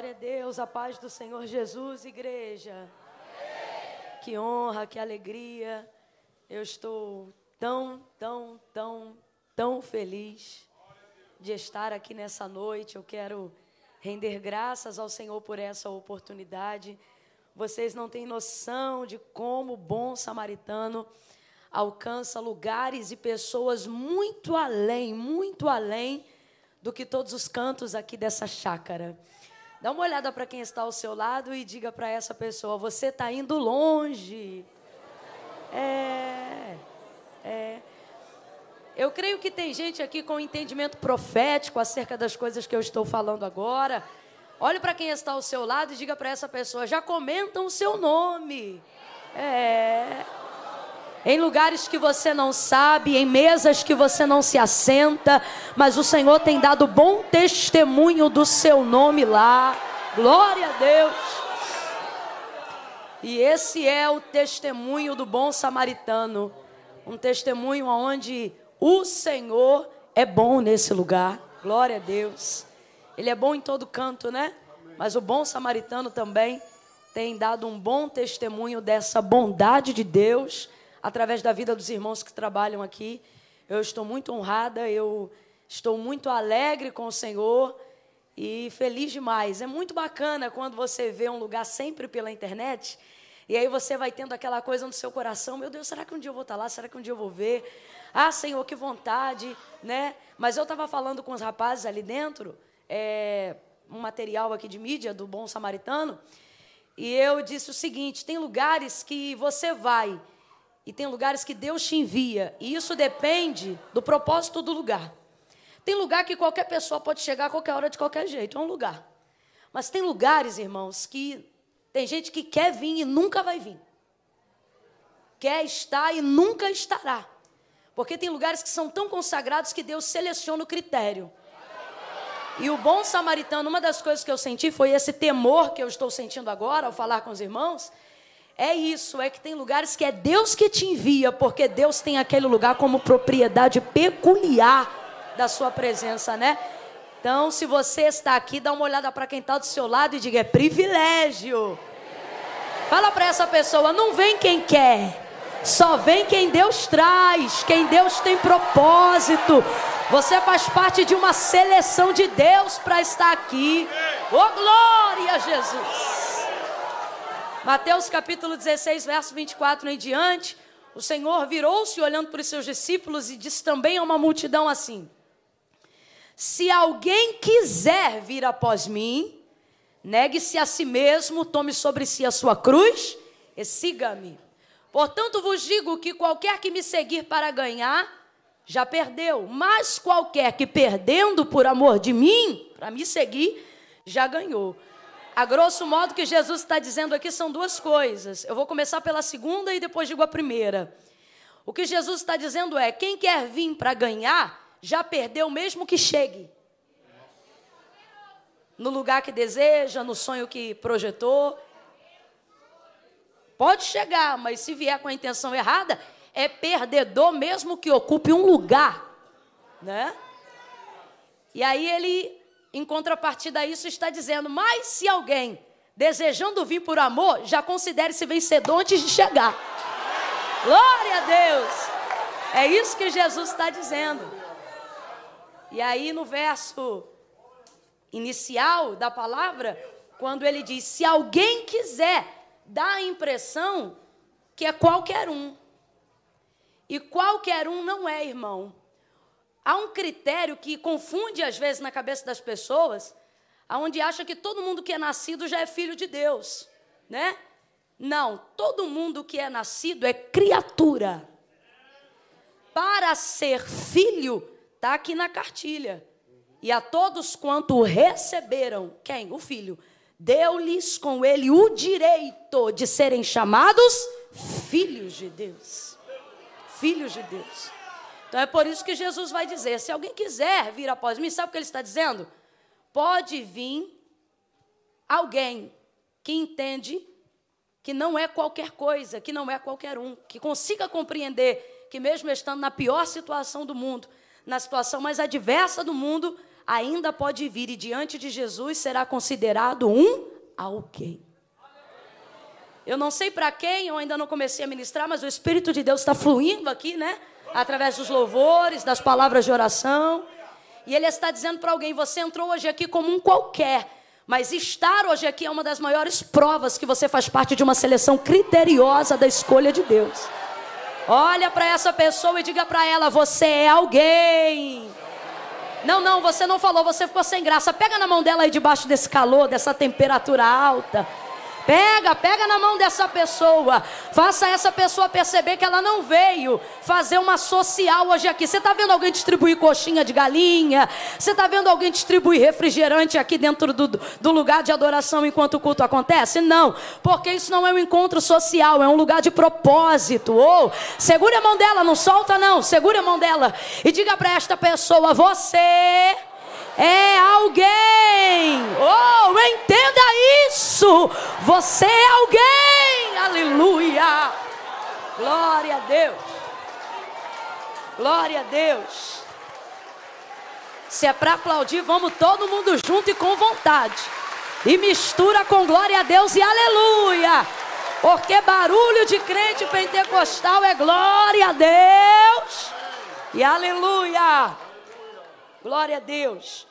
Glória a Deus, a paz do Senhor Jesus, igreja. Amém. Que honra, que alegria. Eu estou tão, tão, tão, tão feliz de estar aqui nessa noite. Eu quero render graças ao Senhor por essa oportunidade. Vocês não têm noção de como o bom samaritano alcança lugares e pessoas muito além, muito além do que todos os cantos aqui dessa chácara. Dá uma olhada para quem está ao seu lado e diga para essa pessoa: você está indo longe. É, é. Eu creio que tem gente aqui com entendimento profético acerca das coisas que eu estou falando agora. Olhe para quem está ao seu lado e diga para essa pessoa: já comentam o seu nome. É em lugares que você não sabe, em mesas que você não se assenta, mas o Senhor tem dado bom testemunho do seu nome lá. Glória a Deus. E esse é o testemunho do bom samaritano, um testemunho onde o Senhor é bom nesse lugar. Glória a Deus. Ele é bom em todo canto, né? Mas o bom samaritano também tem dado um bom testemunho dessa bondade de Deus através da vida dos irmãos que trabalham aqui. Eu estou muito honrada, eu estou muito alegre com o Senhor e feliz demais. É muito bacana quando você vê um lugar sempre pela internet e aí você vai tendo aquela coisa no seu coração: meu Deus, será que um dia eu vou estar lá? Será que um dia eu vou ver? Ah, Senhor, que vontade, né? Mas eu estava falando com os rapazes ali dentro, é, um material aqui de mídia do Bom Samaritano, e eu disse o seguinte: tem lugares que você vai e tem lugares que Deus te envia. E isso depende do propósito do lugar. Tem lugar que qualquer pessoa pode chegar a qualquer hora, de qualquer jeito. É um lugar. Mas tem lugares, irmãos, que tem gente que quer vir e nunca vai vir. Quer estar e nunca estará. Porque tem lugares que são tão consagrados que Deus seleciona o critério. E o bom samaritano, uma das coisas que eu senti foi esse temor que eu estou sentindo agora ao falar com os irmãos é isso, é que tem lugares que é Deus que te envia, porque Deus tem aquele lugar como propriedade peculiar da sua presença, né? Então, se você está aqui, dá uma olhada para quem está do seu lado e diga: é privilégio. Fala para essa pessoa: não vem quem quer, só vem quem Deus traz, quem Deus tem propósito. Você faz parte de uma seleção de Deus para estar aqui. Oh, glória a Jesus! Mateus capítulo 16, verso 24 em diante, o Senhor virou-se olhando para os seus discípulos e disse também a uma multidão assim: Se alguém quiser vir após mim, negue-se a si mesmo, tome sobre si a sua cruz e siga-me. Portanto vos digo que qualquer que me seguir para ganhar, já perdeu, mas qualquer que perdendo por amor de mim, para me seguir, já ganhou. A grosso modo, o que Jesus está dizendo aqui são duas coisas. Eu vou começar pela segunda e depois digo a primeira. O que Jesus está dizendo é: quem quer vir para ganhar, já perdeu mesmo que chegue. No lugar que deseja, no sonho que projetou. Pode chegar, mas se vier com a intenção errada, é perdedor mesmo que ocupe um lugar. Né? E aí ele em contrapartida a isso, está dizendo: mas se alguém desejando vir por amor, já considere-se vencedor antes de chegar. Glória a Deus! É isso que Jesus está dizendo. E aí no verso inicial da palavra, quando ele diz: se alguém quiser, dá a impressão que é qualquer um. E qualquer um não é, irmão. Há um critério que confunde às vezes na cabeça das pessoas, aonde acha que todo mundo que é nascido já é filho de Deus, né? Não, todo mundo que é nascido é criatura. Para ser filho, está aqui na cartilha. E a todos quanto receberam, quem? O filho, deu-lhes com ele o direito de serem chamados filhos de Deus. Filhos de Deus. Então é por isso que Jesus vai dizer: se alguém quiser vir após mim, sabe o que ele está dizendo? Pode vir alguém que entende que não é qualquer coisa, que não é qualquer um, que consiga compreender que, mesmo estando na pior situação do mundo, na situação mais adversa do mundo, ainda pode vir e diante de Jesus será considerado um alguém. Eu não sei para quem, eu ainda não comecei a ministrar, mas o Espírito de Deus está fluindo aqui, né? Através dos louvores, das palavras de oração. E Ele está dizendo para alguém: você entrou hoje aqui como um qualquer, mas estar hoje aqui é uma das maiores provas que você faz parte de uma seleção criteriosa da escolha de Deus. Olha para essa pessoa e diga para ela: você é alguém. Não, não, você não falou, você ficou sem graça. Pega na mão dela aí debaixo desse calor, dessa temperatura alta. Pega, pega na mão dessa pessoa. Faça essa pessoa perceber que ela não veio fazer uma social hoje aqui. Você está vendo alguém distribuir coxinha de galinha? Você está vendo alguém distribuir refrigerante aqui dentro do, do lugar de adoração enquanto o culto acontece? Não, porque isso não é um encontro social, é um lugar de propósito. Ou oh, segure a mão dela, não solta não. Segure a mão dela e diga para esta pessoa: você é alguém. Oh, entenda isso. Você é alguém. Aleluia. Glória a Deus. Glória a Deus. Se é para aplaudir, vamos todo mundo junto e com vontade. E mistura com glória a Deus e aleluia. Porque barulho de crente pentecostal é glória a Deus e aleluia. Glória a Deus.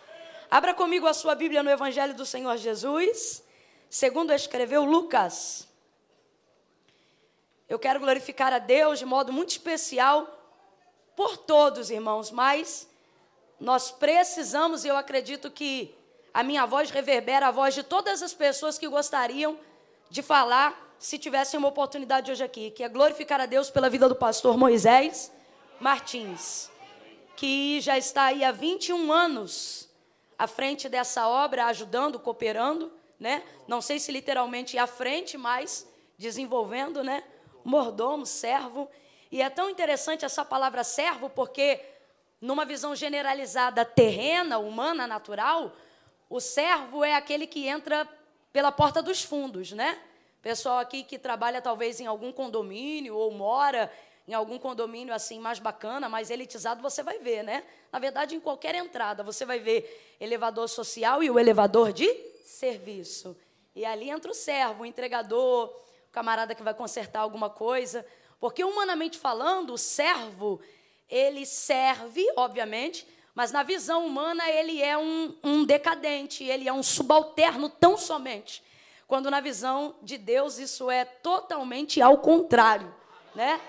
Abra comigo a sua Bíblia no Evangelho do Senhor Jesus, segundo escreveu Lucas. Eu quero glorificar a Deus de modo muito especial por todos, irmãos, mas nós precisamos, e eu acredito que a minha voz reverbera a voz de todas as pessoas que gostariam de falar se tivessem uma oportunidade hoje aqui, que é glorificar a Deus pela vida do pastor Moisés Martins, que já está aí há 21 anos à frente dessa obra, ajudando, cooperando, né? Não sei se literalmente à frente, mas desenvolvendo, né? Mordomo, servo. E é tão interessante essa palavra servo, porque numa visão generalizada terrena, humana, natural, o servo é aquele que entra pela porta dos fundos, né? Pessoal aqui que trabalha talvez em algum condomínio ou mora em algum condomínio assim mais bacana, mais elitizado, você vai ver, né? Na verdade, em qualquer entrada, você vai ver elevador social e o elevador de serviço. E ali entra o servo, o entregador, o camarada que vai consertar alguma coisa. Porque, humanamente falando, o servo, ele serve, obviamente, mas na visão humana ele é um, um decadente, ele é um subalterno tão somente. Quando na visão de Deus isso é totalmente ao contrário, né?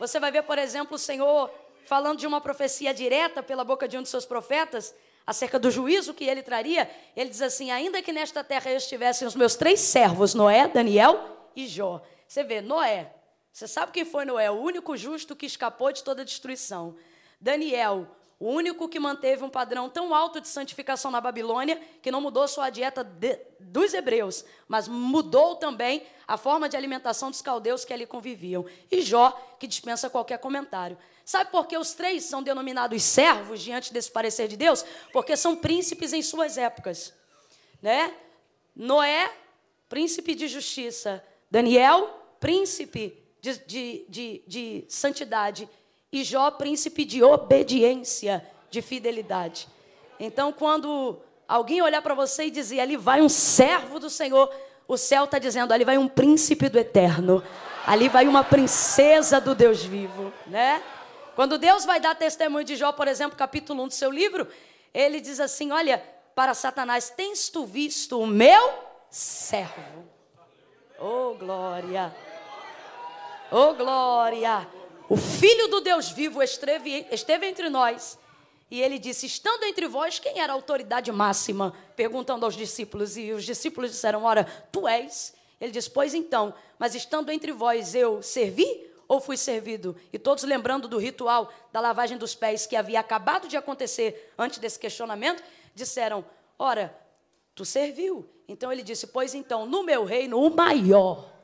Você vai ver, por exemplo, o Senhor falando de uma profecia direta pela boca de um de seus profetas, acerca do juízo que ele traria. Ele diz assim: Ainda que nesta terra estivessem os meus três servos, Noé, Daniel e Jó. Você vê, Noé. Você sabe quem foi Noé? O único justo que escapou de toda destruição. Daniel, o único que manteve um padrão tão alto de santificação na Babilônia que não mudou só a dieta de, dos hebreus, mas mudou também a forma de alimentação dos caldeus que ali conviviam. E Jó, que dispensa qualquer comentário. Sabe por que os três são denominados servos diante desse parecer de Deus? Porque são príncipes em suas épocas. Né? Noé, príncipe de justiça. Daniel, príncipe de, de, de, de santidade e Jó, príncipe de obediência, de fidelidade. Então, quando alguém olhar para você e dizer, ali vai um servo do Senhor, o céu está dizendo, ali vai um príncipe do eterno, ali vai uma princesa do Deus vivo, né? Quando Deus vai dar testemunho de Jó, por exemplo, capítulo 1 do seu livro, ele diz assim: Olha, para Satanás, tens tu visto o meu servo? Oh, glória! Oh, glória! O Filho do Deus vivo esteve, esteve entre nós. E ele disse: Estando entre vós, quem era a autoridade máxima? Perguntando aos discípulos. E os discípulos disseram: Ora, tu és. Ele disse: Pois então, mas estando entre vós, eu servi ou fui servido? E todos lembrando do ritual da lavagem dos pés que havia acabado de acontecer antes desse questionamento, disseram: Ora, tu serviu. Então ele disse: Pois então, no meu reino, o maior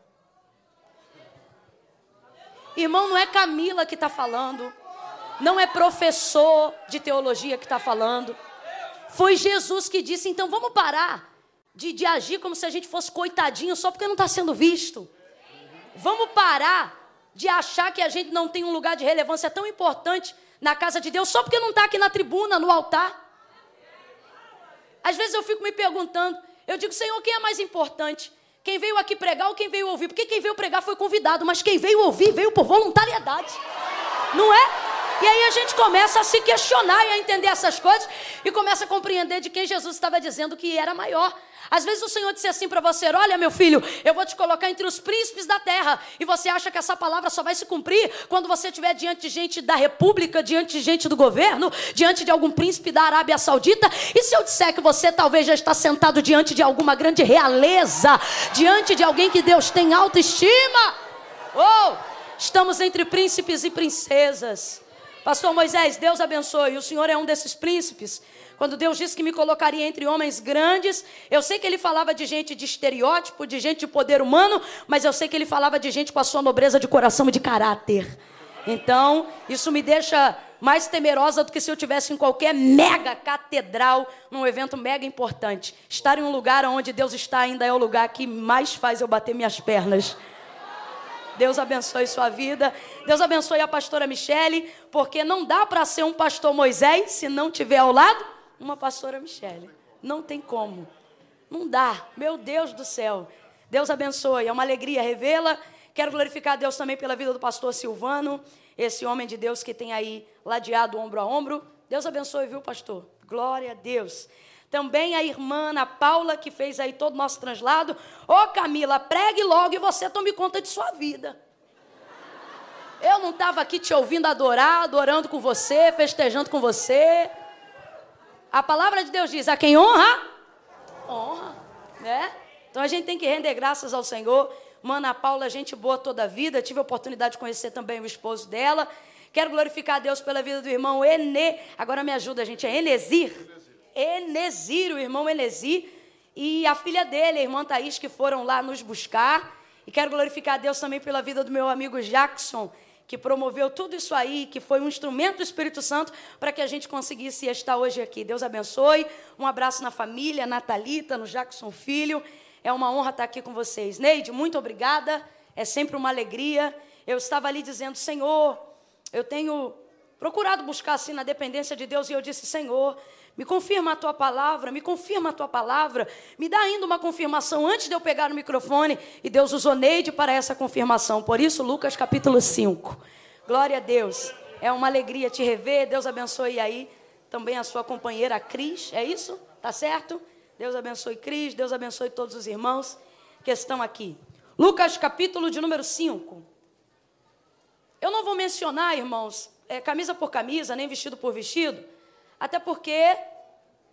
Irmão, não é Camila que está falando. Não é professor de teologia que está falando. Foi Jesus que disse: então vamos parar de, de agir como se a gente fosse coitadinho só porque não está sendo visto. Vamos parar de achar que a gente não tem um lugar de relevância tão importante na casa de Deus só porque não está aqui na tribuna, no altar. Às vezes eu fico me perguntando, eu digo, Senhor, quem é mais importante? Quem veio aqui pregar ou quem veio ouvir? Porque quem veio pregar foi convidado, mas quem veio ouvir veio por voluntariedade. Não é? E aí a gente começa a se questionar e a entender essas coisas e começa a compreender de quem Jesus estava dizendo que era maior. Às vezes o Senhor disse assim para você: Olha, meu filho, eu vou te colocar entre os príncipes da terra. E você acha que essa palavra só vai se cumprir quando você estiver diante de gente da república, diante de gente do governo, diante de algum príncipe da Arábia Saudita? E se eu disser que você talvez já está sentado diante de alguma grande realeza, diante de alguém que Deus tem autoestima? Oh, estamos entre príncipes e princesas. Pastor Moisés, Deus abençoe. O senhor é um desses príncipes. Quando Deus disse que me colocaria entre homens grandes, eu sei que ele falava de gente de estereótipo, de gente de poder humano, mas eu sei que ele falava de gente com a sua nobreza de coração e de caráter. Então, isso me deixa mais temerosa do que se eu tivesse em qualquer mega catedral, num evento mega importante. Estar em um lugar onde Deus está ainda é o lugar que mais faz eu bater minhas pernas. Deus abençoe sua vida. Deus abençoe a pastora Michele, porque não dá para ser um pastor Moisés se não tiver ao lado uma pastora Michele. Não tem como. Não dá. Meu Deus do céu. Deus abençoe. É uma alegria revê-la. Quero glorificar a Deus também pela vida do pastor Silvano, esse homem de Deus que tem aí ladeado ombro a ombro. Deus abençoe, viu, pastor? Glória a Deus. Também a irmã Ana Paula, que fez aí todo o nosso translado. Ô oh, Camila, pregue logo e você tome conta de sua vida. Eu não estava aqui te ouvindo adorar, adorando com você, festejando com você. A palavra de Deus diz: a quem honra, honra, né? Então a gente tem que render graças ao Senhor. Mana Paula, gente boa toda a vida. Tive a oportunidade de conhecer também o esposo dela. Quero glorificar a Deus pela vida do irmão Ene. Agora me ajuda, gente. É Enesir. Enesir, o irmão Enesir. E a filha dele, a irmã Thaís, que foram lá nos buscar. E quero glorificar a Deus também pela vida do meu amigo Jackson, que promoveu tudo isso aí, que foi um instrumento do Espírito Santo para que a gente conseguisse estar hoje aqui. Deus abençoe. Um abraço na família, na Thalita, no Jackson Filho. É uma honra estar aqui com vocês. Neide, muito obrigada. É sempre uma alegria. Eu estava ali dizendo, Senhor, eu tenho procurado buscar assim na dependência de Deus e eu disse, Senhor, me confirma a tua palavra, me confirma a tua palavra, me dá ainda uma confirmação antes de eu pegar o microfone. E Deus usou Neide para essa confirmação. Por isso, Lucas capítulo 5. Glória a Deus. É uma alegria te rever. Deus abençoe aí também a sua companheira Cris. É isso? Tá certo? Deus abençoe Cris, Deus abençoe todos os irmãos que estão aqui. Lucas capítulo de número 5. Eu não vou mencionar, irmãos, é, camisa por camisa, nem vestido por vestido até porque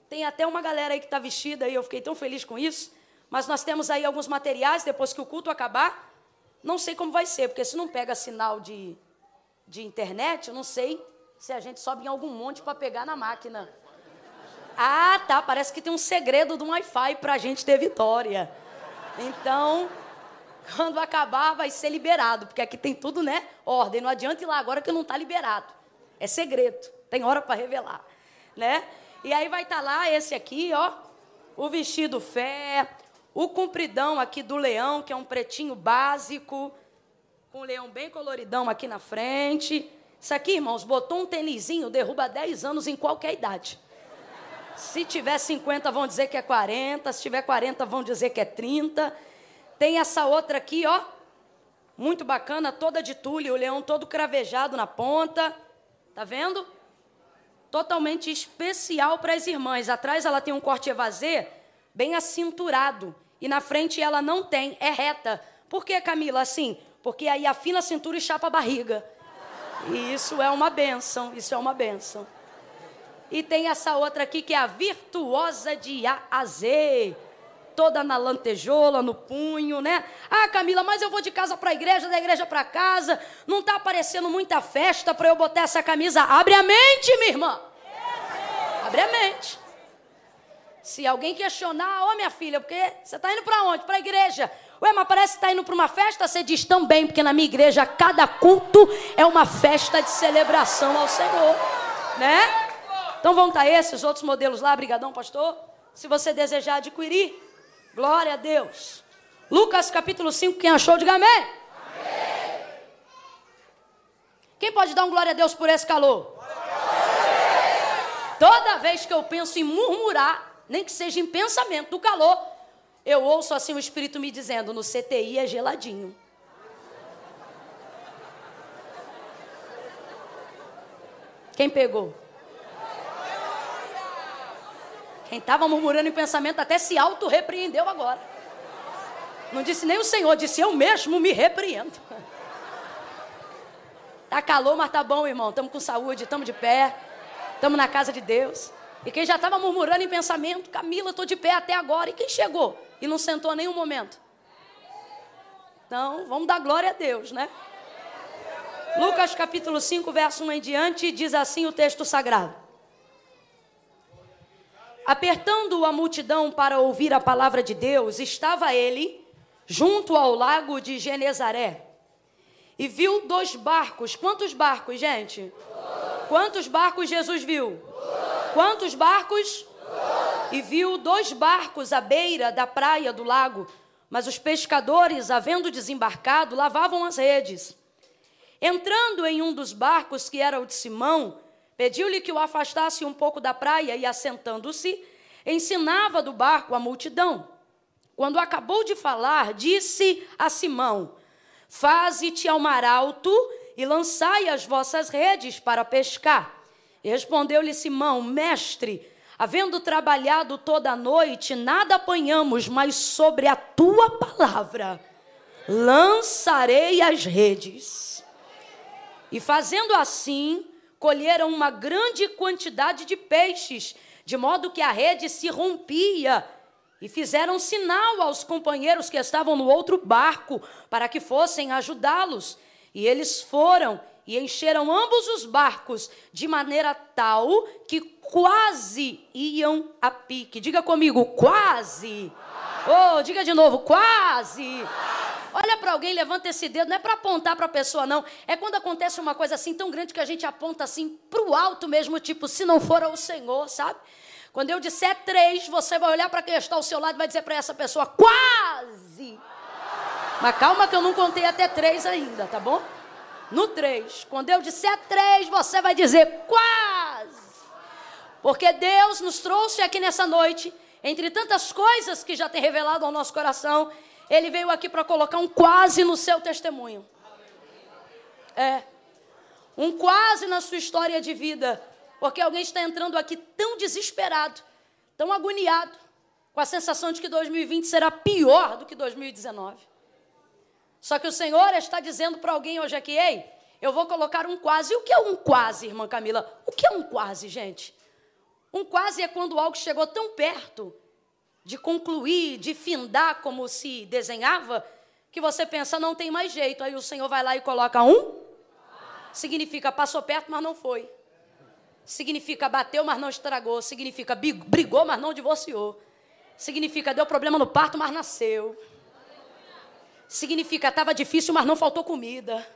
tem até uma galera aí que está vestida e eu fiquei tão feliz com isso. Mas nós temos aí alguns materiais, depois que o culto acabar, não sei como vai ser, porque se não pega sinal de, de internet, eu não sei se a gente sobe em algum monte para pegar na máquina. Ah, tá, parece que tem um segredo do Wi-Fi para a gente ter vitória. Então, quando acabar, vai ser liberado, porque aqui tem tudo, né? Ordem, não adianta ir lá agora que não está liberado. É segredo, tem hora para revelar né? E aí vai estar tá lá esse aqui, ó, o vestido fé, o compridão aqui do leão, que é um pretinho básico, com o leão bem coloridão aqui na frente. Isso aqui, irmãos, botou um tênisinho, derruba 10 anos em qualquer idade. Se tiver 50, vão dizer que é 40. Se tiver 40, vão dizer que é 30. Tem essa outra aqui, ó. Muito bacana, toda de tule, o leão todo cravejado na ponta. Tá vendo? Totalmente especial para as irmãs. Atrás ela tem um corte evasê bem acinturado e na frente ela não tem, é reta. Por que, Camila, assim? Porque aí afina a cintura e chapa a barriga. E isso é uma benção, isso é uma benção. E tem essa outra aqui que é a virtuosa de A Z toda na lantejola, no punho, né? Ah, Camila, mas eu vou de casa para a igreja, da igreja para casa, não está aparecendo muita festa para eu botar essa camisa. Abre a mente, minha irmã. Abre a mente. Se alguém questionar, ô oh, minha filha, porque você está indo para onde? Para a igreja. Ué, mas parece que está indo para uma festa, você diz também, porque na minha igreja cada culto é uma festa de celebração ao Senhor, né? Então vão estar tá esses outros modelos lá, brigadão, pastor. Se você desejar adquirir, Glória a Deus. Lucas capítulo 5, quem achou, diga amém. amém. Quem pode dar um glória a Deus por esse calor? Toda vez que eu penso em murmurar, nem que seja em pensamento, do calor. Eu ouço assim o Espírito me dizendo: no CTI é geladinho. Quem pegou? Quem estava murmurando em pensamento até se auto-repreendeu agora. Não disse nem o Senhor, disse eu mesmo me repreendo. Tá calor, mas tá bom, irmão. Estamos com saúde, estamos de pé. Estamos na casa de Deus. E quem já estava murmurando em pensamento, Camila, estou de pé até agora. E quem chegou e não sentou nenhum momento? Então, vamos dar glória a Deus, né? Lucas capítulo 5, verso 1 em diante, diz assim o texto sagrado. Apertando a multidão para ouvir a palavra de Deus, estava ele junto ao lago de Genezaré e viu dois barcos. Quantos barcos, gente? Quantos barcos Jesus viu? Quantos barcos? E viu dois barcos à beira da praia do lago, mas os pescadores, havendo desembarcado, lavavam as redes. Entrando em um dos barcos, que era o de Simão, pediu-lhe que o afastasse um pouco da praia e, assentando-se, ensinava do barco a multidão. Quando acabou de falar, disse a Simão: Faze-te ao mar alto e lançai as vossas redes para pescar. Respondeu-lhe Simão: Mestre, havendo trabalhado toda a noite, nada apanhamos, mas sobre a tua palavra lançarei as redes. E fazendo assim, colheram uma grande quantidade de peixes, de modo que a rede se rompia. E fizeram sinal aos companheiros que estavam no outro barco, para que fossem ajudá-los. E eles foram e encheram ambos os barcos, de maneira tal que quase iam a pique. Diga comigo, quase. Oh, diga de novo, quase. Olha para alguém, levanta esse dedo, não é para apontar para a pessoa, não. É quando acontece uma coisa assim tão grande que a gente aponta assim para o alto mesmo, tipo, se não for o Senhor, sabe? Quando eu disser três, você vai olhar para quem está ao seu lado e vai dizer para essa pessoa, quase. Mas calma que eu não contei até três ainda, tá bom? No três. Quando eu disser três, você vai dizer quase. Porque Deus nos trouxe aqui nessa noite, entre tantas coisas que já tem revelado ao nosso coração, ele veio aqui para colocar um quase no seu testemunho. É. Um quase na sua história de vida. Porque alguém está entrando aqui tão desesperado, tão agoniado, com a sensação de que 2020 será pior do que 2019. Só que o Senhor está dizendo para alguém hoje aqui, ei, eu vou colocar um quase. E o que é um quase, irmã Camila? O que é um quase, gente? Um quase é quando algo chegou tão perto de concluir, de findar como se desenhava, que você pensa, não tem mais jeito. Aí o Senhor vai lá e coloca um. Significa passou perto, mas não foi. Significa bateu, mas não estragou. Significa brigou, mas não divorciou. Significa deu problema no parto, mas nasceu. Significa estava difícil, mas não faltou comida.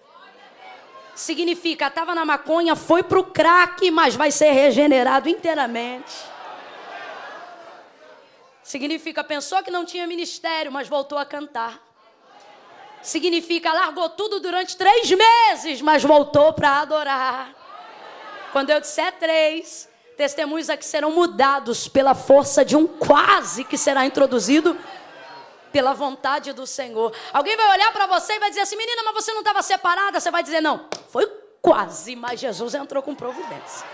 Significa estava na maconha, foi para o crack, mas vai ser regenerado inteiramente. Significa pensou que não tinha ministério, mas voltou a cantar. Significa largou tudo durante três meses, mas voltou para adorar. Quando eu disser três, testemunhos aqui serão mudados pela força de um quase que será introduzido pela vontade do Senhor. Alguém vai olhar para você e vai dizer assim: menina, mas você não estava separada? Você vai dizer: não, foi quase, mas Jesus entrou com providência.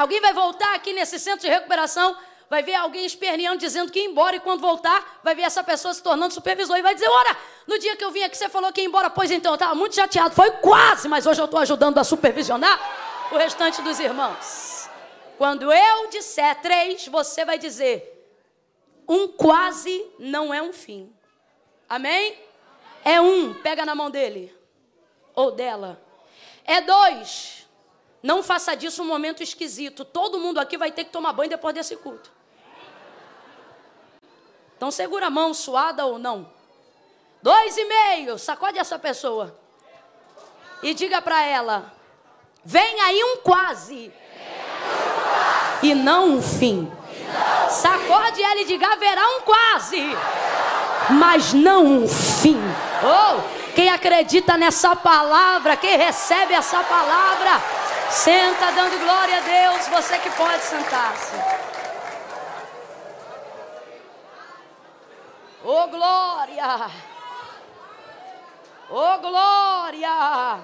Alguém vai voltar aqui nesse centro de recuperação, vai ver alguém esperneando, dizendo que ia embora, e quando voltar, vai ver essa pessoa se tornando supervisor e vai dizer: Ora, no dia que eu vim aqui, você falou que ia embora, pois então, eu estava muito chateado, foi quase, mas hoje eu estou ajudando a supervisionar o restante dos irmãos. Quando eu disser três, você vai dizer: um quase não é um fim. Amém? É um, pega na mão dele ou dela. É dois, não faça disso um momento esquisito. Todo mundo aqui vai ter que tomar banho depois desse culto. Então segura a mão, suada ou não. Dois e meio, sacode essa pessoa. E diga para ela: vem aí um quase. E não um fim. Sacode ela e diga: haverá um quase. Mas não um fim. Oh, quem acredita nessa palavra, quem recebe essa palavra Senta dando glória a Deus, você que pode sentar-se. Oh glória! Oh glória!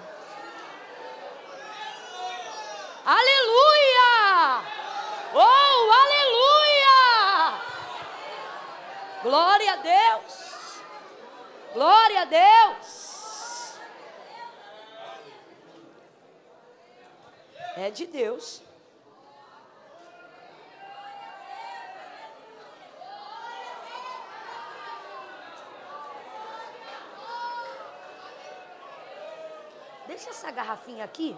Aleluia! Oh, aleluia! Glória a Deus! Glória a Deus! É de Deus. Deixa essa garrafinha aqui.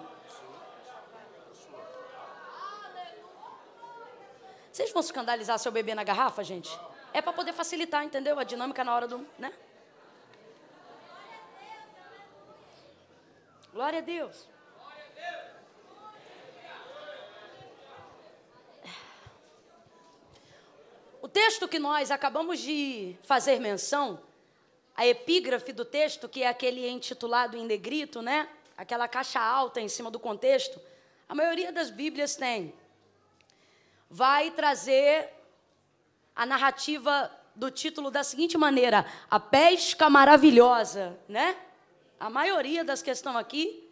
Vocês vão escandalizar seu bebê na garrafa, gente? É para poder facilitar, entendeu? A dinâmica na hora do, né? Glória a Deus. O texto que nós acabamos de fazer menção, a epígrafe do texto, que é aquele intitulado em negrito, né? Aquela caixa alta em cima do contexto, a maioria das Bíblias tem vai trazer a narrativa do título da seguinte maneira: A pesca maravilhosa, né? A maioria das que estão aqui,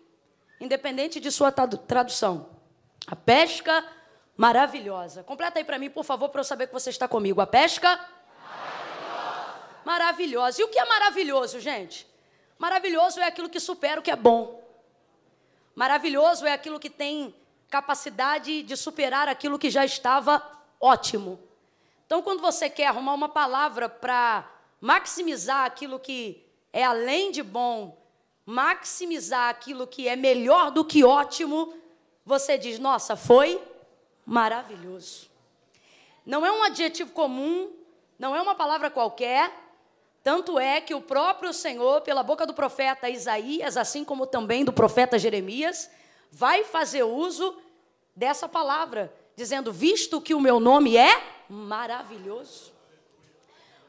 independente de sua tradução. A pesca maravilhosa. Completa aí para mim, por favor, para eu saber que você está comigo. A pesca maravilhosa. maravilhosa. E o que é maravilhoso, gente? Maravilhoso é aquilo que supera o que é bom. Maravilhoso é aquilo que tem capacidade de superar aquilo que já estava ótimo. Então, quando você quer arrumar uma palavra para maximizar aquilo que é além de bom, maximizar aquilo que é melhor do que ótimo, você diz: Nossa, foi maravilhoso. Não é um adjetivo comum, não é uma palavra qualquer. Tanto é que o próprio Senhor, pela boca do profeta Isaías, assim como também do profeta Jeremias, vai fazer uso dessa palavra, dizendo: Visto que o meu nome é maravilhoso.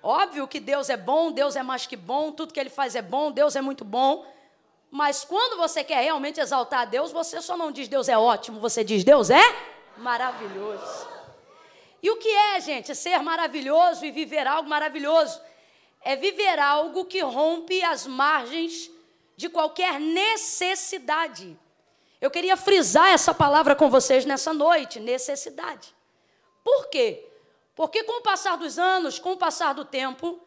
Óbvio que Deus é bom, Deus é mais que bom, tudo que Ele faz é bom, Deus é muito bom. Mas quando você quer realmente exaltar a Deus, você só não diz Deus é ótimo, você diz Deus é maravilhoso. E o que é, gente, ser maravilhoso e viver algo maravilhoso? É viver algo que rompe as margens de qualquer necessidade. Eu queria frisar essa palavra com vocês nessa noite, necessidade. Por quê? Porque com o passar dos anos, com o passar do tempo,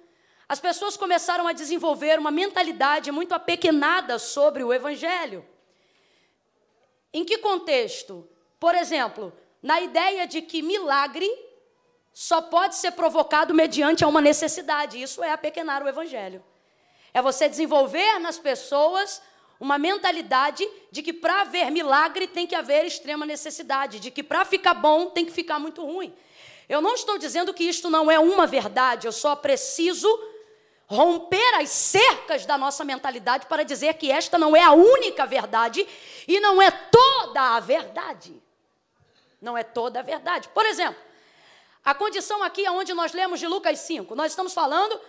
as pessoas começaram a desenvolver uma mentalidade muito apequenada sobre o evangelho. Em que contexto? Por exemplo, na ideia de que milagre só pode ser provocado mediante uma necessidade. Isso é apequenar o evangelho. É você desenvolver nas pessoas uma mentalidade de que para haver milagre tem que haver extrema necessidade, de que para ficar bom tem que ficar muito ruim. Eu não estou dizendo que isto não é uma verdade, eu só preciso romper as cercas da nossa mentalidade para dizer que esta não é a única verdade e não é toda a verdade. Não é toda a verdade. Por exemplo, a condição aqui onde nós lemos de Lucas 5, nós estamos falando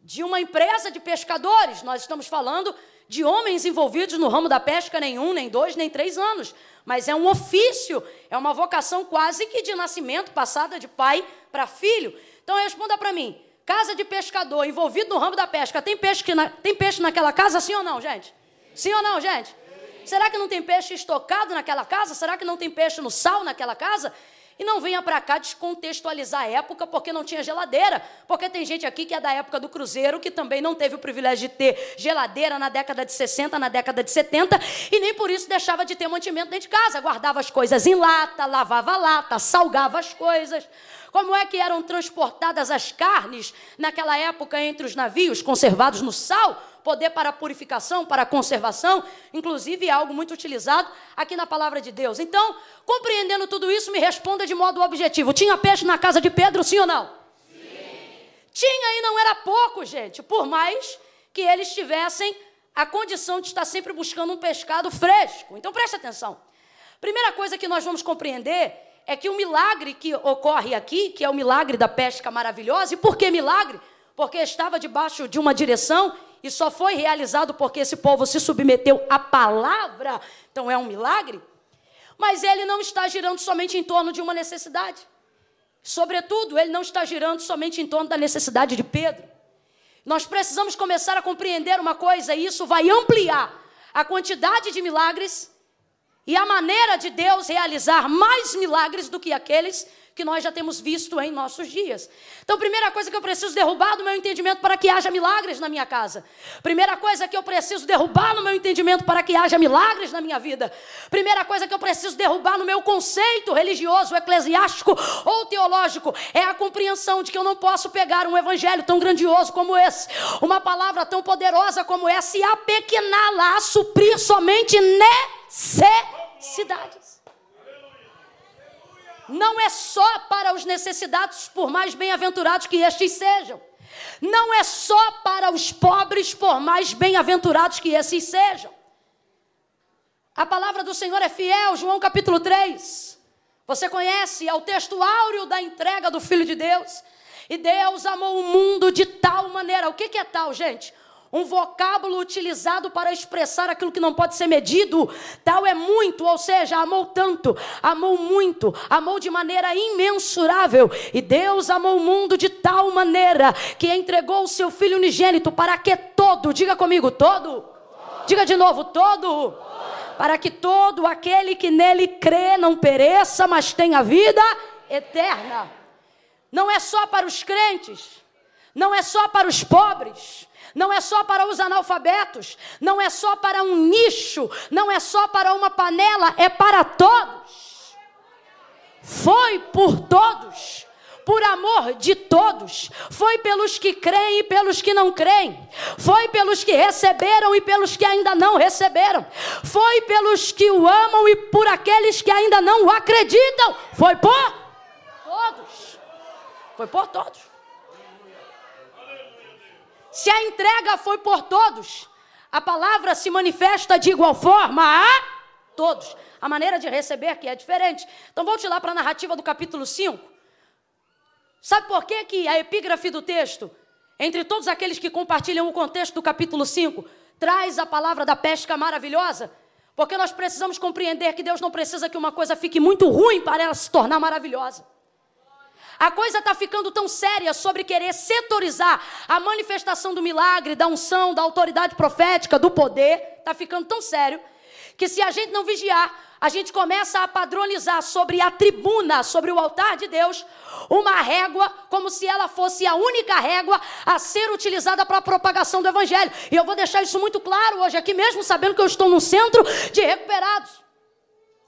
de uma empresa de pescadores, nós estamos falando de homens envolvidos no ramo da pesca, nem um, nem dois, nem três anos. Mas é um ofício, é uma vocação quase que de nascimento, passada de pai para filho. Então responda para mim: casa de pescador envolvido no ramo da pesca, tem peixe, na, tem peixe naquela casa, sim ou não, gente? Sim ou não, gente? Será que não tem peixe estocado naquela casa? Será que não tem peixe no sal naquela casa? E não venha para cá descontextualizar a época porque não tinha geladeira. Porque tem gente aqui que é da época do Cruzeiro que também não teve o privilégio de ter geladeira na década de 60, na década de 70, e nem por isso deixava de ter mantimento dentro de casa. Guardava as coisas em lata, lavava lata, salgava as coisas. Como é que eram transportadas as carnes naquela época entre os navios, conservados no sal? poder para purificação, para conservação, inclusive é algo muito utilizado aqui na palavra de Deus. Então, compreendendo tudo isso, me responda de modo objetivo: tinha peixe na casa de Pedro, sim ou não? Sim. Tinha e não era pouco, gente, por mais que eles tivessem a condição de estar sempre buscando um pescado fresco. Então, preste atenção. Primeira coisa que nós vamos compreender é que o milagre que ocorre aqui, que é o milagre da pesca maravilhosa, e por que milagre? Porque estava debaixo de uma direção e só foi realizado porque esse povo se submeteu à palavra, então é um milagre. Mas ele não está girando somente em torno de uma necessidade. Sobretudo, ele não está girando somente em torno da necessidade de Pedro. Nós precisamos começar a compreender uma coisa, e isso vai ampliar a quantidade de milagres e a maneira de Deus realizar mais milagres do que aqueles que nós já temos visto em nossos dias. Então, primeira coisa que eu preciso derrubar do meu entendimento para que haja milagres na minha casa. Primeira coisa que eu preciso derrubar no meu entendimento para que haja milagres na minha vida. Primeira coisa que eu preciso derrubar no meu conceito religioso, eclesiástico ou teológico é a compreensão de que eu não posso pegar um evangelho tão grandioso como esse, uma palavra tão poderosa como essa e apequená-la a suprir somente necessidades não é só para os necessitados, por mais bem-aventurados que estes sejam. Não é só para os pobres, por mais bem-aventurados que esses sejam. A palavra do Senhor é fiel, João capítulo 3. Você conhece, é o texto áureo da entrega do Filho de Deus. E Deus amou o mundo de tal maneira. O que, que é tal, gente? Um vocábulo utilizado para expressar aquilo que não pode ser medido. Tal é muito, ou seja, amou tanto, amou muito, amou de maneira imensurável. E Deus amou o mundo de tal maneira que entregou o seu Filho unigênito para que todo, diga comigo, todo, diga de novo, todo, para que todo aquele que nele crê não pereça, mas tenha vida eterna. Não é só para os crentes, não é só para os pobres, não é só para os analfabetos, não é só para um nicho, não é só para uma panela, é para todos. Foi por todos por amor de todos. Foi pelos que creem e pelos que não creem. Foi pelos que receberam e pelos que ainda não receberam. Foi pelos que o amam e por aqueles que ainda não o acreditam. Foi por todos. Foi por todos. Se a entrega foi por todos, a palavra se manifesta de igual forma a todos. A maneira de receber que é diferente. Então volte lá para a narrativa do capítulo 5. Sabe por que, que a epígrafe do texto, entre todos aqueles que compartilham o contexto do capítulo 5, traz a palavra da pesca maravilhosa? Porque nós precisamos compreender que Deus não precisa que uma coisa fique muito ruim para ela se tornar maravilhosa. A coisa está ficando tão séria sobre querer setorizar a manifestação do milagre, da unção, da autoridade profética, do poder. Está ficando tão sério que se a gente não vigiar, a gente começa a padronizar sobre a tribuna, sobre o altar de Deus, uma régua, como se ela fosse a única régua a ser utilizada para a propagação do Evangelho. E eu vou deixar isso muito claro hoje aqui, mesmo sabendo que eu estou num centro de recuperados.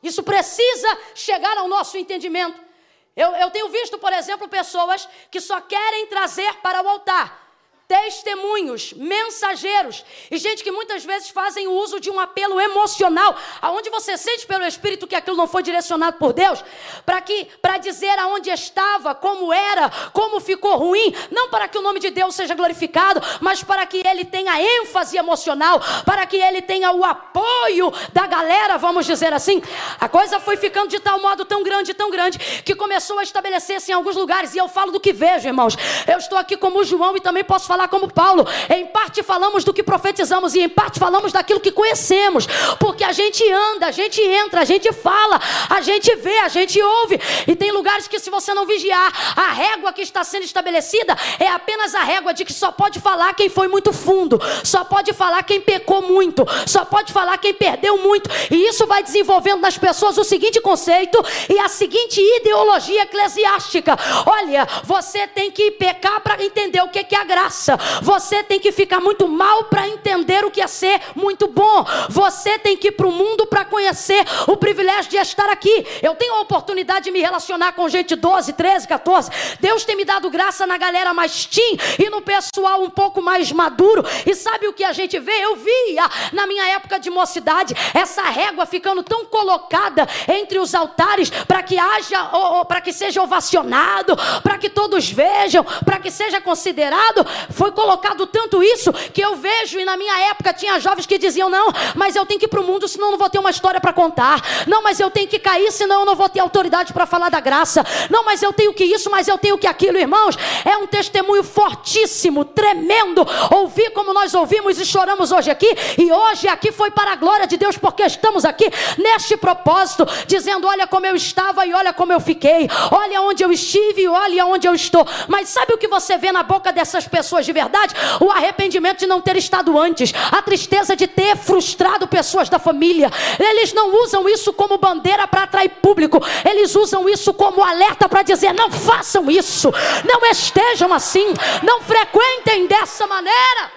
Isso precisa chegar ao nosso entendimento. Eu, eu tenho visto, por exemplo, pessoas que só querem trazer para o altar testemunhos, mensageiros e gente que muitas vezes fazem uso de um apelo emocional, aonde você sente pelo espírito que aquilo não foi direcionado por Deus, para que para dizer aonde estava, como era, como ficou ruim, não para que o nome de Deus seja glorificado, mas para que ele tenha ênfase emocional, para que ele tenha o apoio da galera, vamos dizer assim. A coisa foi ficando de tal modo tão grande, tão grande, que começou a estabelecer-se em alguns lugares, e eu falo do que vejo, irmãos. Eu estou aqui como João e também posso falar falar como Paulo. Em parte falamos do que profetizamos e em parte falamos daquilo que conhecemos. Porque a gente anda, a gente entra, a gente fala, a gente vê, a gente ouve. E tem lugares que, se você não vigiar, a régua que está sendo estabelecida é apenas a régua de que só pode falar quem foi muito fundo, só pode falar quem pecou muito, só pode falar quem perdeu muito. E isso vai desenvolvendo nas pessoas o seguinte conceito e a seguinte ideologia eclesiástica: olha, você tem que pecar para entender o que é a graça graça. Você tem que ficar muito mal para entender o que é ser muito bom. Você tem que ir para o mundo para conhecer o privilégio de estar aqui. Eu tenho a oportunidade de me relacionar com gente 12, 13, 14. Deus tem me dado graça na galera mais teen e no pessoal um pouco mais maduro. E sabe o que a gente vê? Eu via na minha época de mocidade essa régua ficando tão colocada entre os altares para que haja, para que seja ovacionado, para que todos vejam, para que seja considerado Foi colocado tanto isso que eu vejo, e na minha época tinha jovens que diziam: não, mas eu tenho que ir para o mundo, senão eu não vou ter uma história para contar. Não, mas eu tenho que cair, senão eu não vou ter autoridade para falar da graça. Não, mas eu tenho que isso, mas eu tenho que aquilo, irmãos. É um testemunho fortíssimo, tremendo. Ouvir como nós ouvimos e choramos hoje aqui. E hoje aqui foi para a glória de Deus, porque estamos aqui neste propósito, dizendo: olha como eu estava e olha como eu fiquei. Olha onde eu estive e olha onde eu estou. Mas sabe o que você vê na boca dessas pessoas de verdade? O arrependimento de não ter estado antes, a tristeza de ter frustrado pessoas da família. Eles não usam isso como bandeira para atrair público, eles usam isso como alerta para dizer: não façam isso, não estejam assim, não frequentem dessa maneira.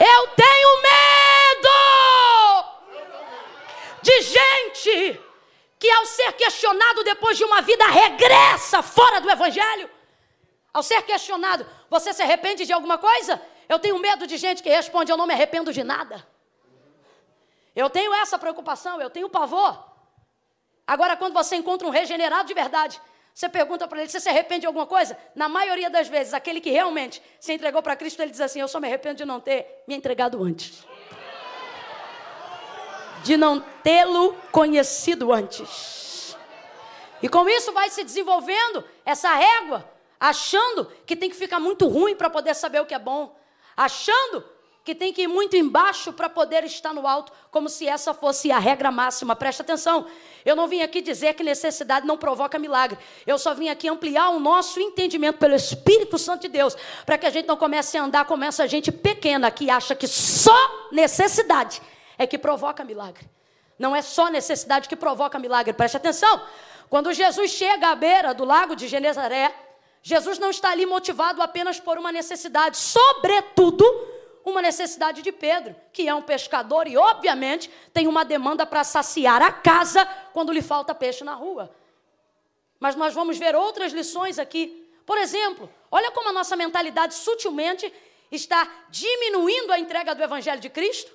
Eu tenho medo de gente que, ao ser questionado depois de uma vida, regressa fora do Evangelho. Ao ser questionado, você se arrepende de alguma coisa? Eu tenho medo de gente que responde: Eu não me arrependo de nada. Eu tenho essa preocupação, eu tenho pavor. Agora, quando você encontra um regenerado de verdade, você pergunta para ele: Você se arrepende de alguma coisa? Na maioria das vezes, aquele que realmente se entregou para Cristo, ele diz assim: Eu só me arrependo de não ter me entregado antes. De não tê-lo conhecido antes. E com isso vai se desenvolvendo essa régua achando que tem que ficar muito ruim para poder saber o que é bom, achando que tem que ir muito embaixo para poder estar no alto, como se essa fosse a regra máxima. Presta atenção. Eu não vim aqui dizer que necessidade não provoca milagre. Eu só vim aqui ampliar o nosso entendimento pelo Espírito Santo de Deus, para que a gente não comece a andar como essa gente pequena que acha que só necessidade é que provoca milagre. Não é só necessidade que provoca milagre. Preste atenção. Quando Jesus chega à beira do lago de Genezaré, Jesus não está ali motivado apenas por uma necessidade, sobretudo uma necessidade de Pedro, que é um pescador e, obviamente, tem uma demanda para saciar a casa quando lhe falta peixe na rua. Mas nós vamos ver outras lições aqui. Por exemplo, olha como a nossa mentalidade sutilmente está diminuindo a entrega do Evangelho de Cristo,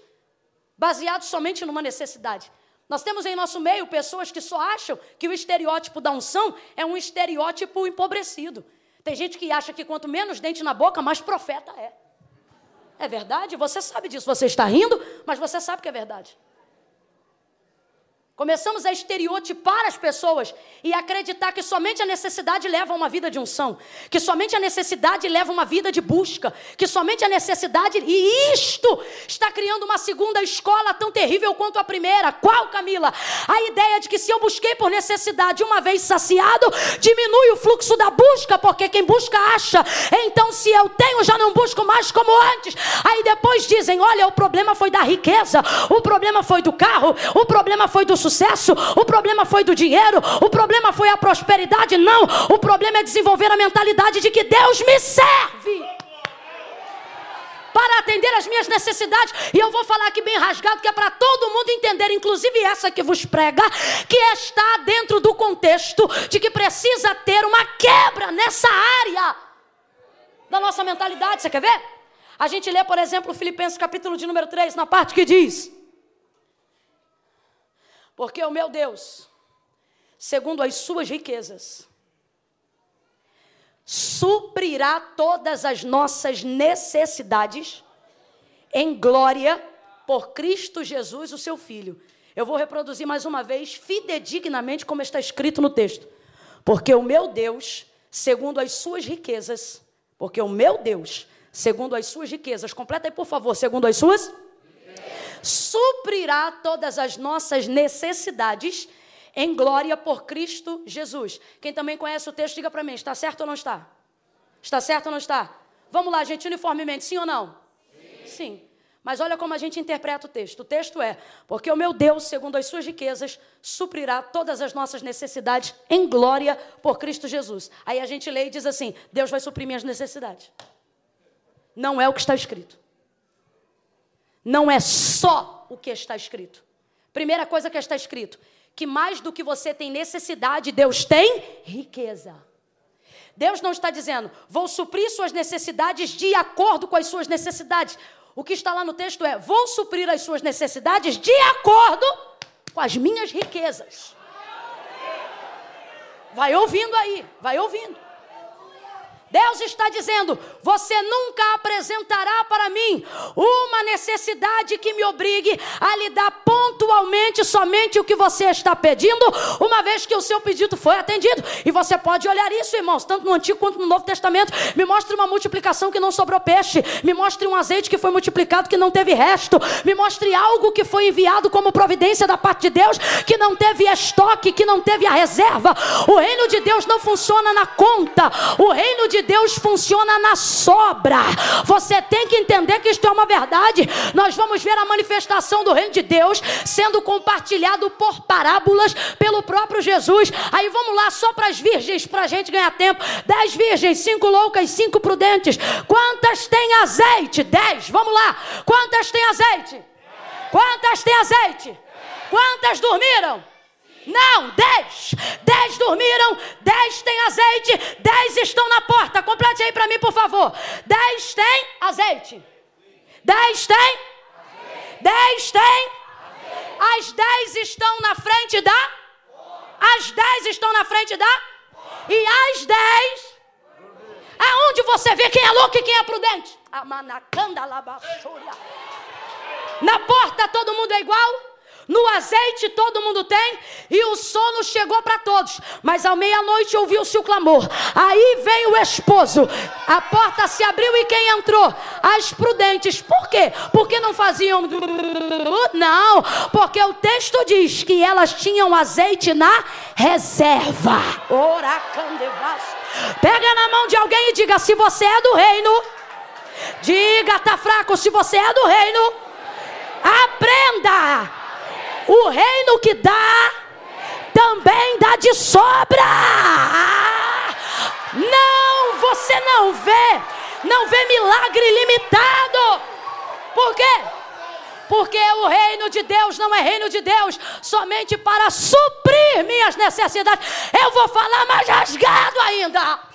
baseado somente numa necessidade. Nós temos em nosso meio pessoas que só acham que o estereótipo da unção é um estereótipo empobrecido. Tem gente que acha que quanto menos dente na boca, mais profeta é. É verdade? Você sabe disso. Você está rindo, mas você sabe que é verdade. Começamos a estereotipar as pessoas e acreditar que somente a necessidade leva a uma vida de unção, que somente a necessidade leva a uma vida de busca, que somente a necessidade. E isto está criando uma segunda escola tão terrível quanto a primeira. Qual, Camila? A ideia de que se eu busquei por necessidade uma vez saciado, diminui o fluxo da busca, porque quem busca acha. Então, se eu tenho, já não busco mais como antes. Aí depois dizem: olha, o problema foi da riqueza, o problema foi do carro, o problema foi do sucesso, o problema foi do dinheiro, o problema foi a prosperidade. Não, o problema é desenvolver a mentalidade de que Deus me serve para atender as minhas necessidades. E eu vou falar aqui bem rasgado, que é para todo mundo entender, inclusive essa que vos prega, que está dentro do contexto de que precisa ter uma quebra nessa área da nossa mentalidade. Você quer ver? A gente lê, por exemplo, Filipenses capítulo de número 3, na parte que diz: porque o meu Deus, segundo as suas riquezas, suprirá todas as nossas necessidades em glória por Cristo Jesus, o seu Filho. Eu vou reproduzir mais uma vez, fidedignamente, como está escrito no texto. Porque o meu Deus, segundo as suas riquezas, porque o meu Deus, segundo as suas riquezas, completa aí, por favor, segundo as suas suprirá todas as nossas necessidades em glória por Cristo Jesus. Quem também conhece o texto, diga para mim: está certo ou não está? Está certo ou não está? Vamos lá, gente, uniformemente, sim ou não? Sim. sim. Mas olha como a gente interpreta o texto. O texto é: Porque o meu Deus, segundo as suas riquezas, suprirá todas as nossas necessidades em glória por Cristo Jesus. Aí a gente lê e diz assim: Deus vai suprir minhas necessidades. Não é o que está escrito não é só o que está escrito. Primeira coisa que está escrito: que mais do que você tem necessidade, Deus tem riqueza. Deus não está dizendo, vou suprir suas necessidades de acordo com as suas necessidades. O que está lá no texto é, vou suprir as suas necessidades de acordo com as minhas riquezas. Vai ouvindo aí, vai ouvindo. Deus está dizendo: você nunca apresentará para mim uma necessidade que me obrigue a lhe dar pontualmente somente o que você está pedindo, uma vez que o seu pedido foi atendido. E você pode olhar isso, irmãos, tanto no Antigo quanto no Novo Testamento. Me mostre uma multiplicação que não sobrou peixe, me mostre um azeite que foi multiplicado que não teve resto, me mostre algo que foi enviado como providência da parte de Deus que não teve estoque, que não teve a reserva. O reino de Deus não funciona na conta, o reino de Deus funciona na sobra. Você tem que entender que isto é uma verdade. Nós vamos ver a manifestação do reino de Deus sendo compartilhado por parábolas pelo próprio Jesus. Aí vamos lá, só para as virgens, para a gente ganhar tempo. Dez virgens, cinco loucas, cinco prudentes. Quantas têm azeite? Dez. Vamos lá. Quantas têm azeite? Quantas têm azeite? Quantas dormiram? Não, dez. Dez dormiram, dez têm azeite, dez estão na porta. Complete aí para mim, por favor. Dez têm azeite. Dez têm? Dez têm? As dez estão na frente da? As dez estão na frente da? E as dez? Aonde você vê quem é louco e quem é prudente? Na porta todo mundo é igual? No azeite todo mundo tem e o sono chegou para todos. Mas à meia-noite ouviu-se o clamor. Aí veio o esposo. A porta se abriu e quem entrou? As prudentes. Por quê? Porque não faziam. Não, porque o texto diz que elas tinham azeite na reserva. Pega na mão de alguém e diga: se você é do reino. Diga, tá fraco, se você é do reino. Aprenda o reino que dá, também dá de sobra. Não, você não vê, não vê milagre limitado. Por quê? Porque o reino de Deus não é reino de Deus somente para suprir minhas necessidades. Eu vou falar mais rasgado ainda.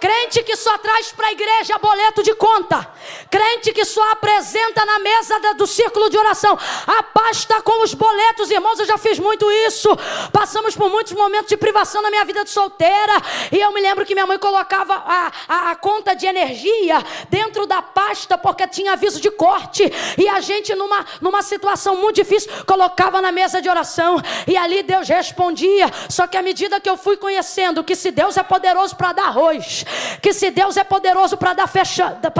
Crente que só traz para a igreja boleto de conta. Crente que só apresenta na mesa do círculo de oração a pasta com os boletos. Irmãos, eu já fiz muito isso. Passamos por muitos momentos de privação na minha vida de solteira. E eu me lembro que minha mãe colocava a, a, a conta de energia dentro da pasta porque tinha aviso de corte. E a gente, numa, numa situação muito difícil, colocava na mesa de oração. E ali Deus respondia. Só que à medida que eu fui conhecendo que se Deus é poderoso para dar arroz, que se Deus é poderoso para dar,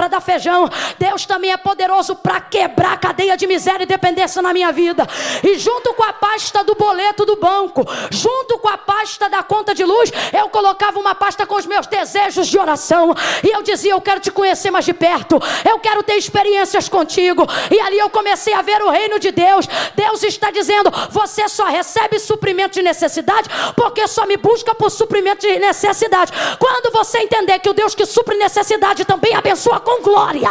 dar feijão, Deus também é poderoso para quebrar a cadeia de miséria e dependência na minha vida. E junto com a pasta do boleto do banco, junto com a pasta da conta de luz, eu colocava uma pasta com os meus desejos de oração. E eu dizia: Eu quero te conhecer mais de perto, eu quero ter experiências contigo. E ali eu comecei a ver o reino de Deus. Deus está dizendo: Você só recebe suprimento de necessidade porque só me busca por suprimento de necessidade. Quando você entender entender que o Deus que supre necessidade também abençoa com glória.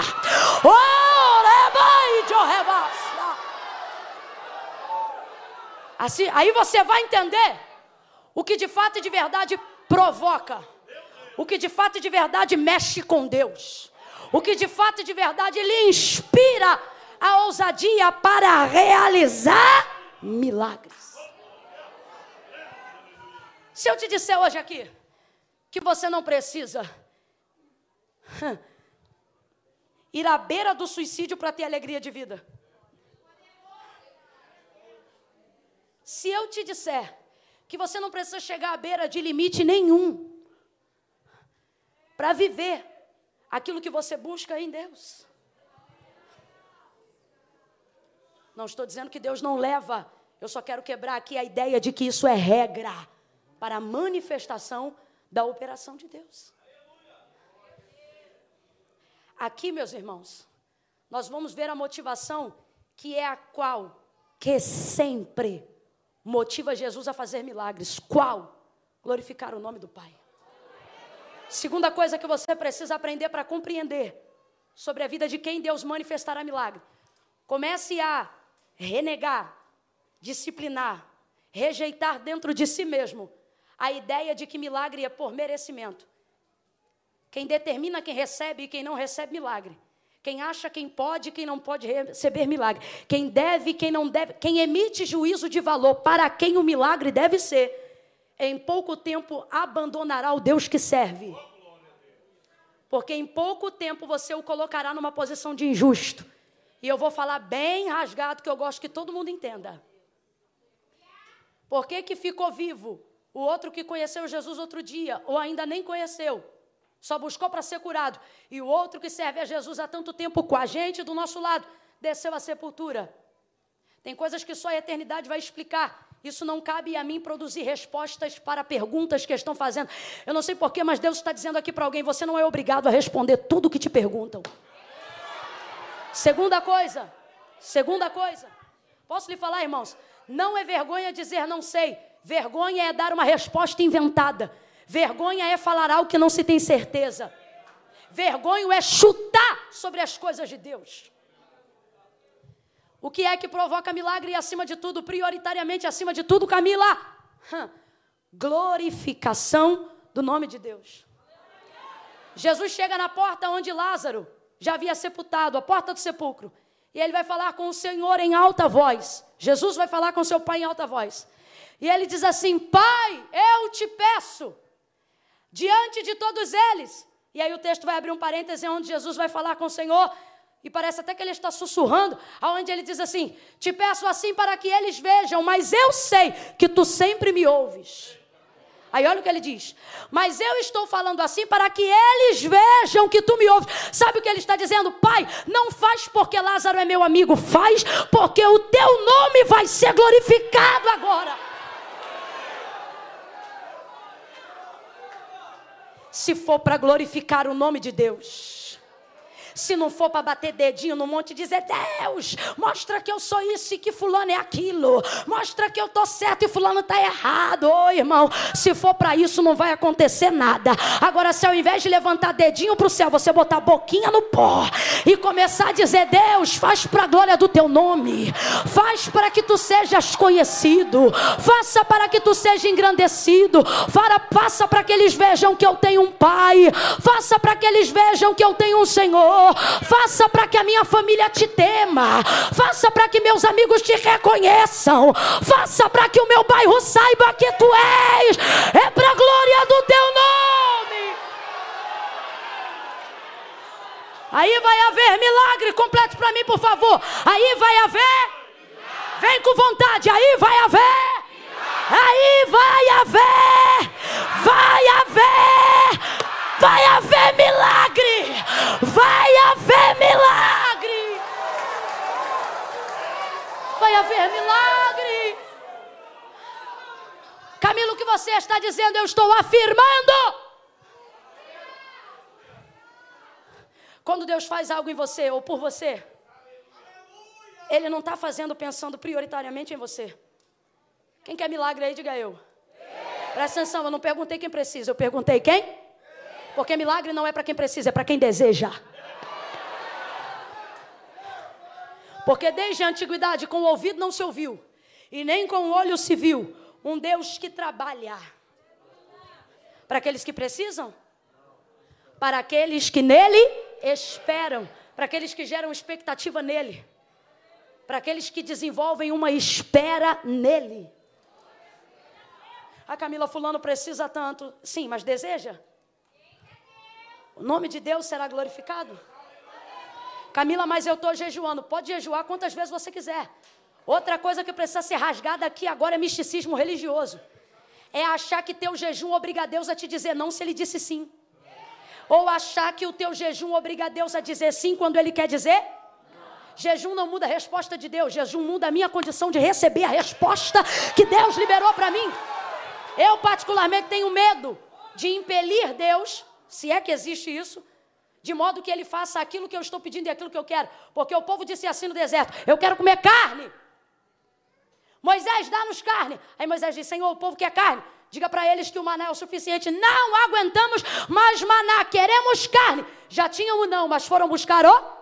Assim, aí você vai entender o que de fato e de verdade provoca, o que de fato e de verdade mexe com Deus, o que de fato e de verdade lhe inspira a ousadia para realizar milagres. Se eu te disser hoje aqui, que você não precisa ir à beira do suicídio para ter alegria de vida. Se eu te disser que você não precisa chegar à beira de limite nenhum para viver aquilo que você busca em Deus. Não estou dizendo que Deus não leva, eu só quero quebrar aqui a ideia de que isso é regra para a manifestação da operação de Deus. Aqui, meus irmãos, nós vamos ver a motivação que é a qual que sempre motiva Jesus a fazer milagres. Qual? Glorificar o nome do Pai. Segunda coisa que você precisa aprender para compreender sobre a vida de quem Deus manifestará milagre. Comece a renegar, disciplinar, rejeitar dentro de si mesmo a ideia de que milagre é por merecimento. Quem determina quem recebe e quem não recebe milagre. Quem acha quem pode e quem não pode receber milagre. Quem deve e quem não deve. Quem emite juízo de valor para quem o milagre deve ser. em pouco tempo abandonará o Deus que serve. Porque em pouco tempo você o colocará numa posição de injusto. E eu vou falar bem rasgado, que eu gosto que todo mundo entenda. Por que, que ficou vivo? O outro que conheceu Jesus outro dia, ou ainda nem conheceu, só buscou para ser curado. E o outro que serve a Jesus há tanto tempo com a gente do nosso lado, desceu à sepultura. Tem coisas que só a eternidade vai explicar. Isso não cabe a mim produzir respostas para perguntas que estão fazendo. Eu não sei porquê, mas Deus está dizendo aqui para alguém: você não é obrigado a responder tudo o que te perguntam. Segunda coisa, segunda coisa. Posso lhe falar, irmãos? Não é vergonha dizer não sei. Vergonha é dar uma resposta inventada. Vergonha é falar algo que não se tem certeza. Vergonha é chutar sobre as coisas de Deus. O que é que provoca milagre e, acima de tudo, prioritariamente, acima de tudo, Camila? Glorificação do nome de Deus. Jesus chega na porta onde Lázaro já havia sepultado, a porta do sepulcro. E ele vai falar com o Senhor em alta voz. Jesus vai falar com seu pai em alta voz. E ele diz assim: Pai, eu te peço, diante de todos eles. E aí o texto vai abrir um parêntese onde Jesus vai falar com o Senhor. E parece até que ele está sussurrando, aonde ele diz assim: Te peço assim para que eles vejam, mas eu sei que tu sempre me ouves. Aí olha o que ele diz. Mas eu estou falando assim para que eles vejam que tu me ouves. Sabe o que ele está dizendo? Pai, não faz porque Lázaro é meu amigo, faz porque o teu nome vai ser glorificado agora. Se for para glorificar o nome de Deus se não for para bater dedinho no monte e dizer, Deus, mostra que eu sou isso e que fulano é aquilo. Mostra que eu tô certo e fulano tá errado. Ô oh, irmão, se for para isso não vai acontecer nada. Agora, se ao invés de levantar dedinho para o céu, você botar a boquinha no pó e começar a dizer, Deus, faz para a glória do teu nome. Faz para que tu sejas conhecido. Faça para que tu seja engrandecido. Faça para que eles vejam que eu tenho um pai. Faça para que eles vejam que eu tenho um Senhor. Faça para que a minha família te tema. Faça para que meus amigos te reconheçam. Faça para que o meu bairro saiba que tu és. É para a glória do teu nome. Aí vai haver milagre. Complete para mim, por favor. Aí vai haver. Vem com vontade. Aí vai haver. Aí vai haver. Vai haver. Vai haver milagre! Vai haver milagre! Vai haver milagre! Camilo, o que você está dizendo, eu estou afirmando. Quando Deus faz algo em você ou por você, Ele não está fazendo pensando prioritariamente em você. Quem quer milagre aí, diga eu. Presta atenção, eu não perguntei quem precisa, eu perguntei quem? Porque milagre não é para quem precisa, é para quem deseja. Porque desde a antiguidade, com o ouvido não se ouviu, e nem com o olho se viu, um Deus que trabalha. Para aqueles que precisam? Para aqueles que nele esperam. Para aqueles que geram expectativa nele. Para aqueles que desenvolvem uma espera nele. A Camila Fulano precisa tanto. Sim, mas deseja? O nome de Deus será glorificado. Camila, mas eu estou jejuando. Pode jejuar quantas vezes você quiser. Outra coisa que precisa ser rasgada aqui agora é misticismo religioso. É achar que teu jejum obriga a Deus a te dizer não se ele disse sim. Ou achar que o teu jejum obriga a Deus a dizer sim quando ele quer dizer Jejum não muda a resposta de Deus, jejum muda a minha condição de receber a resposta que Deus liberou para mim. Eu, particularmente, tenho medo de impelir Deus se é que existe isso, de modo que ele faça aquilo que eu estou pedindo e aquilo que eu quero. Porque o povo disse assim no deserto: Eu quero comer carne. Moisés, dá-nos carne. Aí Moisés disse: Senhor, o povo quer carne. Diga para eles que o maná é o suficiente. Não aguentamos mais maná, queremos carne. Já tinham o não, mas foram buscar o.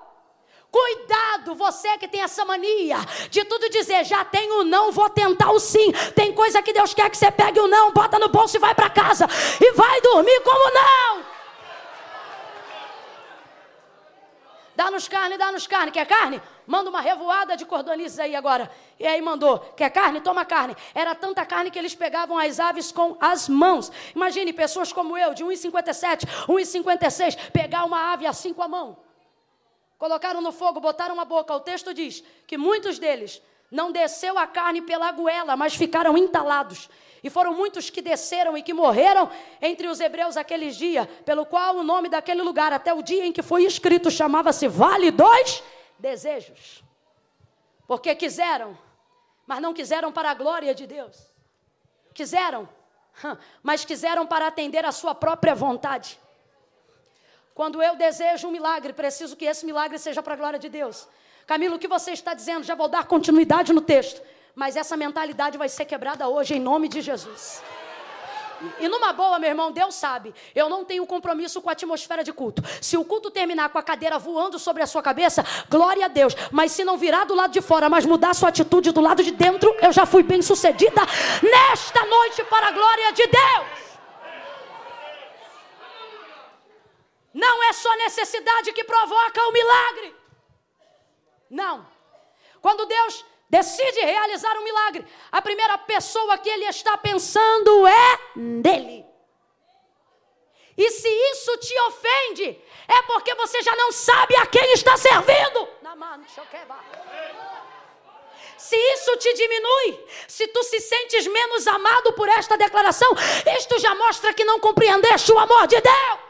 Cuidado, você que tem essa mania de tudo dizer, já tenho o não, vou tentar o sim. Tem coisa que Deus quer que você pegue o não, bota no bolso e vai para casa. E vai dormir como não. Dá-nos carne, dá-nos carne. Quer carne? Manda uma revoada de cordonices aí agora. E aí mandou. Quer carne? Toma carne. Era tanta carne que eles pegavam as aves com as mãos. Imagine pessoas como eu, de 1,57, 1,56, pegar uma ave assim com a mão. Colocaram no fogo, botaram uma boca. O texto diz que muitos deles não desceu a carne pela goela, mas ficaram entalados. E foram muitos que desceram e que morreram entre os hebreus aqueles dias, pelo qual o nome daquele lugar, até o dia em que foi escrito, chamava-se Vale dos Desejos. Porque quiseram, mas não quiseram para a glória de Deus. Quiseram, mas quiseram para atender a sua própria vontade. Quando eu desejo um milagre, preciso que esse milagre seja para a glória de Deus. Camilo, o que você está dizendo? Já vou dar continuidade no texto. Mas essa mentalidade vai ser quebrada hoje, em nome de Jesus. E numa boa, meu irmão, Deus sabe, eu não tenho compromisso com a atmosfera de culto. Se o culto terminar com a cadeira voando sobre a sua cabeça, glória a Deus. Mas se não virar do lado de fora, mas mudar sua atitude do lado de dentro, eu já fui bem sucedida nesta noite para a glória de Deus. Não é só necessidade que provoca o milagre. Não. Quando Deus decide realizar um milagre, a primeira pessoa que ele está pensando é nele. E se isso te ofende, é porque você já não sabe a quem está servindo. Se isso te diminui, se tu se sentes menos amado por esta declaração, isto já mostra que não compreendeste o amor de Deus.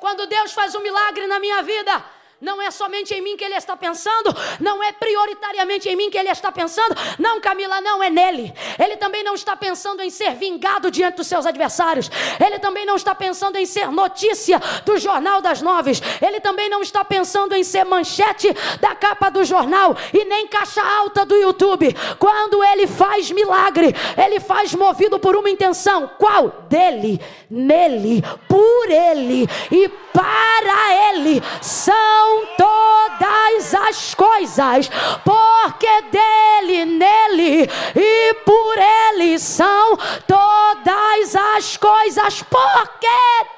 Quando Deus faz um milagre na minha vida, não é somente em mim que ele está pensando, não é prioritariamente em mim que ele está pensando. Não, Camila, não é nele. Ele também não está pensando em ser vingado diante dos seus adversários. Ele também não está pensando em ser notícia do Jornal das Nove. Ele também não está pensando em ser manchete da capa do jornal e nem caixa alta do YouTube. Quando ele faz milagre, ele faz movido por uma intenção. Qual? Dele, nele, por ele e para ele são todas as coisas, porque dele, nele e por ele são todas as coisas, porque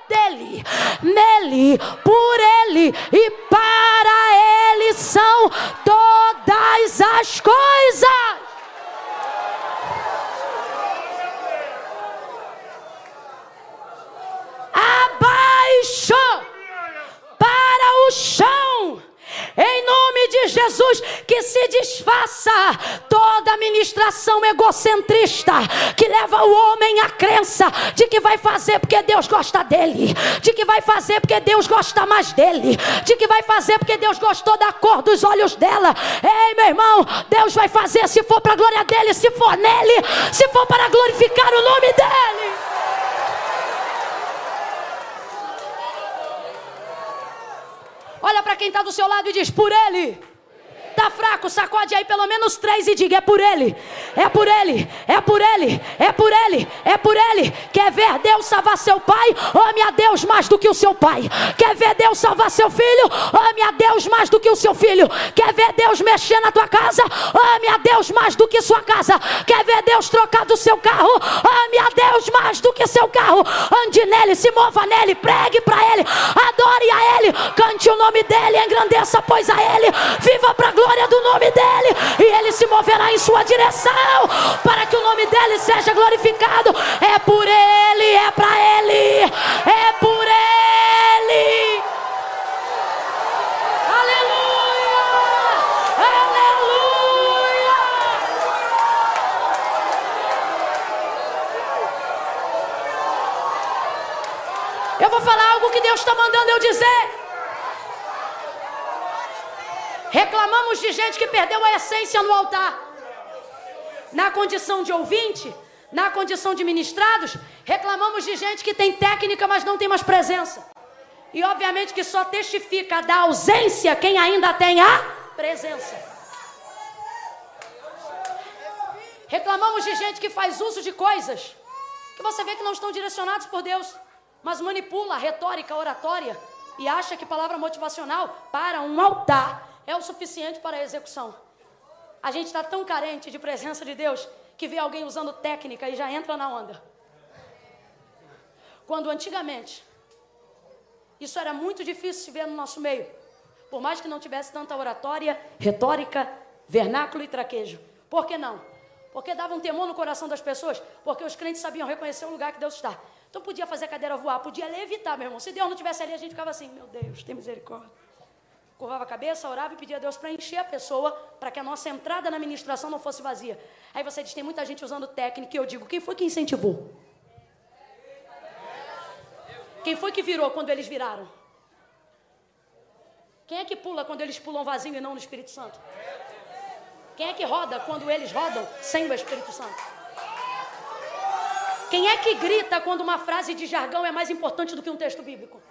dele, nele, por ele e para ele são todas as coisas. Abaixo para o chão. Em nome de Jesus, que se desfaça toda ministração egocentrista que leva o homem à crença de que vai fazer porque Deus gosta dele, de que vai fazer porque Deus gosta mais dele, de que vai fazer porque Deus gostou da cor dos olhos dela. Ei, meu irmão, Deus vai fazer se for para a glória dele, se for nele, se for para glorificar o nome dele. Olha para quem está do seu lado e diz: por ele. Tá fraco, sacode aí pelo menos três e diga: é por ele, é por ele, é por ele, é por ele, é por ele. Quer ver Deus salvar seu pai? Ame a Deus mais do que o seu pai. Quer ver Deus salvar seu filho? Ame a Deus mais do que o seu filho. Quer ver Deus mexer na tua casa? Ame a Deus mais do que sua casa. Quer ver Deus trocar do seu carro? Ame a Deus mais do que seu carro. Ande nele, se mova nele, pregue para ele, adore a ele, cante o nome dele, engrandeça, pois a ele, viva para glória glória do nome dele, e ele se moverá em sua direção, para que o nome dele seja glorificado. É por ele, é para ele, é por ele. Aleluia! Aleluia! Eu vou falar algo que Deus está mandando eu dizer. Reclamamos de gente que perdeu a essência no altar. Na condição de ouvinte, na condição de ministrados, reclamamos de gente que tem técnica, mas não tem mais presença. E obviamente que só testifica da ausência quem ainda tem a presença. Reclamamos de gente que faz uso de coisas que você vê que não estão direcionados por Deus, mas manipula a retórica oratória e acha que palavra motivacional para um altar é o suficiente para a execução. A gente está tão carente de presença de Deus que vê alguém usando técnica e já entra na onda. Quando antigamente Isso era muito difícil de ver no nosso meio. Por mais que não tivesse tanta oratória, retórica, vernáculo e traquejo. Por que não? Porque dava um temor no coração das pessoas, porque os crentes sabiam reconhecer o lugar que Deus está. Então podia fazer a cadeira voar, podia levitar, meu irmão. Se Deus não tivesse ali, a gente ficava assim, meu Deus, tem misericórdia. Curvava a cabeça, orava e pedia a Deus para encher a pessoa, para que a nossa entrada na ministração não fosse vazia. Aí você diz, tem muita gente usando técnica, e eu digo, quem foi que incentivou? Quem foi que virou quando eles viraram? Quem é que pula quando eles pulam vazio e não no Espírito Santo? Quem é que roda quando eles rodam sem o Espírito Santo? Quem é que grita quando uma frase de jargão é mais importante do que um texto bíblico?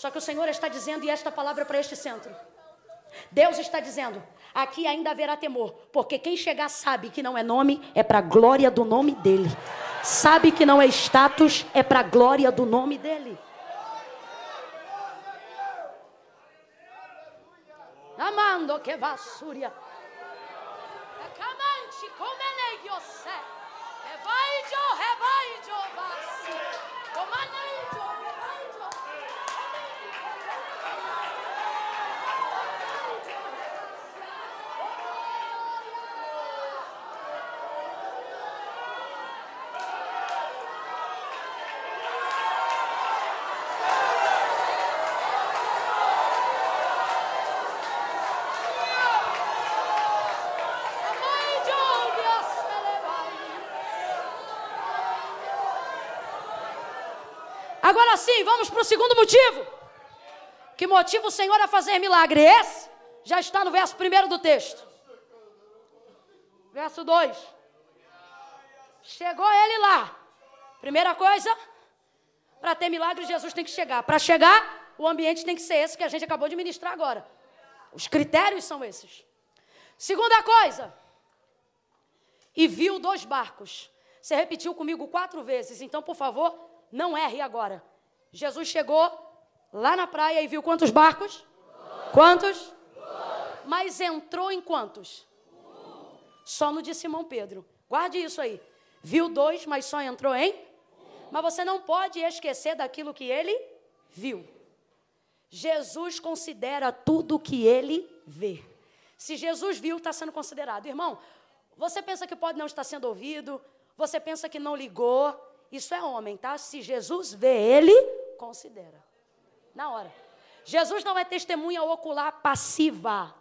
Só que o Senhor está dizendo, e esta palavra para este centro. Deus está dizendo: aqui ainda haverá temor, porque quem chegar sabe que não é nome, é para a glória do nome dele. Sabe que não é status, é para a glória do nome dele. Amando que vassúria. Camanche, come lei, Agora sim, vamos para o segundo motivo. Que motiva o Senhor a fazer milagre? Esse já está no verso primeiro do texto. Verso 2. Chegou ele lá. Primeira coisa, para ter milagre, Jesus tem que chegar. Para chegar, o ambiente tem que ser esse que a gente acabou de ministrar agora. Os critérios são esses. Segunda coisa, e viu dois barcos. Você repetiu comigo quatro vezes, então, por favor, não erre agora. Jesus chegou lá na praia e viu quantos barcos? Quantos? Mas entrou em quantos? Só no de Simão Pedro. Guarde isso aí. Viu dois, mas só entrou em? Mas você não pode esquecer daquilo que ele viu. Jesus considera tudo o que ele vê. Se Jesus viu, está sendo considerado. Irmão, você pensa que pode não estar sendo ouvido, você pensa que não ligou, isso é homem, tá? Se Jesus vê ele, considera. Na hora. Jesus não é testemunha ocular passiva.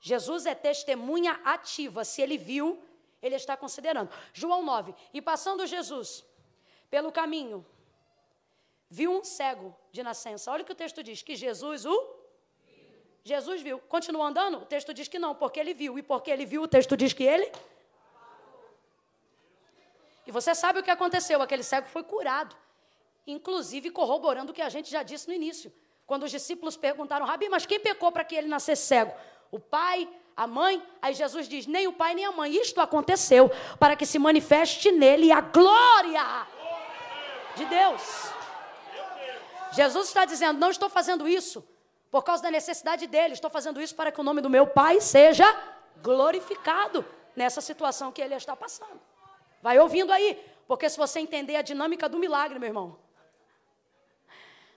Jesus é testemunha ativa. Se ele viu, ele está considerando. João 9. E passando Jesus pelo caminho, viu um cego de nascença. Olha o que o texto diz: que Jesus o. Jesus viu. Continua andando? O texto diz que não, porque ele viu. E porque ele viu, o texto diz que ele e você sabe o que aconteceu? Aquele cego foi curado. Inclusive corroborando o que a gente já disse no início. Quando os discípulos perguntaram, Rabi, mas quem pecou para que ele nascesse cego? O pai, a mãe? Aí Jesus diz: nem o pai nem a mãe. Isto aconteceu para que se manifeste nele a glória de Deus. Jesus está dizendo: não estou fazendo isso por causa da necessidade dele, estou fazendo isso para que o nome do meu pai seja glorificado nessa situação que ele está passando. Vai ouvindo aí, porque se você entender a dinâmica do milagre, meu irmão,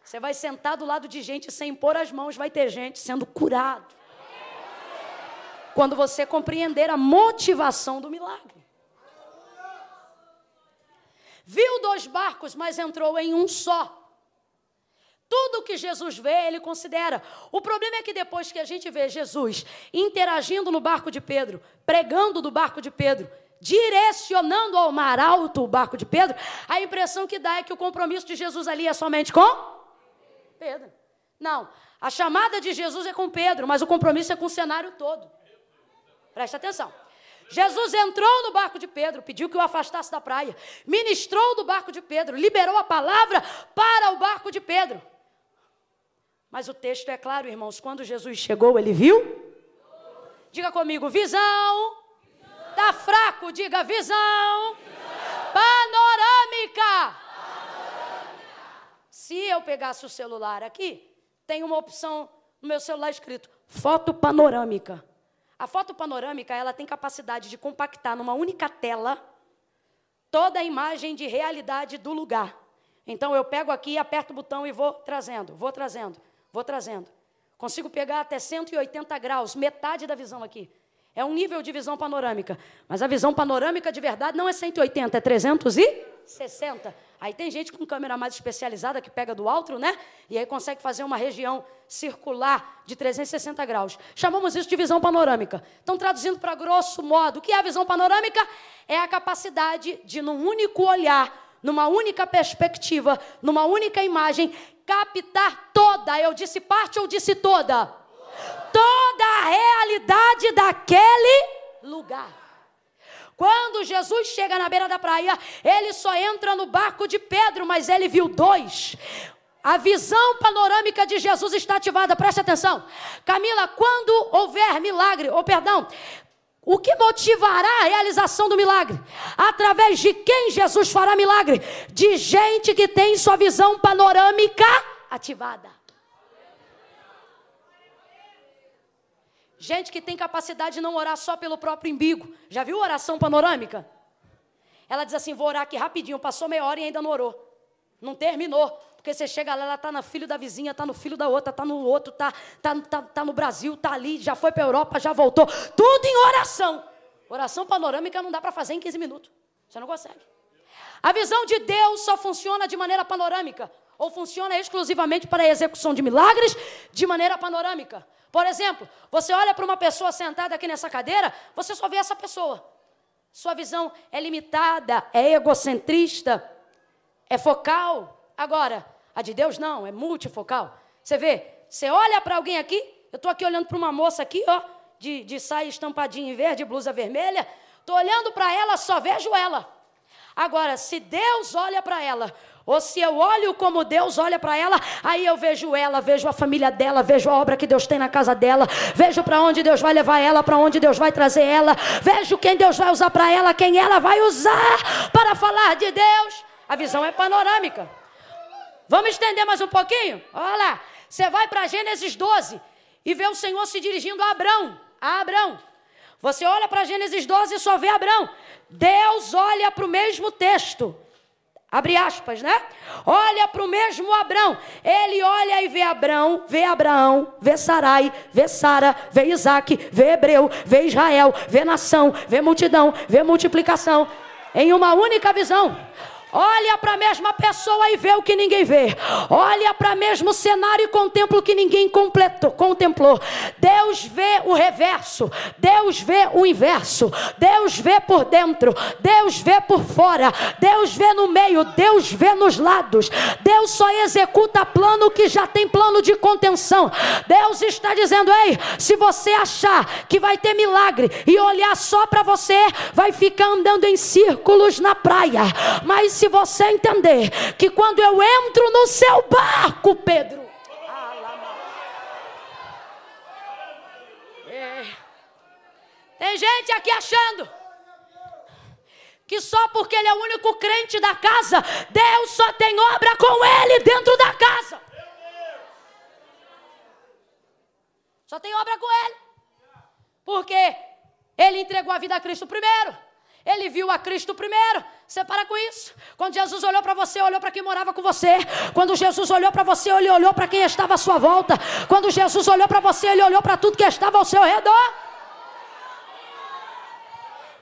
você vai sentar do lado de gente sem impor as mãos, vai ter gente sendo curado. Quando você compreender a motivação do milagre. Viu dois barcos, mas entrou em um só. Tudo que Jesus vê, ele considera. O problema é que depois que a gente vê Jesus interagindo no barco de Pedro, pregando do barco de Pedro, direcionando ao mar alto o barco de Pedro, a impressão que dá é que o compromisso de Jesus ali é somente com Pedro. Não, a chamada de Jesus é com Pedro, mas o compromisso é com o cenário todo. Presta atenção. Jesus entrou no barco de Pedro, pediu que o afastasse da praia, ministrou do barco de Pedro, liberou a palavra para o barco de Pedro. Mas o texto é claro, irmãos, quando Jesus chegou, ele viu? Diga comigo, visão Está fraco, diga visão. visão. Panorâmica. Panorâmica. Se eu pegasse o celular aqui, tem uma opção no meu celular escrito foto panorâmica. A foto panorâmica, ela tem capacidade de compactar numa única tela toda a imagem de realidade do lugar. Então eu pego aqui, aperto o botão e vou trazendo, vou trazendo, vou trazendo. Consigo pegar até 180 graus, metade da visão aqui. É um nível de visão panorâmica. Mas a visão panorâmica de verdade não é 180, é 360. Aí tem gente com câmera mais especializada que pega do alto, né? E aí consegue fazer uma região circular de 360 graus. Chamamos isso de visão panorâmica. Então, traduzindo para grosso modo, o que é a visão panorâmica? É a capacidade de, num único olhar, numa única perspectiva, numa única imagem, captar toda. Eu disse parte ou disse toda? Toda a realidade daquele lugar. Quando Jesus chega na beira da praia, ele só entra no barco de Pedro, mas ele viu dois. A visão panorâmica de Jesus está ativada, preste atenção. Camila, quando houver milagre, ou perdão, o que motivará a realização do milagre? Através de quem Jesus fará milagre? De gente que tem sua visão panorâmica ativada. Gente que tem capacidade de não orar só pelo próprio umbigo. Já viu oração panorâmica? Ela diz assim: vou orar aqui rapidinho. Passou meia hora e ainda não orou. Não terminou. Porque você chega lá, ela está no filho da vizinha, está no filho da outra, está no outro, está tá, tá, tá no Brasil, está ali, já foi para a Europa, já voltou. Tudo em oração. Oração panorâmica não dá para fazer em 15 minutos. Você não consegue. A visão de Deus só funciona de maneira panorâmica. Ou funciona exclusivamente para a execução de milagres de maneira panorâmica. Por exemplo, você olha para uma pessoa sentada aqui nessa cadeira, você só vê essa pessoa. Sua visão é limitada, é egocentrista, é focal. Agora, a de Deus não, é multifocal. Você vê, você olha para alguém aqui, eu estou aqui olhando para uma moça aqui, ó, de, de saia estampadinha em verde, blusa vermelha. Estou olhando para ela, só vejo ela. Agora, se Deus olha para ela, ou se eu olho como Deus olha para ela, aí eu vejo ela, vejo a família dela, vejo a obra que Deus tem na casa dela, vejo para onde Deus vai levar ela, para onde Deus vai trazer ela, vejo quem Deus vai usar para ela, quem ela vai usar para falar de Deus. A visão é panorâmica. Vamos estender mais um pouquinho? Olha lá. Você vai para Gênesis 12 e vê o Senhor se dirigindo a Abrão. A Abrão. Você olha para Gênesis 12 e só vê Abrão. Deus olha para o mesmo texto. Abre aspas, né? Olha para o mesmo Abrão. Ele olha e vê Abrão, vê Abraão, vê Sarai, vê Sara, vê Isaac, vê Hebreu, vê Israel, vê nação, vê multidão, vê multiplicação. Em uma única visão. Olha para a mesma pessoa e vê o que ninguém vê. Olha para o mesmo cenário e contempla o que ninguém completou, contemplou. Deus vê o reverso. Deus vê o inverso. Deus vê por dentro. Deus vê por fora. Deus vê no meio. Deus vê nos lados. Deus só executa plano que já tem plano de contenção. Deus está dizendo: ei, se você achar que vai ter milagre e olhar só para você, vai ficar andando em círculos na praia. Mas se você entender que quando eu entro no seu barco, Pedro. É. Tem gente aqui achando que só porque ele é o único crente da casa, Deus só tem obra com ele dentro da casa. Só tem obra com ele. Porque ele entregou a vida a Cristo primeiro. Ele viu a Cristo primeiro. Você para com isso. Quando Jesus olhou para você, olhou para quem morava com você. Quando Jesus olhou para você, ele olhou para quem estava à sua volta. Quando Jesus olhou para você, ele olhou para tudo que estava ao seu redor.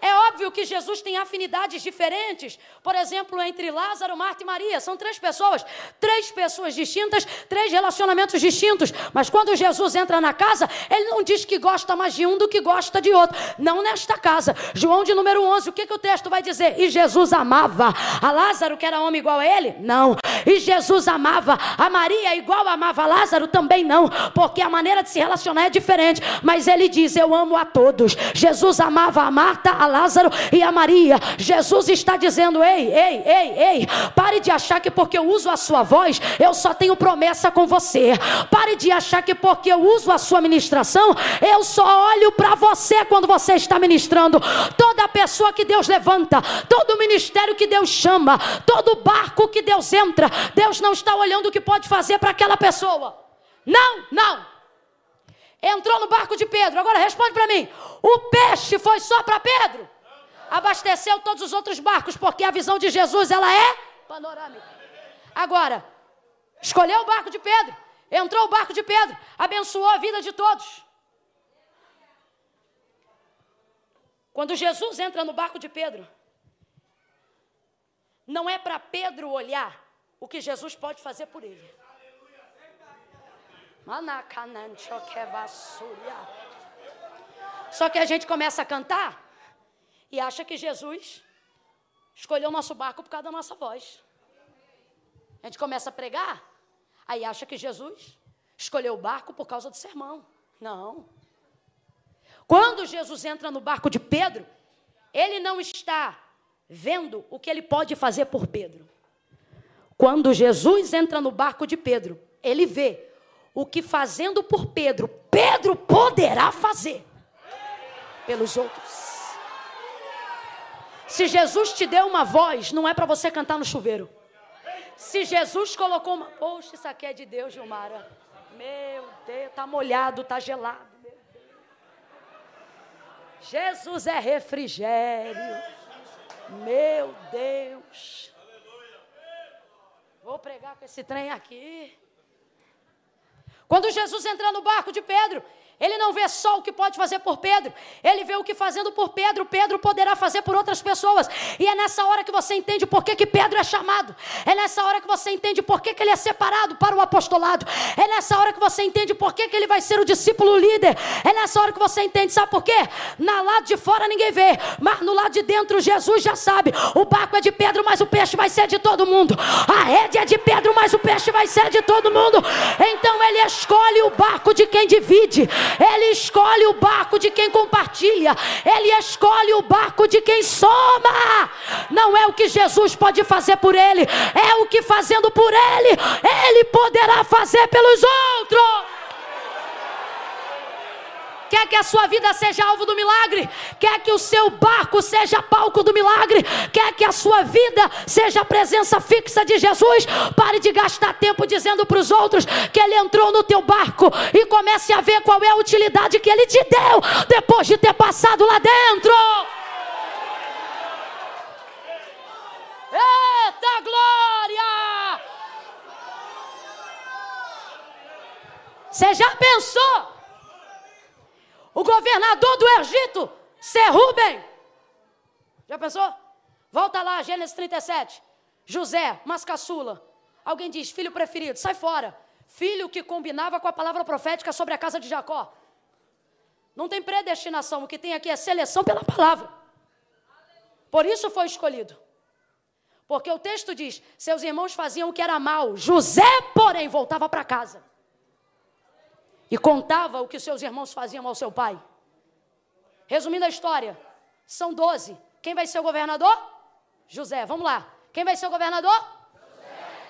É óbvio que Jesus tem afinidades diferentes, por exemplo, entre Lázaro, Marta e Maria. São três pessoas, três pessoas distintas, três relacionamentos distintos. Mas quando Jesus entra na casa, ele não diz que gosta mais de um do que gosta de outro. Não nesta casa. João de número 11, o que, que o texto vai dizer? E Jesus amava a Lázaro, que era homem igual a ele? Não. E Jesus amava a Maria, igual amava a Lázaro? Também não. Porque a maneira de se relacionar é diferente. Mas ele diz: Eu amo a todos. Jesus amava a Marta, a Lázaro e a Maria. Jesus está dizendo: ei, ei, ei, ei, pare de achar que porque eu uso a sua voz, eu só tenho promessa com você. Pare de achar que porque eu uso a sua ministração, eu só olho para você quando você está ministrando. Toda pessoa que Deus levanta, todo ministério que Deus chama, todo barco que Deus entra, Deus não está olhando o que pode fazer para aquela pessoa. Não, não. Entrou no barco de Pedro. Agora responde para mim: o peixe foi só para Pedro? abasteceu todos os outros barcos, porque a visão de Jesus ela é panorâmica. Agora, escolheu o barco de Pedro, entrou o barco de Pedro, abençoou a vida de todos. Quando Jesus entra no barco de Pedro, não é para Pedro olhar o que Jesus pode fazer por ele. Só que a gente começa a cantar e acha que Jesus escolheu o nosso barco por causa da nossa voz. A gente começa a pregar, aí acha que Jesus escolheu o barco por causa do sermão. Não. Quando Jesus entra no barco de Pedro, ele não está vendo o que ele pode fazer por Pedro. Quando Jesus entra no barco de Pedro, ele vê o que fazendo por Pedro, Pedro poderá fazer pelos outros. Se Jesus te deu uma voz, não é para você cantar no chuveiro. Se Jesus colocou uma. Poxa, isso aqui é de Deus, Gilmara. Meu Deus, tá molhado, tá gelado. Jesus é refrigério. Meu Deus. Vou pregar com esse trem aqui. Quando Jesus entra no barco de Pedro, ele não vê só o que pode fazer por Pedro, ele vê o que fazendo por Pedro, Pedro poderá fazer por outras pessoas. E é nessa hora que você entende por que, que Pedro é chamado. É nessa hora que você entende por que, que ele é separado para o apostolado. É nessa hora que você entende por que, que ele vai ser o discípulo líder. É nessa hora que você entende, sabe por quê? Na lado de fora ninguém vê, mas no lado de dentro Jesus já sabe. O barco é de Pedro, mas o peixe vai ser de todo mundo. A rede é de Pedro, mas o peixe vai ser de todo mundo. Então ele escolhe o barco de quem divide. Ele escolhe o barco de quem compartilha. Ele escolhe o barco de quem soma. Não é o que Jesus pode fazer por ele, é o que fazendo por ele, ele poderá fazer pelos outros. Quer que a sua vida seja alvo do milagre? Quer que o seu barco seja palco do milagre? Quer que a sua vida seja a presença fixa de Jesus? Pare de gastar tempo dizendo para os outros que ele entrou no teu barco e comece a ver qual é a utilidade que ele te deu depois de ter passado lá dentro. Eita glória! Você já pensou? O governador do Egito, ser Rubem. Já pensou? Volta lá, Gênesis 37. José, mascaçula. Alguém diz, filho preferido, sai fora. Filho que combinava com a palavra profética sobre a casa de Jacó. Não tem predestinação, o que tem aqui é seleção pela palavra. Por isso foi escolhido. Porque o texto diz: seus irmãos faziam o que era mal, José, porém, voltava para casa e contava o que seus irmãos faziam ao seu pai. Resumindo a história, são doze. Quem vai ser o governador? José. Vamos lá. Quem vai ser o governador? José.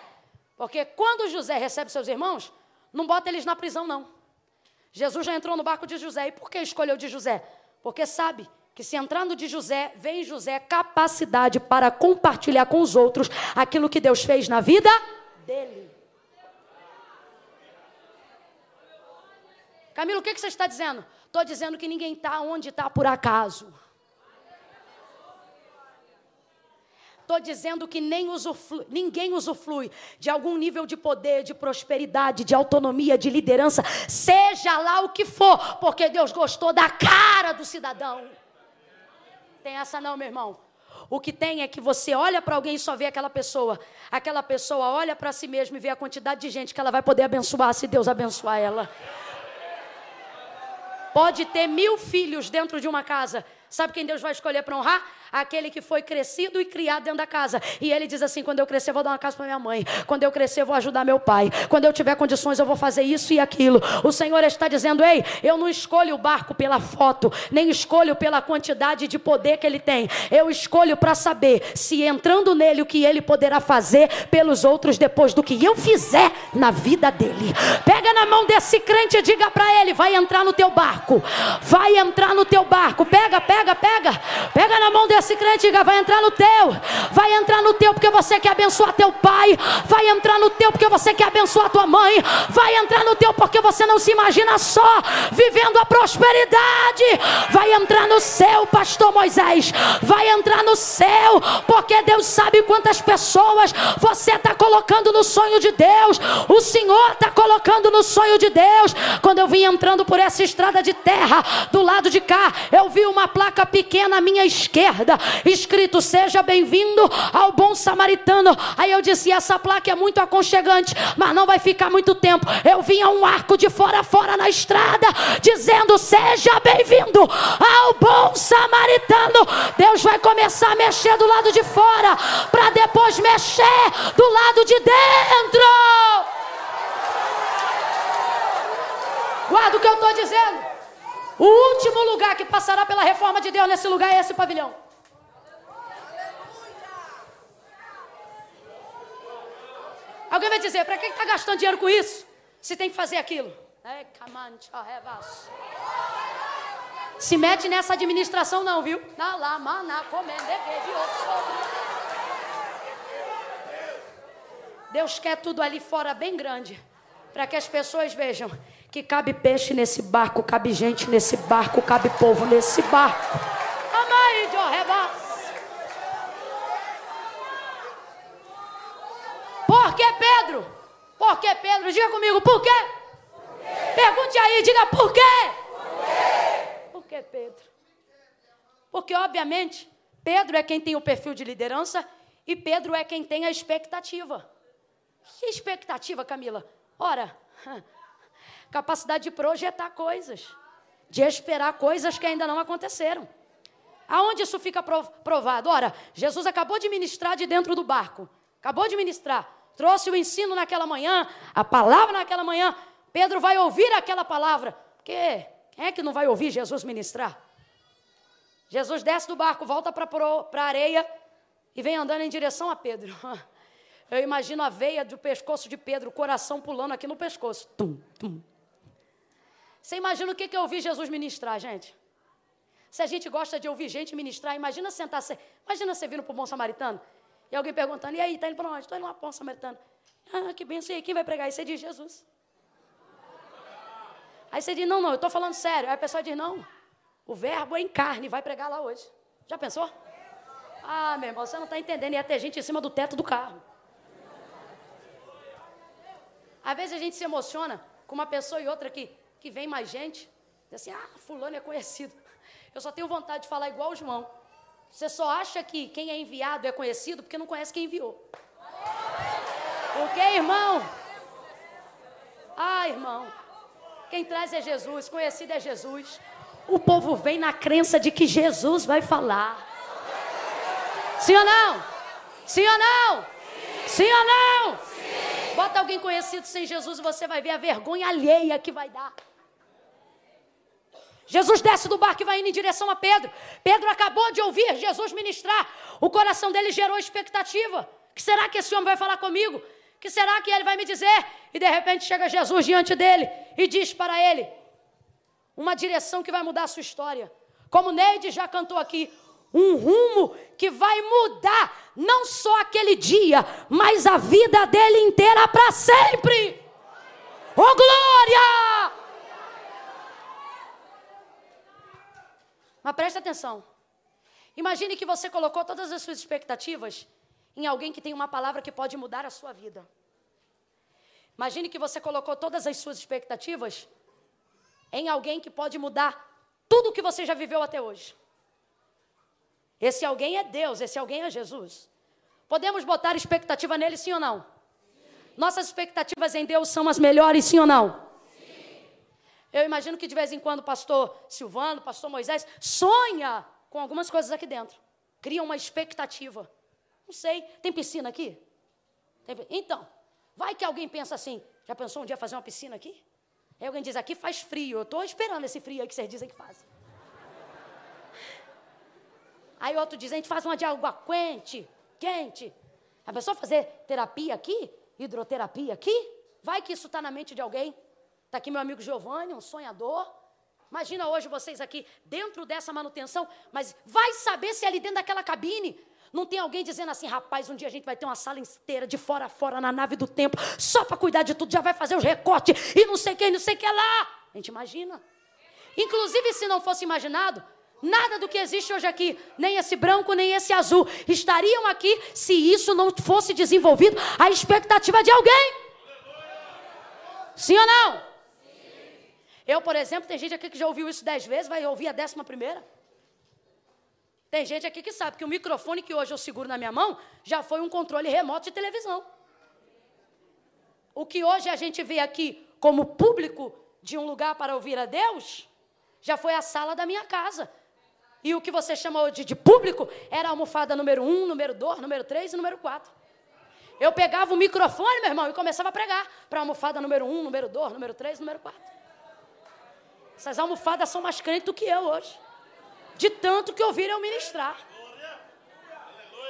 Porque quando José recebe seus irmãos, não bota eles na prisão, não. Jesus já entrou no barco de José. E por que escolheu de José? Porque sabe que se entrando de José, vem José capacidade para compartilhar com os outros aquilo que Deus fez na vida dele. Camilo, o que, que você está dizendo? Estou dizendo que ninguém está onde está por acaso. Estou dizendo que nem usuflui, ninguém usufrui de algum nível de poder, de prosperidade, de autonomia, de liderança, seja lá o que for, porque Deus gostou da cara do cidadão. Tem essa não, meu irmão. O que tem é que você olha para alguém e só vê aquela pessoa. Aquela pessoa olha para si mesma e vê a quantidade de gente que ela vai poder abençoar se Deus abençoar ela. Pode ter mil filhos dentro de uma casa. Sabe quem Deus vai escolher para honrar? aquele que foi crescido e criado dentro da casa. E ele diz assim: quando eu crescer, vou dar uma casa para minha mãe. Quando eu crescer, vou ajudar meu pai. Quando eu tiver condições, eu vou fazer isso e aquilo. O Senhor está dizendo: ei, eu não escolho o barco pela foto, nem escolho pela quantidade de poder que ele tem. Eu escolho para saber se entrando nele o que ele poderá fazer pelos outros depois do que eu fizer na vida dele. Pega na mão desse crente e diga para ele: vai entrar no teu barco. Vai entrar no teu barco. Pega, pega, pega. Pega na mão desse esse crente, diga, vai entrar no teu. Vai entrar no teu porque você quer abençoar teu pai. Vai entrar no teu porque você quer abençoar tua mãe. Vai entrar no teu porque você não se imagina só vivendo a prosperidade. Vai entrar no céu, pastor Moisés. Vai entrar no céu porque Deus sabe quantas pessoas você está colocando no sonho de Deus. O Senhor está colocando no sonho de Deus. Quando eu vim entrando por essa estrada de terra, do lado de cá, eu vi uma placa pequena à minha esquerda, escrito: Seja bem-vindo ao bom samaritano. Aí eu disse: Essa placa é muito aconchegante, mas não vai ficar muito tempo. Eu vinha um arco de fora a fora na estrada, dizendo: Seja bem-vindo ao bom samaritano. Deus vai começar a mexer do lado de fora, para depois mexer do lado de dentro. Guarda o que eu estou dizendo. O último lugar que passará pela reforma de Deus nesse lugar é esse pavilhão. Alguém vai dizer, para que está gastando dinheiro com isso? Se tem que fazer aquilo. É, Se mete nessa administração não, viu? De Deus quer tudo ali fora bem grande, para que as pessoas vejam que cabe peixe nesse barco, cabe gente nesse barco, cabe povo nesse barco. Amai de Por que Pedro? Por que Pedro? Diga comigo, por quê? Pergunte aí, diga? Por quê? Por que Pedro? Porque, obviamente, Pedro é quem tem o perfil de liderança e Pedro é quem tem a expectativa. Que expectativa, Camila? Ora, capacidade de projetar coisas, de esperar coisas que ainda não aconteceram. Aonde isso fica provado? Ora, Jesus acabou de ministrar de dentro do barco, acabou de ministrar, trouxe o ensino naquela manhã, a palavra naquela manhã. Pedro vai ouvir aquela palavra, porque quem é que não vai ouvir Jesus ministrar? Jesus desce do barco, volta para a areia e vem andando em direção a Pedro. Eu imagino a veia do pescoço de Pedro, o coração pulando aqui no pescoço. Tum, tum, você imagina o que, que eu ouvi Jesus ministrar, gente? Se a gente gosta de ouvir gente ministrar, imagina sentar, imagina você vindo para o bom samaritano e alguém perguntando, e aí, está indo para onde? Estou indo lá para o bom samaritano. Ah, que benção, e aí, quem vai pregar? Aí você diz, Jesus. Aí você diz, não, não, eu estou falando sério. Aí a pessoa diz, não, o verbo é em carne, vai pregar lá hoje. Já pensou? Ah, meu irmão, você não está entendendo, ia ter gente em cima do teto do carro. Às vezes a gente se emociona com uma pessoa e outra que que vem mais gente, diz assim, ah, fulano é conhecido. Eu só tenho vontade de falar igual o João. Você só acha que quem é enviado é conhecido porque não conhece quem enviou. Porque, irmão? Ah, irmão. Quem traz é Jesus, conhecido é Jesus. O povo vem na crença de que Jesus vai falar. Sim ou não? Sim ou não? Sim, Sim ou não? Sim. Bota alguém conhecido sem Jesus e você vai ver a vergonha alheia que vai dar. Jesus desce do barco e vai indo em direção a Pedro. Pedro acabou de ouvir Jesus ministrar. O coração dele gerou expectativa. que será que esse homem vai falar comigo? que será que ele vai me dizer? E de repente chega Jesus diante dele e diz para ele uma direção que vai mudar a sua história. Como Neide já cantou aqui, um rumo que vai mudar não só aquele dia, mas a vida dele inteira para sempre. Oh glória! Mas preste atenção. Imagine que você colocou todas as suas expectativas em alguém que tem uma palavra que pode mudar a sua vida. Imagine que você colocou todas as suas expectativas em alguém que pode mudar tudo o que você já viveu até hoje. Esse alguém é Deus, esse alguém é Jesus. Podemos botar expectativa nele, sim ou não? Nossas expectativas em Deus são as melhores, sim ou não? Eu imagino que de vez em quando o pastor Silvano, o pastor Moisés, sonha com algumas coisas aqui dentro. Cria uma expectativa. Não sei, tem piscina aqui? Tem... Então, vai que alguém pensa assim, já pensou um dia fazer uma piscina aqui? Aí alguém diz, aqui faz frio, eu estou esperando esse frio aí que vocês dizem que faz. Aí outro diz, a gente faz uma de água quente, quente. A pessoa fazer terapia aqui, hidroterapia aqui, vai que isso está na mente de alguém. Está aqui meu amigo Giovanni, um sonhador. Imagina hoje vocês aqui dentro dessa manutenção, mas vai saber se ali dentro daquela cabine não tem alguém dizendo assim, rapaz, um dia a gente vai ter uma sala inteira de fora a fora na nave do tempo, só para cuidar de tudo, já vai fazer os recortes e não sei quem, não sei que lá. A gente imagina. Inclusive, se não fosse imaginado, nada do que existe hoje aqui, nem esse branco, nem esse azul, estariam aqui se isso não fosse desenvolvido a expectativa de alguém. Sim ou não? Eu, por exemplo, tem gente aqui que já ouviu isso dez vezes, vai ouvir a décima primeira. Tem gente aqui que sabe que o microfone que hoje eu seguro na minha mão já foi um controle remoto de televisão. O que hoje a gente vê aqui como público de um lugar para ouvir a Deus, já foi a sala da minha casa. E o que você chama de, de público era a almofada número um, número dois, número três e número quatro. Eu pegava o microfone, meu irmão, e começava a pregar para a almofada número um, número dois, número três, número quatro. Essas almofadas são mais crentes do que eu hoje. De tanto que ouviram eu ministrar.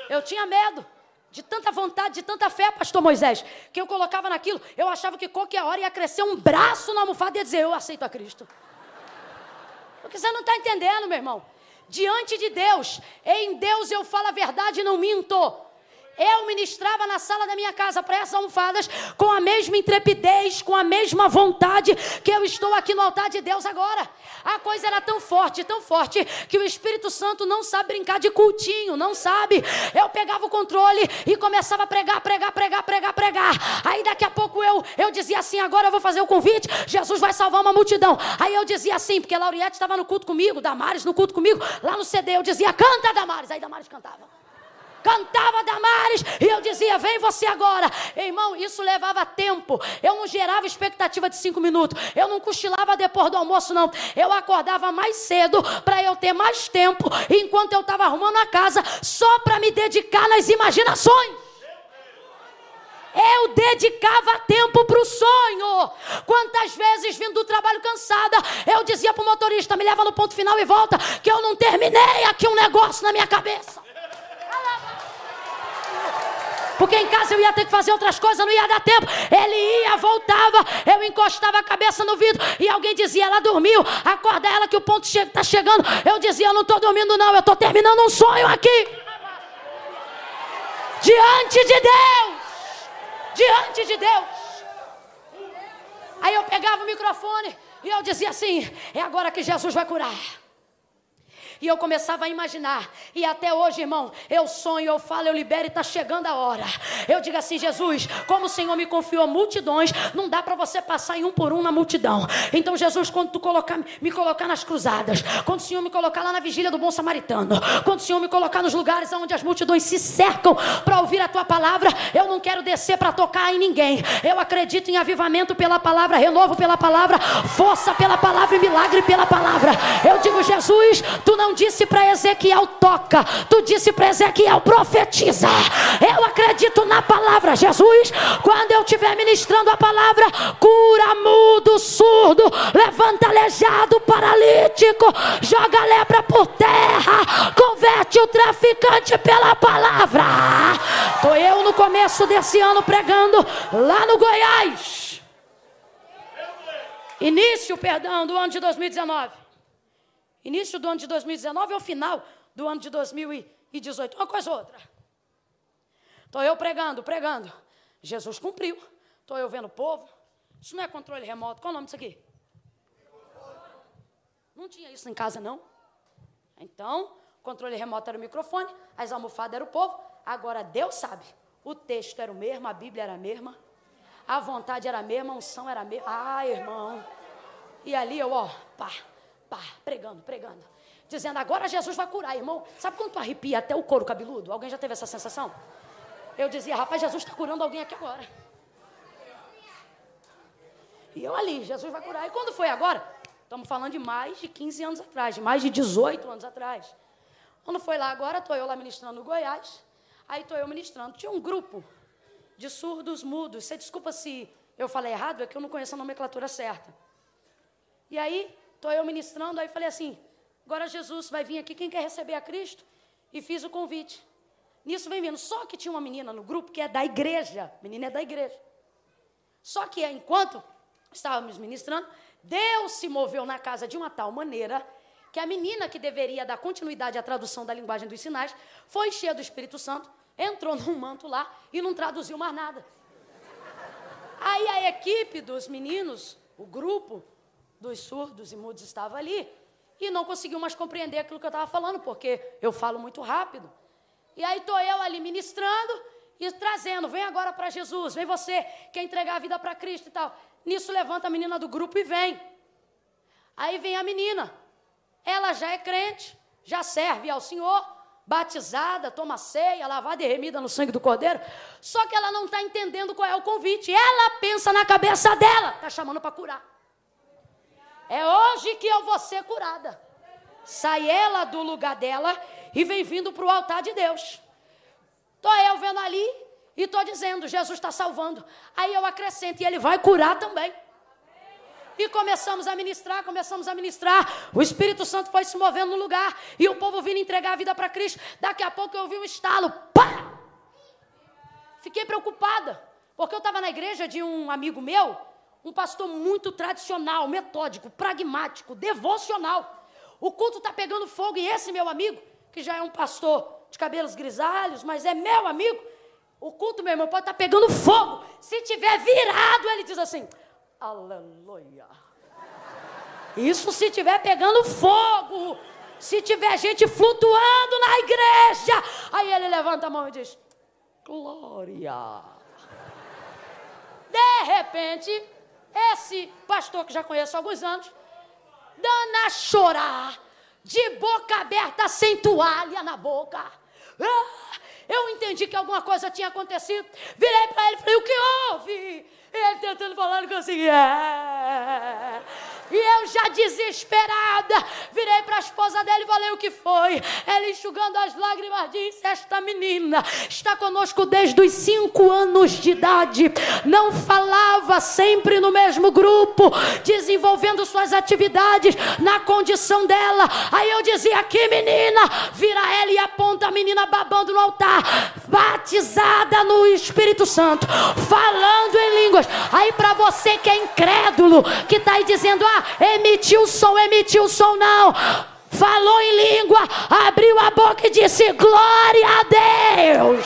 Eu tinha medo. De tanta vontade, de tanta fé, pastor Moisés, que eu colocava naquilo, eu achava que qualquer hora ia crescer um braço na almofada e ia dizer, eu aceito a Cristo. Porque você não está entendendo, meu irmão. Diante de Deus, em Deus eu falo a verdade e não minto. Eu ministrava na sala da minha casa para essas almofadas com a mesma intrepidez, com a mesma vontade que eu estou aqui no altar de Deus agora. A coisa era tão forte, tão forte, que o Espírito Santo não sabe brincar de cultinho, não sabe. Eu pegava o controle e começava a pregar, pregar, pregar, pregar, pregar. Aí daqui a pouco eu, eu dizia assim: agora eu vou fazer o convite, Jesus vai salvar uma multidão. Aí eu dizia assim, porque Lauriette estava no culto comigo, Damares no culto comigo, lá no CD, eu dizia: canta, Damares. Aí Damares cantava cantava Damares, e eu dizia: Vem você agora. Irmão, isso levava tempo. Eu não gerava expectativa de cinco minutos. Eu não cochilava depois do almoço, não. Eu acordava mais cedo para eu ter mais tempo, enquanto eu estava arrumando a casa, só para me dedicar nas imaginações. Eu dedicava tempo para o sonho. Quantas vezes vindo do trabalho cansada, eu dizia para o motorista: me leva no ponto final e volta, que eu não terminei aqui um negócio na minha cabeça. Porque em casa eu ia ter que fazer outras coisas, não ia dar tempo. Ele ia, voltava, eu encostava a cabeça no vidro e alguém dizia: ela dormiu, acorda ela que o ponto está chegando. Eu dizia: eu não estou dormindo, não, eu estou terminando um sonho aqui. Diante de Deus, diante de Deus. Aí eu pegava o microfone e eu dizia assim: é agora que Jesus vai curar. E eu começava a imaginar. E até hoje, irmão, eu sonho, eu falo, eu libero e está chegando a hora. Eu digo assim, Jesus, como o Senhor me confiou multidões, não dá para você passar em um por um na multidão. Então, Jesus, quando tu colocar, me colocar nas cruzadas, quando o Senhor me colocar lá na vigília do bom samaritano, quando o Senhor me colocar nos lugares onde as multidões se cercam para ouvir a tua palavra, eu não quero descer para tocar em ninguém. Eu acredito em avivamento pela palavra, renovo pela palavra, força pela palavra e milagre pela palavra. Eu digo, Jesus, tu não não disse para Ezequiel toca, tu disse para Ezequiel profetiza. Eu acredito na palavra, Jesus. Quando eu estiver ministrando a palavra, cura mudo, surdo, levanta aleijado, paralítico, joga lepra por terra, converte o traficante pela palavra. Tô eu no começo desse ano pregando lá no Goiás. Início, perdão, do ano de 2019. Início do ano de 2019 ou final do ano de 2018. Uma coisa ou outra. Estou eu pregando, pregando. Jesus cumpriu. Estou eu vendo o povo. Isso não é controle remoto. Qual é o nome disso aqui? Não tinha isso em casa, não. Então, controle remoto era o microfone, as almofadas era o povo. Agora Deus sabe. O texto era o mesmo, a Bíblia era a mesma. A vontade era a mesma, a unção era a mesma. Ah, irmão. E ali eu, ó, pá, pá, pregando, pregando. Dizendo, agora Jesus vai curar, irmão. Sabe quando tu arrepia até o couro cabeludo? Alguém já teve essa sensação? Eu dizia, rapaz, Jesus está curando alguém aqui agora. E eu ali, Jesus vai curar. E quando foi agora? Estamos falando de mais de 15 anos atrás, de mais de 18 anos atrás. Quando foi lá agora, estou eu lá ministrando no Goiás. Aí estou eu ministrando. Tinha um grupo de surdos mudos. Você desculpa se eu falei errado, é que eu não conheço a nomenclatura certa. E aí, Estou eu ministrando, aí falei assim: agora Jesus vai vir aqui, quem quer receber a Cristo? E fiz o convite. Nisso vem vindo. Só que tinha uma menina no grupo que é da igreja. Menina é da igreja. Só que enquanto estávamos ministrando, Deus se moveu na casa de uma tal maneira que a menina que deveria dar continuidade à tradução da linguagem dos sinais foi cheia do Espírito Santo, entrou num manto lá e não traduziu mais nada. Aí a equipe dos meninos, o grupo dos surdos e mudos estava ali e não conseguiu mais compreender aquilo que eu estava falando, porque eu falo muito rápido. E aí estou eu ali ministrando e trazendo, vem agora para Jesus, vem você, quer entregar a vida para Cristo e tal. Nisso levanta a menina do grupo e vem. Aí vem a menina, ela já é crente, já serve ao Senhor, batizada, toma ceia, lavada e remida no sangue do Cordeiro. Só que ela não está entendendo qual é o convite. Ela pensa na cabeça dela, está chamando para curar. É hoje que eu vou ser curada. Sai ela do lugar dela e vem vindo para o altar de Deus. Estou eu vendo ali e estou dizendo: Jesus está salvando. Aí eu acrescento, e ele vai curar também. E começamos a ministrar, começamos a ministrar. O Espírito Santo foi se movendo no lugar. E o povo vindo entregar a vida para Cristo. Daqui a pouco eu ouvi um estalo. Pá! Fiquei preocupada. Porque eu estava na igreja de um amigo meu, um pastor muito tradicional, metódico, pragmático, devocional. O culto está pegando fogo e esse meu amigo, que já é um pastor de cabelos grisalhos, mas é meu amigo, o culto, meu irmão, pode estar tá pegando fogo. Se tiver virado, ele diz assim: Aleluia. Isso se tiver pegando fogo, se tiver gente flutuando na igreja. Aí ele levanta a mão e diz: Glória. De repente, esse pastor que já conheço há alguns anos, dando a chorar, de boca aberta, sem toalha na boca. Ah, eu entendi que alguma coisa tinha acontecido. Virei para ele e falei: O que houve? E ele tentando falar, não conseguia. E eu já desesperada, virei para a esposa dele e falei o que foi. Ela enxugando as lágrimas disse: Esta menina está conosco desde os cinco anos de idade. Não falava sempre no mesmo grupo, desenvolvendo suas atividades na condição dela. Aí eu dizia: Aqui, menina, vira ela e aponta a menina babando no altar, batizada no Espírito Santo, falando em línguas. Aí para você que é incrédulo, que está aí dizendo: Ah, emitiu som, emitiu som, não. Falou em língua, abriu a boca e disse: Glória a Deus,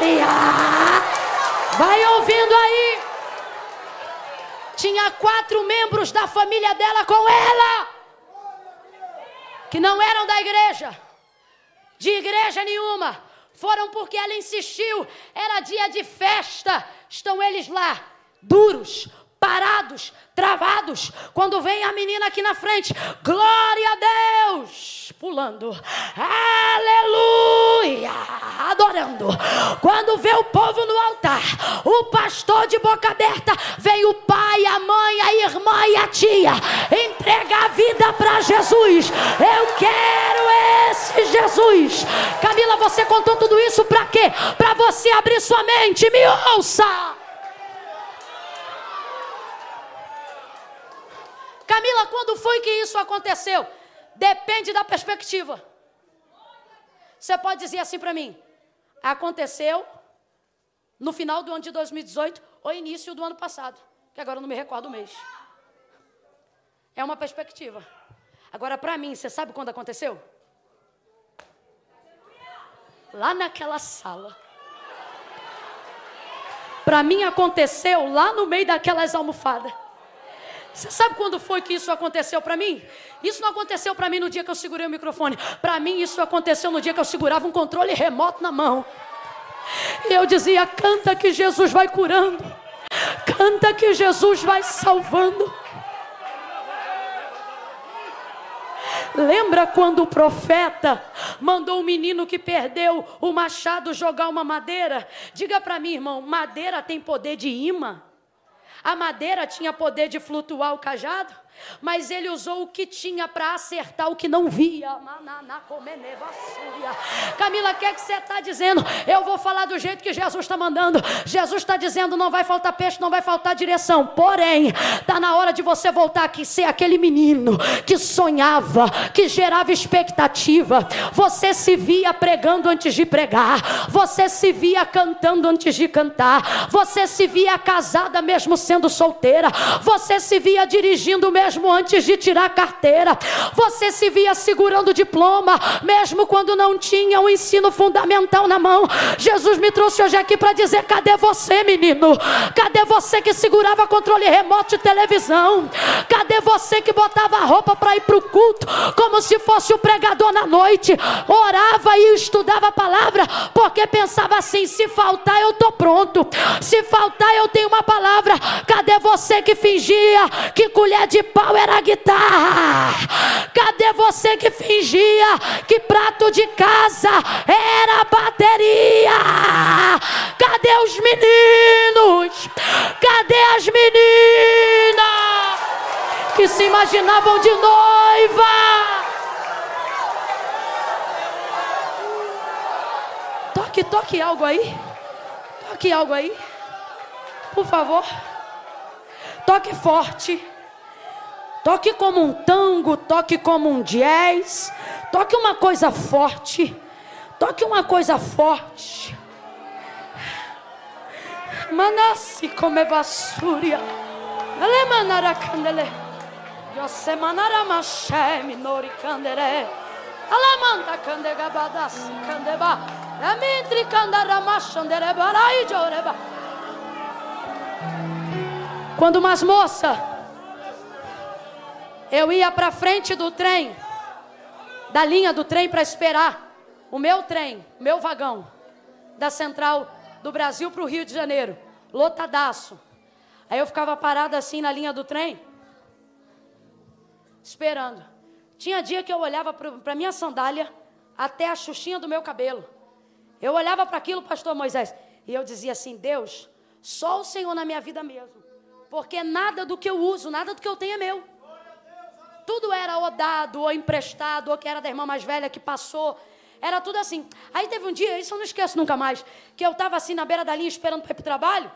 aleluia. Vai ouvindo aí. Tinha quatro membros da família dela com ela, que não eram da igreja, de igreja nenhuma. Foram porque ela insistiu, era dia de festa. Estão eles lá, duros, parados, travados. Quando vem a menina aqui na frente, glória a Deus, pulando, aleluia, adorando. Quando vê o povo no altar, o pastor de boca aberta, vem o pai, a mãe, a irmã e a tia entrega a vida para Jesus. Eu quero esse Jesus. Camila, você contou tudo isso para quê? Para você abrir sua mente. Me ouça. Camila, quando foi que isso aconteceu? Depende da perspectiva. Você pode dizer assim para mim: aconteceu no final do ano de 2018 ou início do ano passado, que agora eu não me recordo o mês. É uma perspectiva. Agora, para mim, você sabe quando aconteceu? Lá naquela sala. Para mim, aconteceu lá no meio daquelas almofadas. Você sabe quando foi que isso aconteceu para mim? Isso não aconteceu para mim no dia que eu segurei o microfone. Para mim, isso aconteceu no dia que eu segurava um controle remoto na mão. E eu dizia: canta que Jesus vai curando, canta que Jesus vai salvando. Lembra quando o profeta mandou o menino que perdeu o machado jogar uma madeira? Diga para mim, irmão: madeira tem poder de imã? A madeira tinha poder de flutuar o cajado, mas ele usou o que tinha para acertar o que não via. Camila, o que, é que você está dizendo? Eu vou falar do jeito que Jesus está mandando. Jesus está dizendo: não vai faltar peixe, não vai faltar direção. Porém, está na hora de você voltar aqui, ser aquele menino que sonhava, que gerava expectativa. Você se via pregando antes de pregar, você se via cantando antes de cantar, você se via casada mesmo sendo solteira. Você se via dirigindo mesmo antes de tirar a carteira. Você se via segurando diploma, mesmo quando não tinha o ensino fundamental na mão. Jesus me trouxe hoje aqui para dizer: cadê você, menino? Cadê você que segurava controle remoto de televisão? Cadê você que botava a roupa para ir para o culto, como se fosse o pregador na noite? Orava e estudava a palavra, porque pensava assim: se faltar, eu estou pronto. Se faltar, eu tenho uma palavra. Cadê você que fingia que colher de pau era guitarra? Cadê você que fingia que prato de casa era bateria? Cadê os meninos? Cadê as meninas que se imaginavam de noiva? Toque, toque algo aí. Toque algo aí. Por favor. Toque forte. Toque como um tango, toque como um jazz. Toque uma coisa forte. Toque uma coisa forte. Manassi come vassúria. Alemanara candele. Yosemanara mashe minori candere. Alamanda candega badassi candeba. Amitri candara machandere barai joreba. Quando umas moças, eu ia para frente do trem, da linha do trem para esperar o meu trem, meu vagão, da central do Brasil para o Rio de Janeiro, lotadaço. Aí eu ficava parada assim na linha do trem, esperando. Tinha dia que eu olhava para minha sandália até a xuxinha do meu cabelo. Eu olhava para aquilo, pastor Moisés, e eu dizia assim: Deus, só o Senhor na minha vida mesmo porque nada do que eu uso, nada do que eu tenho é meu. Tudo era ou dado, ou emprestado, ou que era da irmã mais velha que passou. Era tudo assim. Aí teve um dia, isso eu não esqueço nunca mais, que eu estava assim na beira da linha esperando para ir para o trabalho.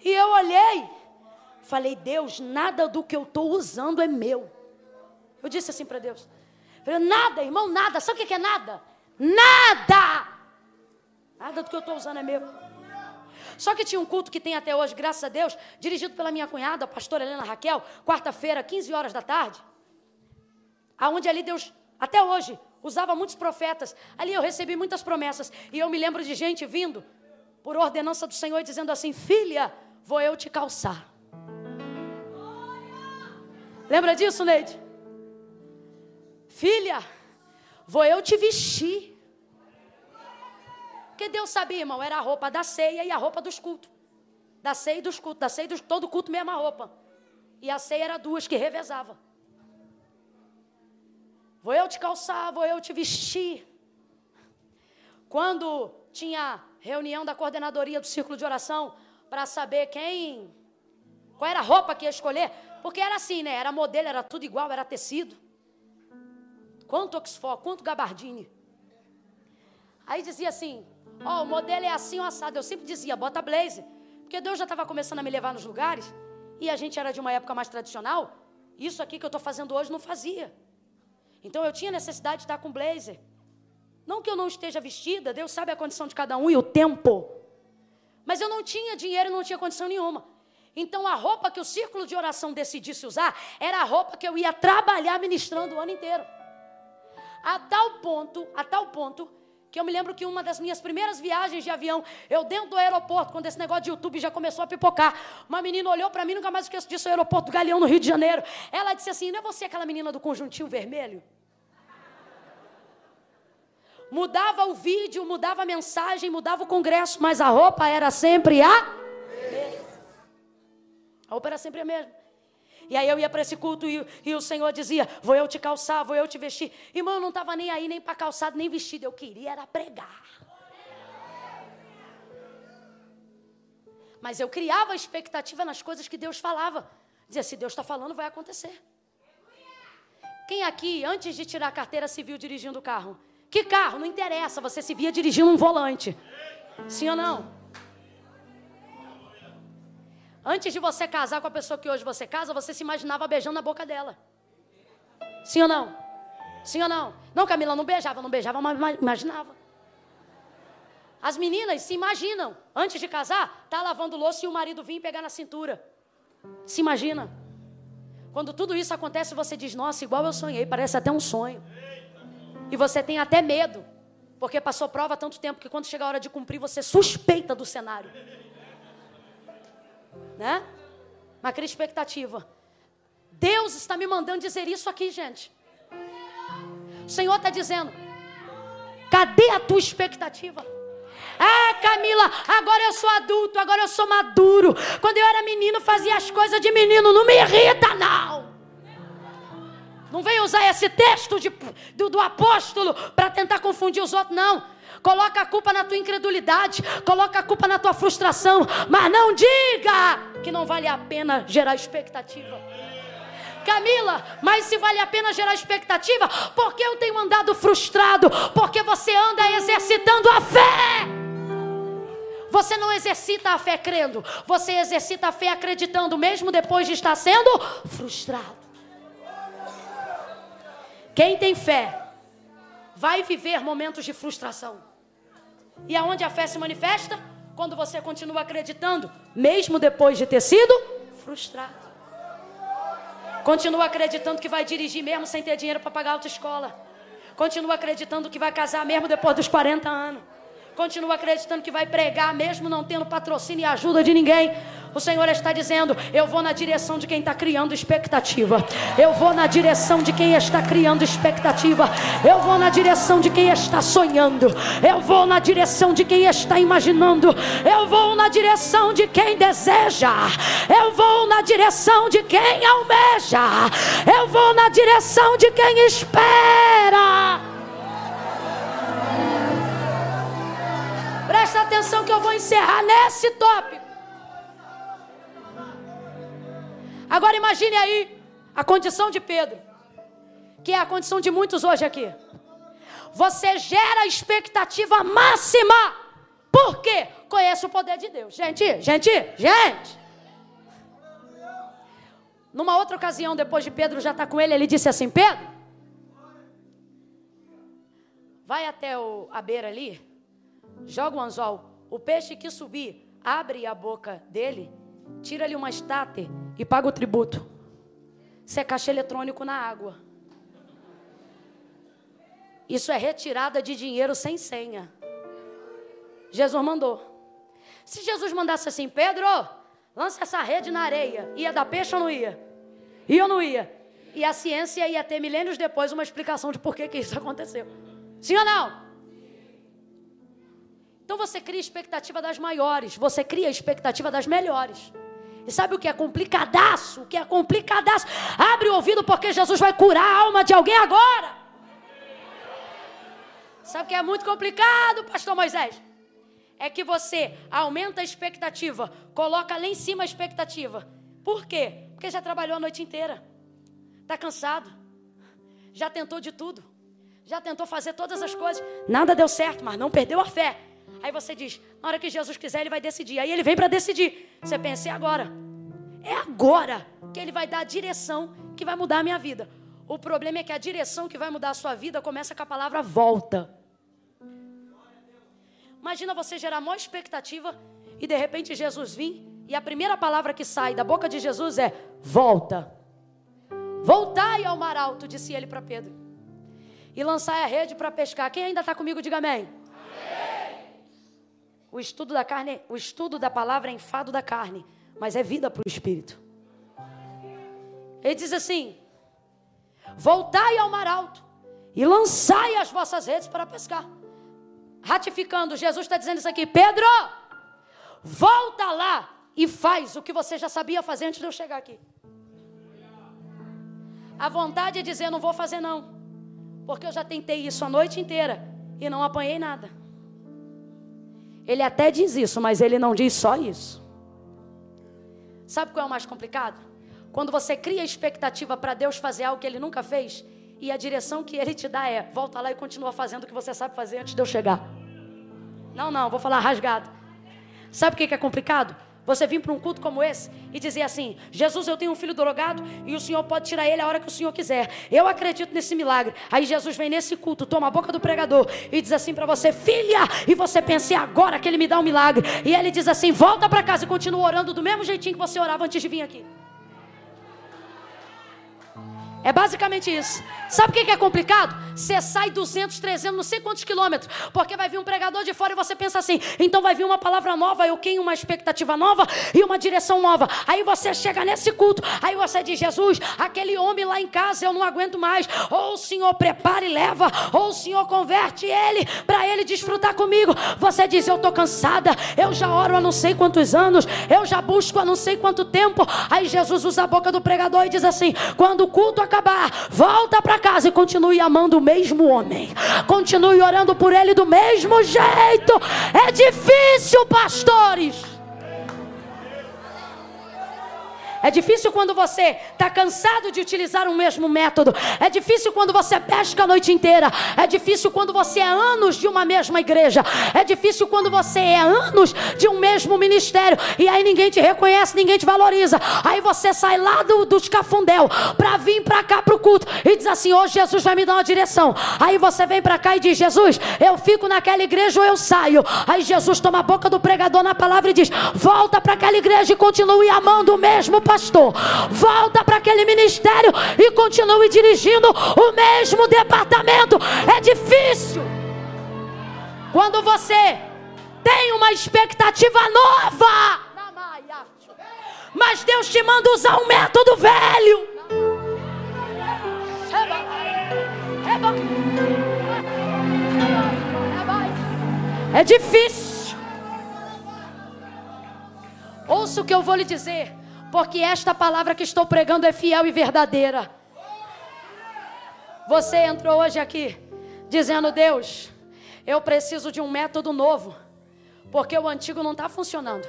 E eu olhei, falei, Deus, nada do que eu estou usando é meu. Eu disse assim para Deus: falei, nada, irmão, nada. Sabe o que é nada? Nada! Nada do que eu estou usando é meu. Só que tinha um culto que tem até hoje, graças a Deus, dirigido pela minha cunhada, a pastora Helena Raquel, quarta-feira, 15 horas da tarde. Aonde ali Deus, até hoje, usava muitos profetas. Ali eu recebi muitas promessas. E eu me lembro de gente vindo, por ordenança do Senhor, dizendo assim: Filha, vou eu te calçar. Lembra disso, Neide? Filha, vou eu te vestir. Porque Deus sabia, irmão, era a roupa da ceia e a roupa dos cultos. Da ceia e dos cultos, da ceia e dos, todo culto, mesma roupa. E a ceia era duas que revezava. Vou eu te calçar, vou eu te vestir. Quando tinha reunião da coordenadoria do círculo de oração para saber quem, qual era a roupa que ia escolher, porque era assim, né? Era modelo, era tudo igual, era tecido. Quanto Oxford, quanto gabardine. Aí dizia assim: Ó, oh, o modelo é assim o assado. Eu sempre dizia, bota blazer. Porque Deus já estava começando a me levar nos lugares. E a gente era de uma época mais tradicional. Isso aqui que eu estou fazendo hoje não fazia. Então eu tinha necessidade de estar com blazer. Não que eu não esteja vestida, Deus sabe a condição de cada um e o tempo. Mas eu não tinha dinheiro e não tinha condição nenhuma. Então a roupa que o círculo de oração decidisse usar era a roupa que eu ia trabalhar ministrando o ano inteiro. A tal ponto, a tal ponto que eu me lembro que uma das minhas primeiras viagens de avião, eu dentro do aeroporto, quando esse negócio de YouTube já começou a pipocar, uma menina olhou para mim, nunca mais esqueço disso, no aeroporto do Galeão, no Rio de Janeiro. Ela disse assim: Não é você aquela menina do conjuntinho vermelho? Mudava o vídeo, mudava a mensagem, mudava o congresso, mas a roupa era sempre a. A roupa era sempre a mesma. E aí eu ia para esse culto e, e, o Senhor dizia: Vou eu te calçar, vou eu te vestir. Irmão, eu não estava nem aí, nem para calçado, nem vestido. Eu queria era pregar. Mas eu criava expectativa nas coisas que Deus falava. Dizia: Se Deus está falando, vai acontecer. Quem aqui, antes de tirar a carteira, viu dirigindo o carro? Que carro? Não interessa, você se via dirigindo um volante. Sim ou não? Antes de você casar com a pessoa que hoje você casa, você se imaginava beijando na boca dela. Sim ou não? Sim ou não? Não, Camila, não beijava, não beijava, mas imaginava. As meninas se imaginam, antes de casar, tá lavando louça e o marido vir pegar na cintura. Se imagina. Quando tudo isso acontece, você diz: Nossa, igual eu sonhei, parece até um sonho. E você tem até medo, porque passou prova tanto tempo que quando chega a hora de cumprir, você suspeita do cenário. Né? Mas cria expectativa. Deus está me mandando dizer isso aqui, gente. O Senhor está dizendo: cadê a tua expectativa? Ah, Camila, agora eu sou adulto, agora eu sou maduro. Quando eu era menino, fazia as coisas de menino. Não me irrita, não. Não vem usar esse texto de, do, do apóstolo para tentar confundir os outros, não. Coloca a culpa na tua incredulidade, coloca a culpa na tua frustração, mas não diga que não vale a pena gerar expectativa. Camila, mas se vale a pena gerar expectativa, porque eu tenho andado frustrado, porque você anda exercitando a fé. Você não exercita a fé crendo, você exercita a fé acreditando, mesmo depois de estar sendo frustrado. Quem tem fé vai viver momentos de frustração. E aonde a fé se manifesta? Quando você continua acreditando, mesmo depois de ter sido frustrado. Continua acreditando que vai dirigir mesmo sem ter dinheiro para pagar a autoescola. Continua acreditando que vai casar mesmo depois dos 40 anos continua acreditando que vai pregar, mesmo não tendo patrocínio e ajuda de ninguém. O Senhor está dizendo: Eu vou na direção de quem está criando expectativa. Eu vou na direção de quem está criando expectativa. Eu vou na direção de quem está sonhando. Eu vou na direção de quem está imaginando. Eu vou na direção de quem deseja. Eu vou na direção de quem almeja. Eu vou na direção de quem espera. Presta atenção que eu vou encerrar nesse tópico. Agora imagine aí a condição de Pedro, que é a condição de muitos hoje aqui. Você gera expectativa máxima. Por quê? Conhece o poder de Deus. Gente, gente, gente. Numa outra ocasião, depois de Pedro já estar tá com ele, ele disse assim: Pedro, vai até o, a beira ali joga o anzol. O peixe que subir, abre a boca dele, tira-lhe uma estátua e paga o tributo. Isso é caixa eletrônico na água. Isso é retirada de dinheiro sem senha. Jesus mandou. Se Jesus mandasse assim, Pedro, lança essa rede na areia, ia dar peixe ou não ia? Ia ou não ia? E a ciência ia ter milênios depois uma explicação de por que, que isso aconteceu. Sim ou não? Então você cria expectativa das maiores, você cria expectativa das melhores. E sabe o que é complicadaço? O que é complicadaço? Abre o ouvido porque Jesus vai curar a alma de alguém agora. Sabe o que é muito complicado, pastor Moisés? É que você aumenta a expectativa, coloca lá em cima a expectativa. Por quê? Porque já trabalhou a noite inteira. Está cansado. Já tentou de tudo. Já tentou fazer todas as coisas. Nada deu certo, mas não perdeu a fé. Aí você diz, na hora que Jesus quiser, ele vai decidir. Aí ele vem para decidir. Você pensa, é agora. É agora que ele vai dar a direção que vai mudar a minha vida. O problema é que a direção que vai mudar a sua vida começa com a palavra volta. Imagina você gerar maior expectativa e de repente Jesus vir e a primeira palavra que sai da boca de Jesus é volta. Voltai ao mar alto, disse ele para Pedro. E lançai a rede para pescar. Quem ainda está comigo, diga amém. O estudo da carne, o estudo da palavra é enfado da carne, mas é vida para o espírito. Ele diz assim: Voltai ao mar alto e lançai as vossas redes para pescar. Ratificando, Jesus está dizendo isso aqui: Pedro, volta lá e faz o que você já sabia fazer antes de eu chegar aqui. A vontade é dizer: Não vou fazer, não, porque eu já tentei isso a noite inteira e não apanhei nada. Ele até diz isso, mas ele não diz só isso. Sabe qual é o mais complicado? Quando você cria expectativa para Deus fazer algo que ele nunca fez, e a direção que ele te dá é: volta lá e continua fazendo o que você sabe fazer antes de eu chegar. Não, não, vou falar rasgado. Sabe o que é complicado? Você vir para um culto como esse e dizer assim: Jesus, eu tenho um filho drogado e o Senhor pode tirar ele a hora que o Senhor quiser. Eu acredito nesse milagre. Aí Jesus vem nesse culto, toma a boca do pregador e diz assim para você: Filha, e você pensa, agora que ele me dá um milagre. E ele diz assim: Volta para casa e continua orando do mesmo jeitinho que você orava antes de vir aqui. É basicamente isso. Sabe o que é complicado? Você sai 200, 300, não sei quantos quilômetros, porque vai vir um pregador de fora e você pensa assim, então vai vir uma palavra nova, eu tenho uma expectativa nova e uma direção nova. Aí você chega nesse culto, aí você diz, Jesus, aquele homem lá em casa eu não aguento mais. Ou o Senhor prepara e leva, ou o Senhor converte ele para ele desfrutar comigo. Você diz, eu estou cansada, eu já oro há não sei quantos anos, eu já busco há não sei quanto tempo. Aí Jesus usa a boca do pregador e diz assim: quando o culto acabar, volta para casa e continue amando o mesmo homem. Continue orando por ele do mesmo jeito. É difícil, pastores. É difícil quando você está cansado de utilizar o mesmo método. É difícil quando você pesca a noite inteira. É difícil quando você é anos de uma mesma igreja. É difícil quando você é anos de um mesmo ministério. E aí ninguém te reconhece, ninguém te valoriza. Aí você sai lá do, do escafundel para vir para cá para o culto e diz assim: hoje Jesus vai me dar uma direção. Aí você vem para cá e diz: Jesus, eu fico naquela igreja ou eu saio. Aí Jesus toma a boca do pregador na palavra e diz: volta para aquela igreja e continue amando o mesmo pastor. Volta para aquele ministério e continue dirigindo o mesmo departamento. É difícil. Quando você tem uma expectativa nova, mas Deus te manda usar um método velho. É difícil. Ouça o que eu vou lhe dizer porque esta palavra que estou pregando é fiel e verdadeira. Você entrou hoje aqui dizendo: Deus, eu preciso de um método novo, porque o antigo não está funcionando.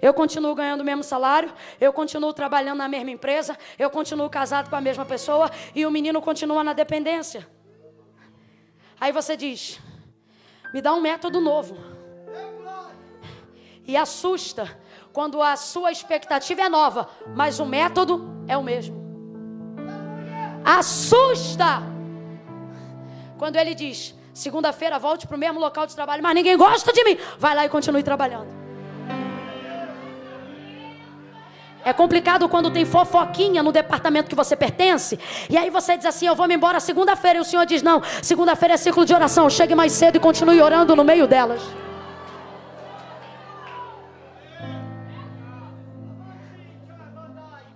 Eu continuo ganhando o mesmo salário, eu continuo trabalhando na mesma empresa, eu continuo casado com a mesma pessoa e o menino continua na dependência. Aí você diz: me dá um método novo. E assusta quando a sua expectativa é nova, mas o método é o mesmo. Assusta quando ele diz: segunda-feira volte para o mesmo local de trabalho, mas ninguém gosta de mim. Vai lá e continue trabalhando. É complicado quando tem fofoquinha no departamento que você pertence. E aí você diz assim: Eu vou me embora segunda-feira. E o Senhor diz: Não, segunda-feira é ciclo de oração. Chegue mais cedo e continue orando no meio delas.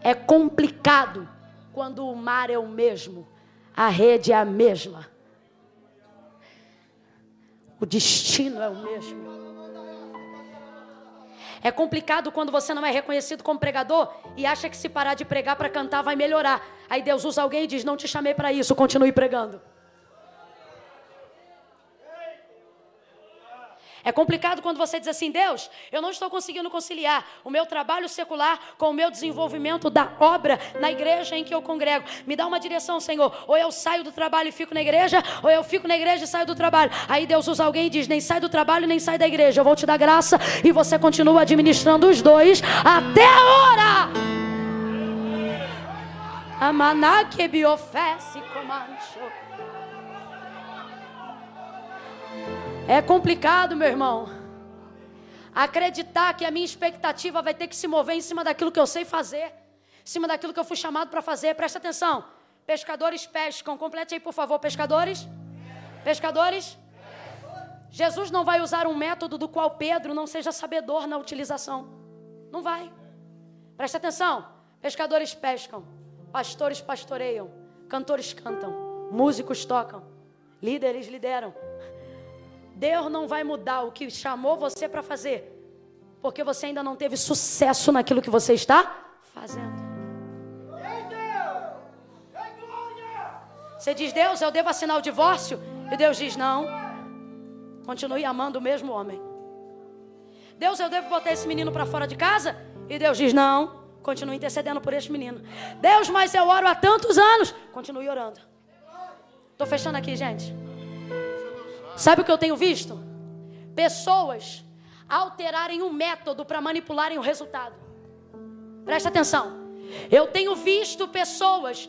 É complicado quando o mar é o mesmo, a rede é a mesma, o destino é o mesmo. É complicado quando você não é reconhecido como pregador e acha que se parar de pregar para cantar vai melhorar. Aí Deus usa alguém e diz: Não te chamei para isso, continue pregando. É complicado quando você diz assim: Deus, eu não estou conseguindo conciliar o meu trabalho secular com o meu desenvolvimento da obra na igreja em que eu congrego. Me dá uma direção, Senhor. Ou eu saio do trabalho e fico na igreja, ou eu fico na igreja e saio do trabalho. Aí Deus usa alguém e diz: nem sai do trabalho, nem sai da igreja. Eu vou te dar graça e você continua administrando os dois até a hora. Amaná que biofesse comancho. É complicado, meu irmão. Acreditar que a minha expectativa vai ter que se mover em cima daquilo que eu sei fazer, em cima daquilo que eu fui chamado para fazer. Presta atenção. Pescadores pescam. Complete aí, por favor, pescadores. Pescadores. Jesus não vai usar um método do qual Pedro não seja sabedor na utilização. Não vai. Presta atenção. Pescadores pescam. Pastores pastoreiam. Cantores cantam. Músicos tocam. Líderes lideram. Deus não vai mudar o que chamou você para fazer, porque você ainda não teve sucesso naquilo que você está fazendo. Você diz, Deus, eu devo assinar o divórcio? E Deus diz, não. Continue amando o mesmo homem. Deus, eu devo botar esse menino para fora de casa? E Deus diz, não. Continue intercedendo por este menino. Deus, mas eu oro há tantos anos. Continue orando. Estou fechando aqui, gente. Sabe o que eu tenho visto? Pessoas alterarem um método para manipularem o resultado. Presta atenção. Eu tenho visto pessoas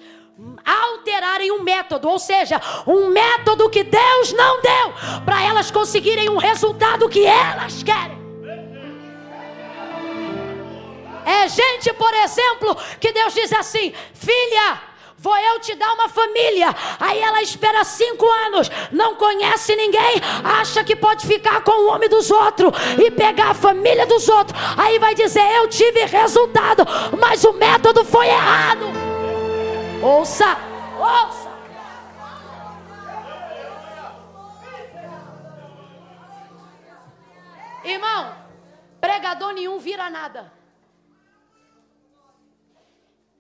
alterarem um método, ou seja, um método que Deus não deu, para elas conseguirem um resultado que elas querem. É gente, por exemplo, que Deus diz assim: filha, vou eu te dar uma família. Aí ela espera cinco anos, não conhece ninguém, acha que pode ficar com o homem dos outros e pegar a família dos outros. Aí vai dizer: Eu tive resultado, mas o método foi errado. Ouça, ouça. Irmão, pregador nenhum vira nada.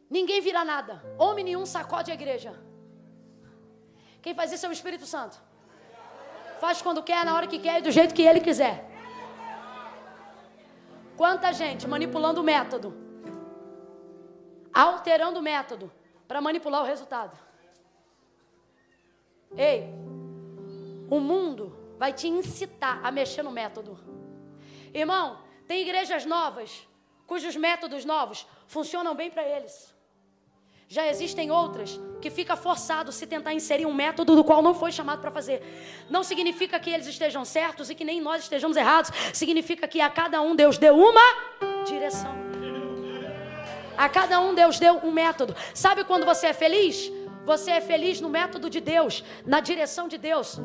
Ninguém vira nada. Homem nenhum sacode a igreja. Quem faz isso é o Espírito Santo. Faz quando quer, na hora que quer e do jeito que ele quiser. Quanta gente manipulando o método, alterando o método para manipular o resultado. Ei, o mundo vai te incitar a mexer no método. Irmão, tem igrejas novas cujos métodos novos funcionam bem para eles. Já existem outras que fica forçado se tentar inserir um método do qual não foi chamado para fazer. Não significa que eles estejam certos e que nem nós estejamos errados. Significa que a cada um Deus deu uma direção. A cada um Deus deu um método. Sabe quando você é feliz? Você é feliz no método de Deus, na direção de Deus.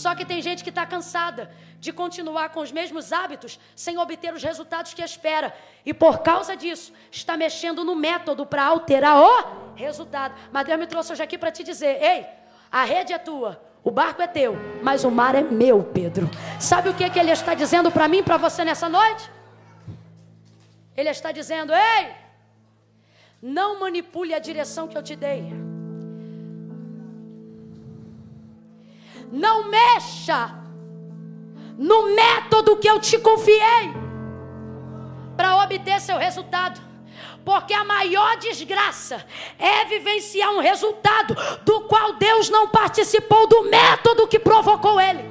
Só que tem gente que está cansada de continuar com os mesmos hábitos sem obter os resultados que espera. E por causa disso, está mexendo no método para alterar o resultado. Mas Deus me trouxe hoje aqui para te dizer: ei, a rede é tua. O barco é teu, mas o mar é meu, Pedro. Sabe o que, que ele está dizendo para mim para você nessa noite? Ele está dizendo: ei, não manipule a direção que eu te dei. Não mexa no método que eu te confiei para obter seu resultado. Porque a maior desgraça é vivenciar um resultado do qual Deus não participou do método que provocou ele.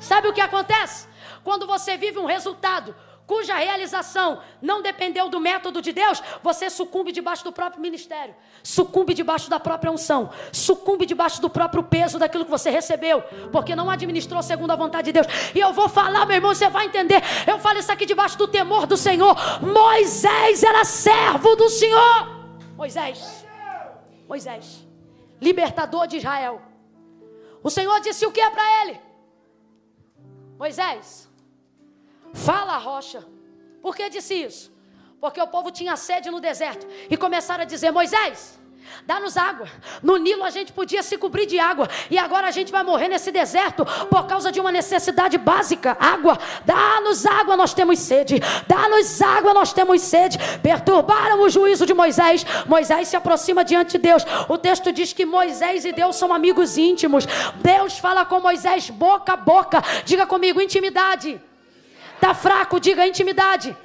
Sabe o que acontece? Quando você vive um resultado cuja realização não dependeu do método de Deus, você sucumbe debaixo do próprio ministério, sucumbe debaixo da própria unção, sucumbe debaixo do próprio peso daquilo que você recebeu, porque não administrou segundo a vontade de Deus. E eu vou falar, meu irmão, você vai entender. Eu falo isso aqui debaixo do temor do Senhor. Moisés era servo do Senhor. Moisés, Moisés, libertador de Israel. O Senhor disse o que é para ele? Moisés, Fala rocha. Por que disse isso? Porque o povo tinha sede no deserto e começaram a dizer: Moisés, dá-nos água. No Nilo a gente podia se cobrir de água e agora a gente vai morrer nesse deserto por causa de uma necessidade básica: água. Dá-nos água, nós temos sede. Dá-nos água, nós temos sede. Perturbaram o juízo de Moisés. Moisés se aproxima diante de Deus. O texto diz que Moisés e Deus são amigos íntimos. Deus fala com Moisés boca a boca. Diga comigo, intimidade. Está fraco, diga intimidade.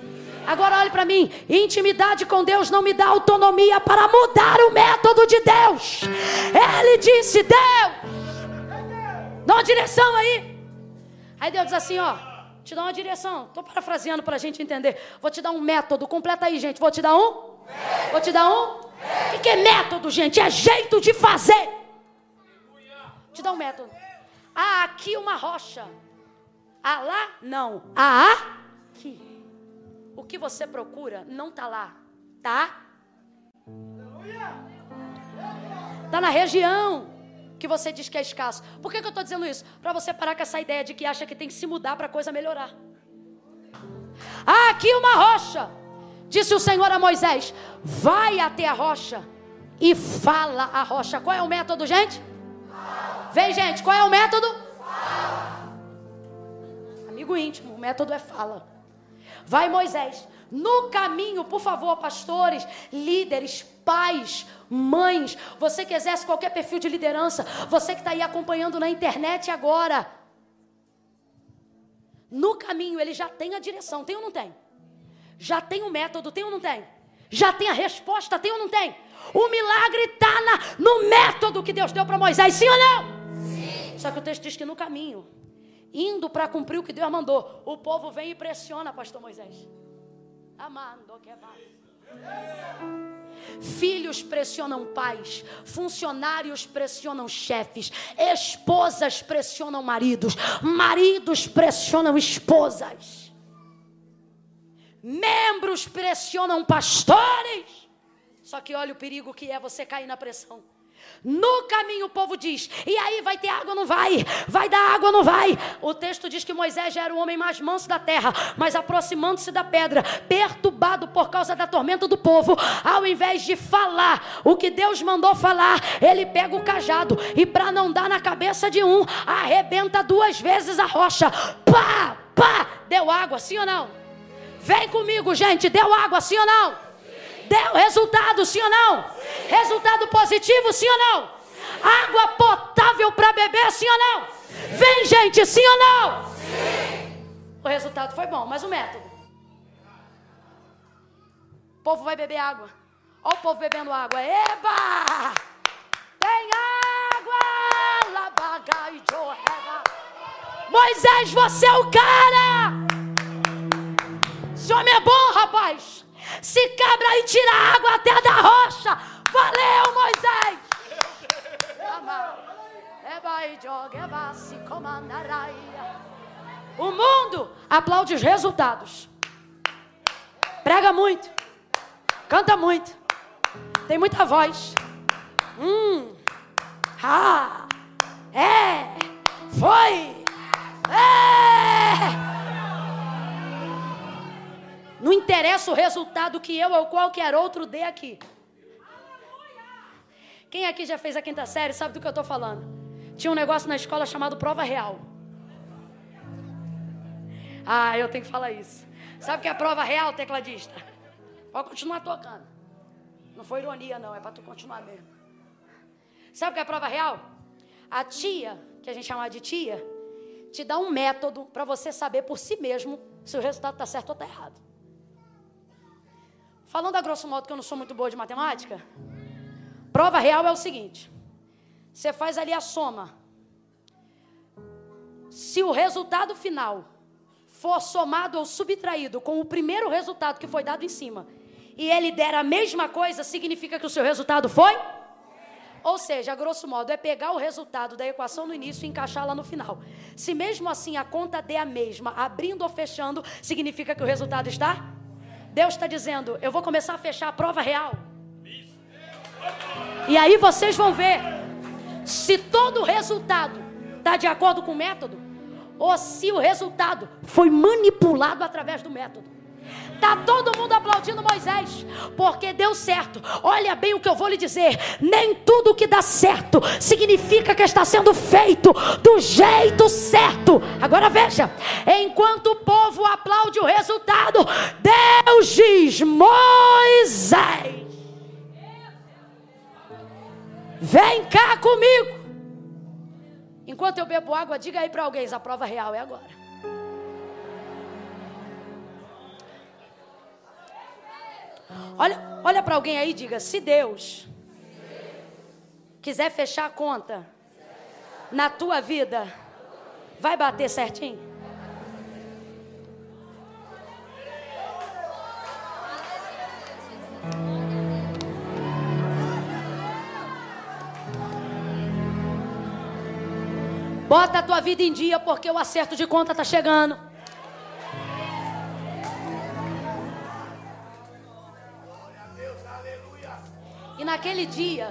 Agora olhe para mim: intimidade com Deus não me dá autonomia para mudar o método de Deus. Ele disse: Deus, dá uma direção aí. Aí Deus diz assim: ó, te dá uma direção. Estou parafraseando para a gente entender. Vou te dar um método. Completa aí, gente. Vou te dar um? Vou te dar um? O que, que é método, gente? É jeito de fazer. Te dá um método. Ah, aqui uma rocha. Ah, lá? Não. Ah, aqui. O que você procura não está lá. Tá? Está na região que você diz que é escasso. Por que, que eu estou dizendo isso? Para você parar com essa ideia de que acha que tem que se mudar para a coisa melhorar. Ah, aqui uma rocha. Disse o Senhor a Moisés: Vai até a rocha e fala a rocha. Qual é o método, gente? Vem, gente, qual é o método? Amigo íntimo, o método é fala. Vai Moisés, no caminho, por favor, pastores, líderes, pais, mães, você que exerce qualquer perfil de liderança, você que está aí acompanhando na internet agora. No caminho ele já tem a direção, tem ou não tem? Já tem o método, tem ou não tem? Já tem a resposta, tem ou não tem? O milagre está no método que Deus deu para Moisés, sim ou não? Sim. Só que o texto diz que no caminho indo para cumprir o que Deus mandou. O povo vem e pressiona, pastor Moisés. Amando que vai. Filhos pressionam pais, funcionários pressionam chefes, esposas pressionam maridos, maridos pressionam esposas, membros pressionam pastores. Só que olha o perigo que é você cair na pressão. No caminho o povo diz: e aí vai ter água ou não vai? Vai dar água ou não vai? O texto diz que Moisés já era o homem mais manso da terra, mas aproximando-se da pedra, perturbado por causa da tormenta do povo, ao invés de falar o que Deus mandou falar, ele pega o cajado e, para não dar na cabeça de um, arrebenta duas vezes a rocha. Pá, pá, deu água, sim ou não? Vem comigo, gente, deu água, sim ou não? Deu resultado, sim ou não? Sim. Resultado positivo, sim ou não? Sim. Água potável para beber, sim ou não? Sim. Vem, gente, sim ou não? O resultado foi bom, mas o método. O povo vai beber água. Olha o povo bebendo água. Eba! Tem água! Labagai Moisés, você é o cara! Esse homem é bom, rapaz! Se cabra e tira a água até da rocha. Valeu, Moisés. O mundo aplaude os resultados. Prega muito. Canta muito. Tem muita voz. Hum. Ah. É. Foi. É. Não interessa o resultado que eu ou qualquer outro dê aqui. Quem aqui já fez a quinta série sabe do que eu estou falando. Tinha um negócio na escola chamado prova real. Ah, eu tenho que falar isso. Sabe o que é prova real, tecladista? Pode continuar tocando. Não foi ironia, não, é para tu continuar mesmo. Sabe o que é prova real? A tia, que a gente chama de tia, te dá um método para você saber por si mesmo se o resultado está certo ou está errado. Falando a grosso modo que eu não sou muito boa de matemática, prova real é o seguinte: você faz ali a soma. Se o resultado final for somado ou subtraído com o primeiro resultado que foi dado em cima, e ele der a mesma coisa, significa que o seu resultado foi? Ou seja, grosso modo, é pegar o resultado da equação no início e encaixar lá no final. Se mesmo assim a conta der a mesma, abrindo ou fechando, significa que o resultado está? Deus está dizendo: eu vou começar a fechar a prova real. E aí vocês vão ver se todo o resultado está de acordo com o método ou se o resultado foi manipulado através do método. Tá todo mundo aplaudindo Moisés, porque deu certo. Olha bem o que eu vou lhe dizer: nem tudo que dá certo significa que está sendo feito do jeito certo. Agora veja: enquanto o povo aplaude o resultado, Deus diz: Moisés, vem cá comigo. Enquanto eu bebo água, diga aí para alguém: a prova real é agora. Olha, olha para alguém aí e diga: se Deus quiser fechar a conta na tua vida, vai bater certinho? Bota a tua vida em dia porque o acerto de conta está chegando. Naquele dia,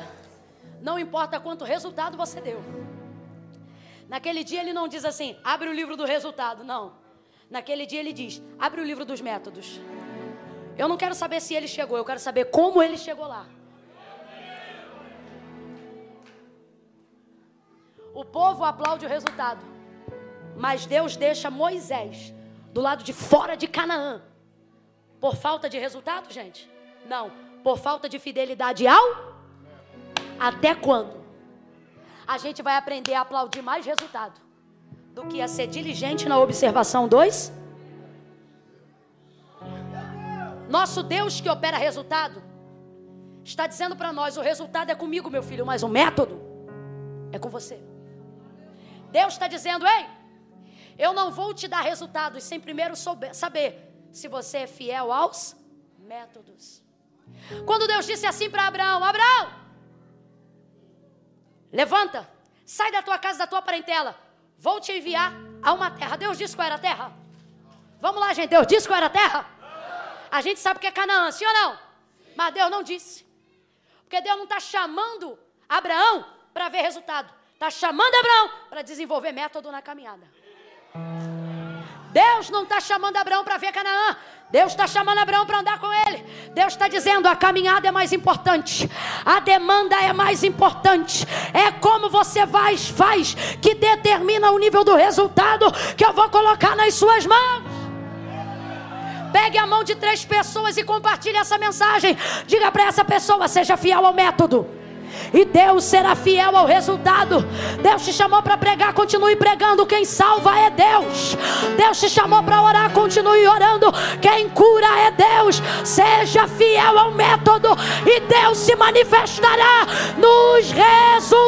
não importa quanto resultado você deu. Naquele dia ele não diz assim, abre o livro do resultado, não. Naquele dia ele diz, abre o livro dos métodos. Eu não quero saber se ele chegou, eu quero saber como ele chegou lá. O povo aplaude o resultado, mas Deus deixa Moisés do lado de fora de Canaã. Por falta de resultado, gente? Não, por falta de fidelidade ao? Até quando? A gente vai aprender a aplaudir mais resultado do que a ser diligente na observação dois. Nosso Deus que opera resultado está dizendo para nós: o resultado é comigo, meu filho, mas o método é com você. Deus está dizendo: ei, Eu não vou te dar resultados sem primeiro souber, saber se você é fiel aos métodos. Quando Deus disse assim para Abraão: Abraão, levanta, sai da tua casa, da tua parentela, vou te enviar a uma terra. Deus disse qual era a terra? Vamos lá, gente. Deus disse qual era a terra? A gente sabe que é Canaã, sim ou não? Mas Deus não disse. Porque Deus não está chamando Abraão para ver resultado. Está chamando Abraão para desenvolver método na caminhada. Deus não está chamando Abraão para ver Canaã. Deus está chamando Abraão para andar com ele. Deus está dizendo: a caminhada é mais importante, a demanda é mais importante. É como você faz, faz que determina o nível do resultado que eu vou colocar nas suas mãos. Pegue a mão de três pessoas e compartilhe essa mensagem. Diga para essa pessoa: seja fiel ao método e Deus será fiel ao resultado. Deus te chamou para pregar, continue pregando. Quem salva é Deus. Deus te chamou para orar, continue orando. Quem cura é Deus. Seja fiel ao método e Deus se manifestará nos resultados.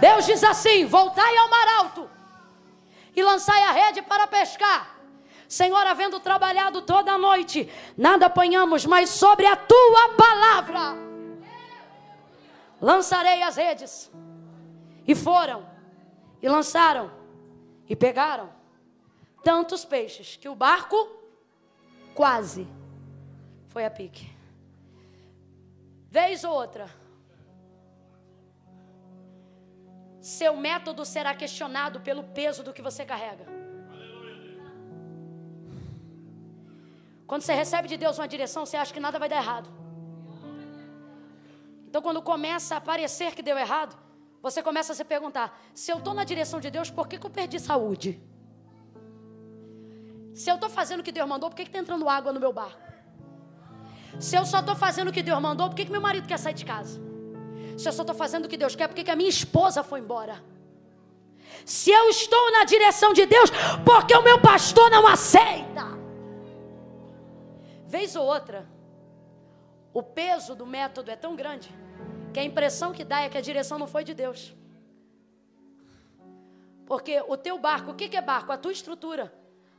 Deus diz assim: voltai ao mar alto e lançai a rede para pescar. Senhor, havendo trabalhado toda a noite, nada apanhamos, mas sobre a tua palavra lançarei as redes. E foram, e lançaram, e pegaram tantos peixes que o barco quase foi a pique. Vez ou outra, seu método será questionado pelo peso do que você carrega. Quando você recebe de Deus uma direção, você acha que nada vai dar errado. Então, quando começa a parecer que deu errado, você começa a se perguntar: se eu estou na direção de Deus, por que, que eu perdi saúde? Se eu estou fazendo o que Deus mandou, por que está entrando água no meu barco? Se eu só estou fazendo o que Deus mandou, por que, que meu marido quer sair de casa? Se eu só estou fazendo o que Deus quer, por que a minha esposa foi embora? Se eu estou na direção de Deus, porque o meu pastor não aceita? Vez ou outra, o peso do método é tão grande que a impressão que dá é que a direção não foi de Deus. Porque o teu barco, o que é barco? A tua estrutura.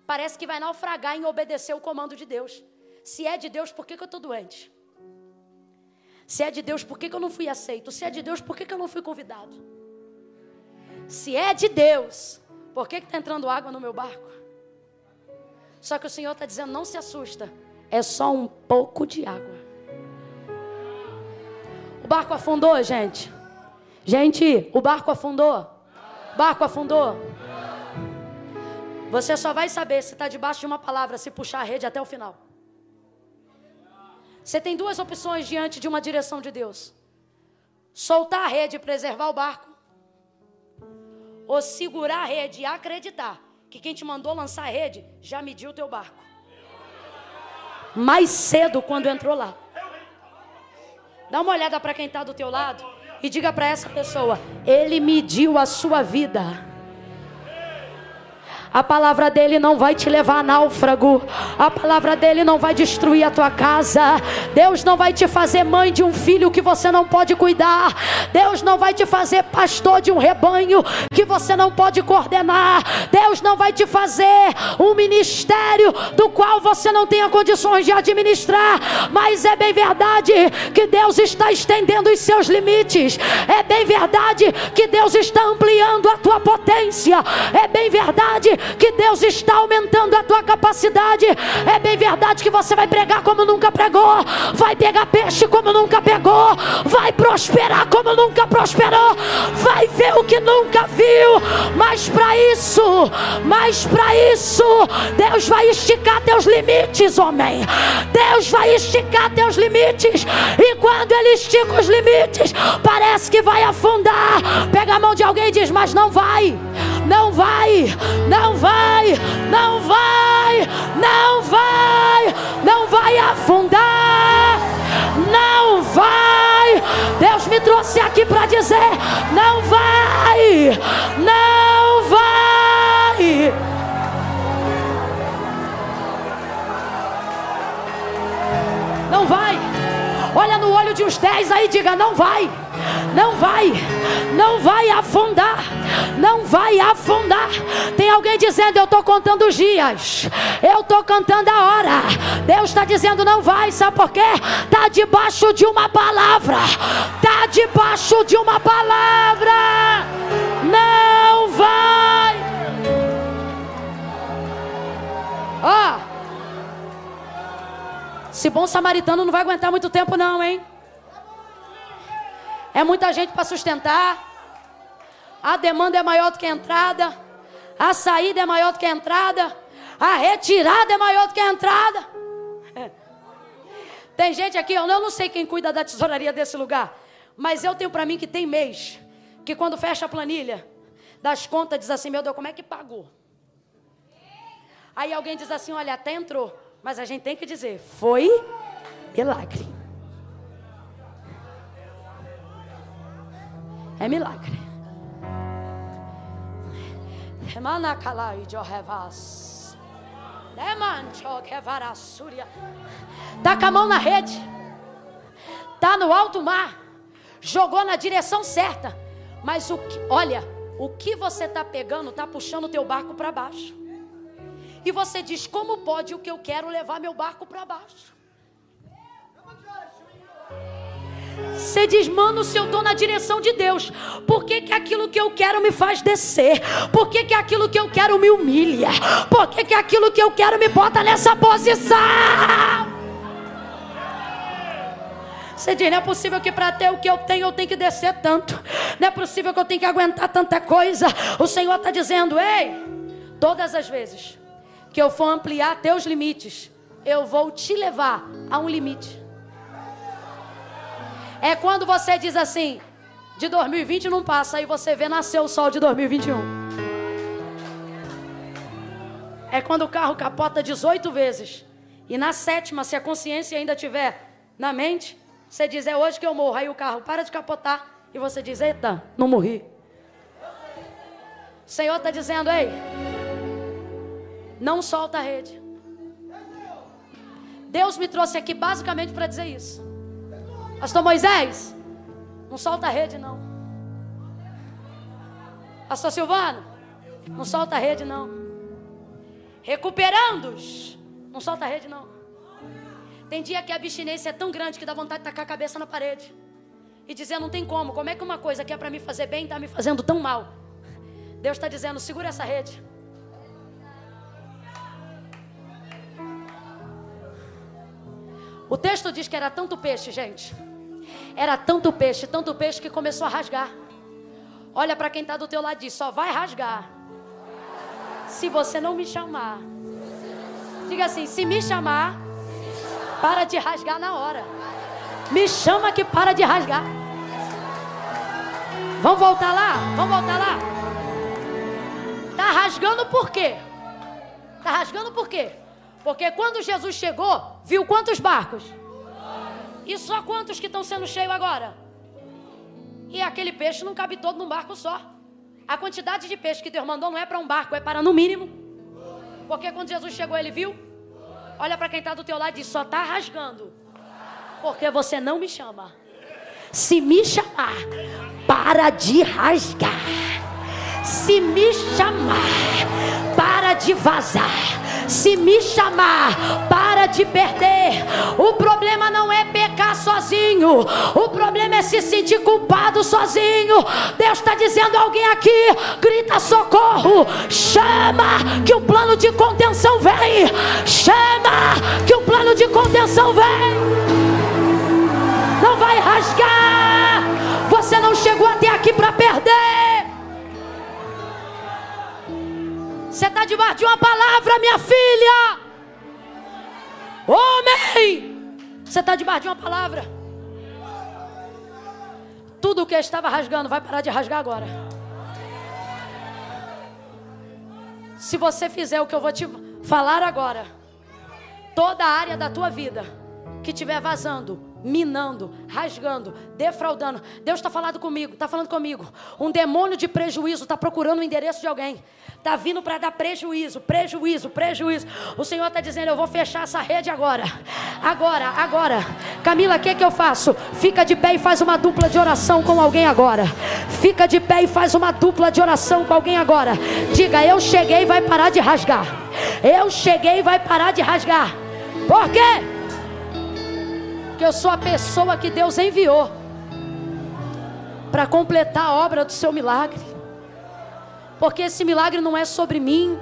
Parece que vai naufragar em obedecer o comando de Deus. Se é de Deus, por que, que eu estou doente? Se é de Deus, por que, que eu não fui aceito? Se é de Deus, por que, que eu não fui convidado? Se é de Deus, por que está entrando água no meu barco? Só que o Senhor está dizendo: não se assusta, é só um pouco de água. O barco afundou, gente. Gente, o barco afundou. Barco afundou. Você só vai saber se está debaixo de uma palavra, se puxar a rede até o final. Você tem duas opções diante de uma direção de Deus: soltar a rede e preservar o barco, ou segurar a rede e acreditar que quem te mandou lançar a rede já mediu o teu barco. Mais cedo quando entrou lá. Dá uma olhada para quem está do teu lado e diga para essa pessoa: Ele mediu a sua vida. A palavra dele não vai te levar a náufrago. A palavra dele não vai destruir a tua casa. Deus não vai te fazer mãe de um filho que você não pode cuidar. Deus não vai te fazer pastor de um rebanho que você não pode coordenar. Deus não vai te fazer um ministério do qual você não tenha condições de administrar. Mas é bem verdade que Deus está estendendo os seus limites. É bem verdade que Deus está ampliando a tua potência. É bem verdade que Deus está aumentando a tua capacidade. É bem verdade que você vai pregar como nunca pregou, vai pegar peixe como nunca pegou, vai prosperar como nunca prosperou, vai ver o que nunca viu. Mas para isso, mas para isso, Deus vai esticar teus limites, homem. Deus vai esticar teus limites. E quando Ele estica os limites, parece que vai afundar. Pega a mão de alguém e diz: Mas não vai, não vai, não não vai, não vai, não vai, não vai afundar, não vai. Deus me trouxe aqui para dizer: não vai, não vai. Não vai. Olha no olho de uns dez aí diga: não vai não vai, não vai afundar, não vai afundar. Tem alguém dizendo: eu estou contando os dias, eu estou contando a hora. Deus está dizendo: não vai, sabe por quê? Está debaixo de uma palavra, está debaixo de uma palavra. Não vai. Ó. Oh. Se bom samaritano não vai aguentar muito tempo, não, hein? É muita gente para sustentar. A demanda é maior do que a entrada. A saída é maior do que a entrada. A retirada é maior do que a entrada. Tem gente aqui, eu não sei quem cuida da tesouraria desse lugar. Mas eu tenho para mim que tem mês que quando fecha a planilha das contas diz assim: Meu Deus, como é que pagou? Aí alguém diz assim: Olha, até entrou. Mas a gente tem que dizer: Foi milagre. É milagre. Tá com a mão na rede. Tá no alto mar. Jogou na direção certa. Mas o que, olha, o que você tá pegando tá puxando o teu barco para baixo. E você diz: Como pode o que eu quero levar meu barco para baixo? Você diz, mano, se eu estou na direção de Deus, por que, que aquilo que eu quero me faz descer? Por que, que aquilo que eu quero me humilha? Por que, que aquilo que eu quero me bota nessa posição? Você diz, não é possível que para ter o que eu tenho eu tenho que descer tanto. Não é possível que eu tenha que aguentar tanta coisa. O Senhor está dizendo, ei, todas as vezes que eu for ampliar teus limites, eu vou te levar a um limite. É quando você diz assim: de 2020 não passa, aí você vê nascer o sol de 2021. É quando o carro capota 18 vezes. E na sétima, se a consciência ainda tiver na mente, você diz: é hoje que eu morro. Aí o carro para de capotar e você diz: eita, não morri. O Senhor está dizendo: ei, não solta a rede. Deus me trouxe aqui basicamente para dizer isso. Pastor Moisés, não solta a rede não. Pastor Silvano, não solta a rede não. Recuperandos, não solta a rede não. Tem dia que a abstinência é tão grande que dá vontade de tacar a cabeça na parede. E dizer, não tem como, como é que uma coisa que é para me fazer bem está me fazendo tão mal? Deus está dizendo, segura essa rede. O texto diz que era tanto peixe, gente. Era tanto peixe, tanto peixe que começou a rasgar. Olha para quem está do teu lado e diz: só vai rasgar. Se você não me chamar. Diga assim: se me chamar, para de rasgar na hora. Me chama que para de rasgar. Vamos voltar lá? Vamos voltar lá? Tá rasgando por quê? Tá rasgando por quê? Porque quando Jesus chegou, viu quantos barcos? E só quantos que estão sendo cheios agora? E aquele peixe não cabe todo num barco só. A quantidade de peixe que Deus mandou não é para um barco, é para no mínimo. Porque quando Jesus chegou, ele viu? Olha para quem está do teu lado e diz: só está rasgando. Porque você não me chama. Se me chamar, para de rasgar. Se me chamar, para de vazar. Se me chamar, para de perder. O problema não é pecar sozinho. O problema é se sentir culpado sozinho. Deus está dizendo alguém aqui: grita socorro. Chama que o plano de contenção vem. Chama que o plano de contenção vem. Não vai rasgar. Você não chegou até aqui para perder. Você está debaixo de uma palavra, minha filha. Homem, você está debaixo de uma palavra. Tudo o que estava rasgando vai parar de rasgar agora. Se você fizer o que eu vou te falar agora, toda a área da tua vida que estiver vazando, minando, rasgando, defraudando. Deus está falando comigo, está falando comigo. Um demônio de prejuízo está procurando o endereço de alguém. Está vindo para dar prejuízo, prejuízo, prejuízo. O Senhor está dizendo: Eu vou fechar essa rede agora. Agora, agora. Camila, o que, que eu faço? Fica de pé e faz uma dupla de oração com alguém agora. Fica de pé e faz uma dupla de oração com alguém agora. Diga: Eu cheguei e vai parar de rasgar. Eu cheguei e vai parar de rasgar. Por quê? Porque eu sou a pessoa que Deus enviou para completar a obra do seu milagre. Porque esse milagre não é sobre mim,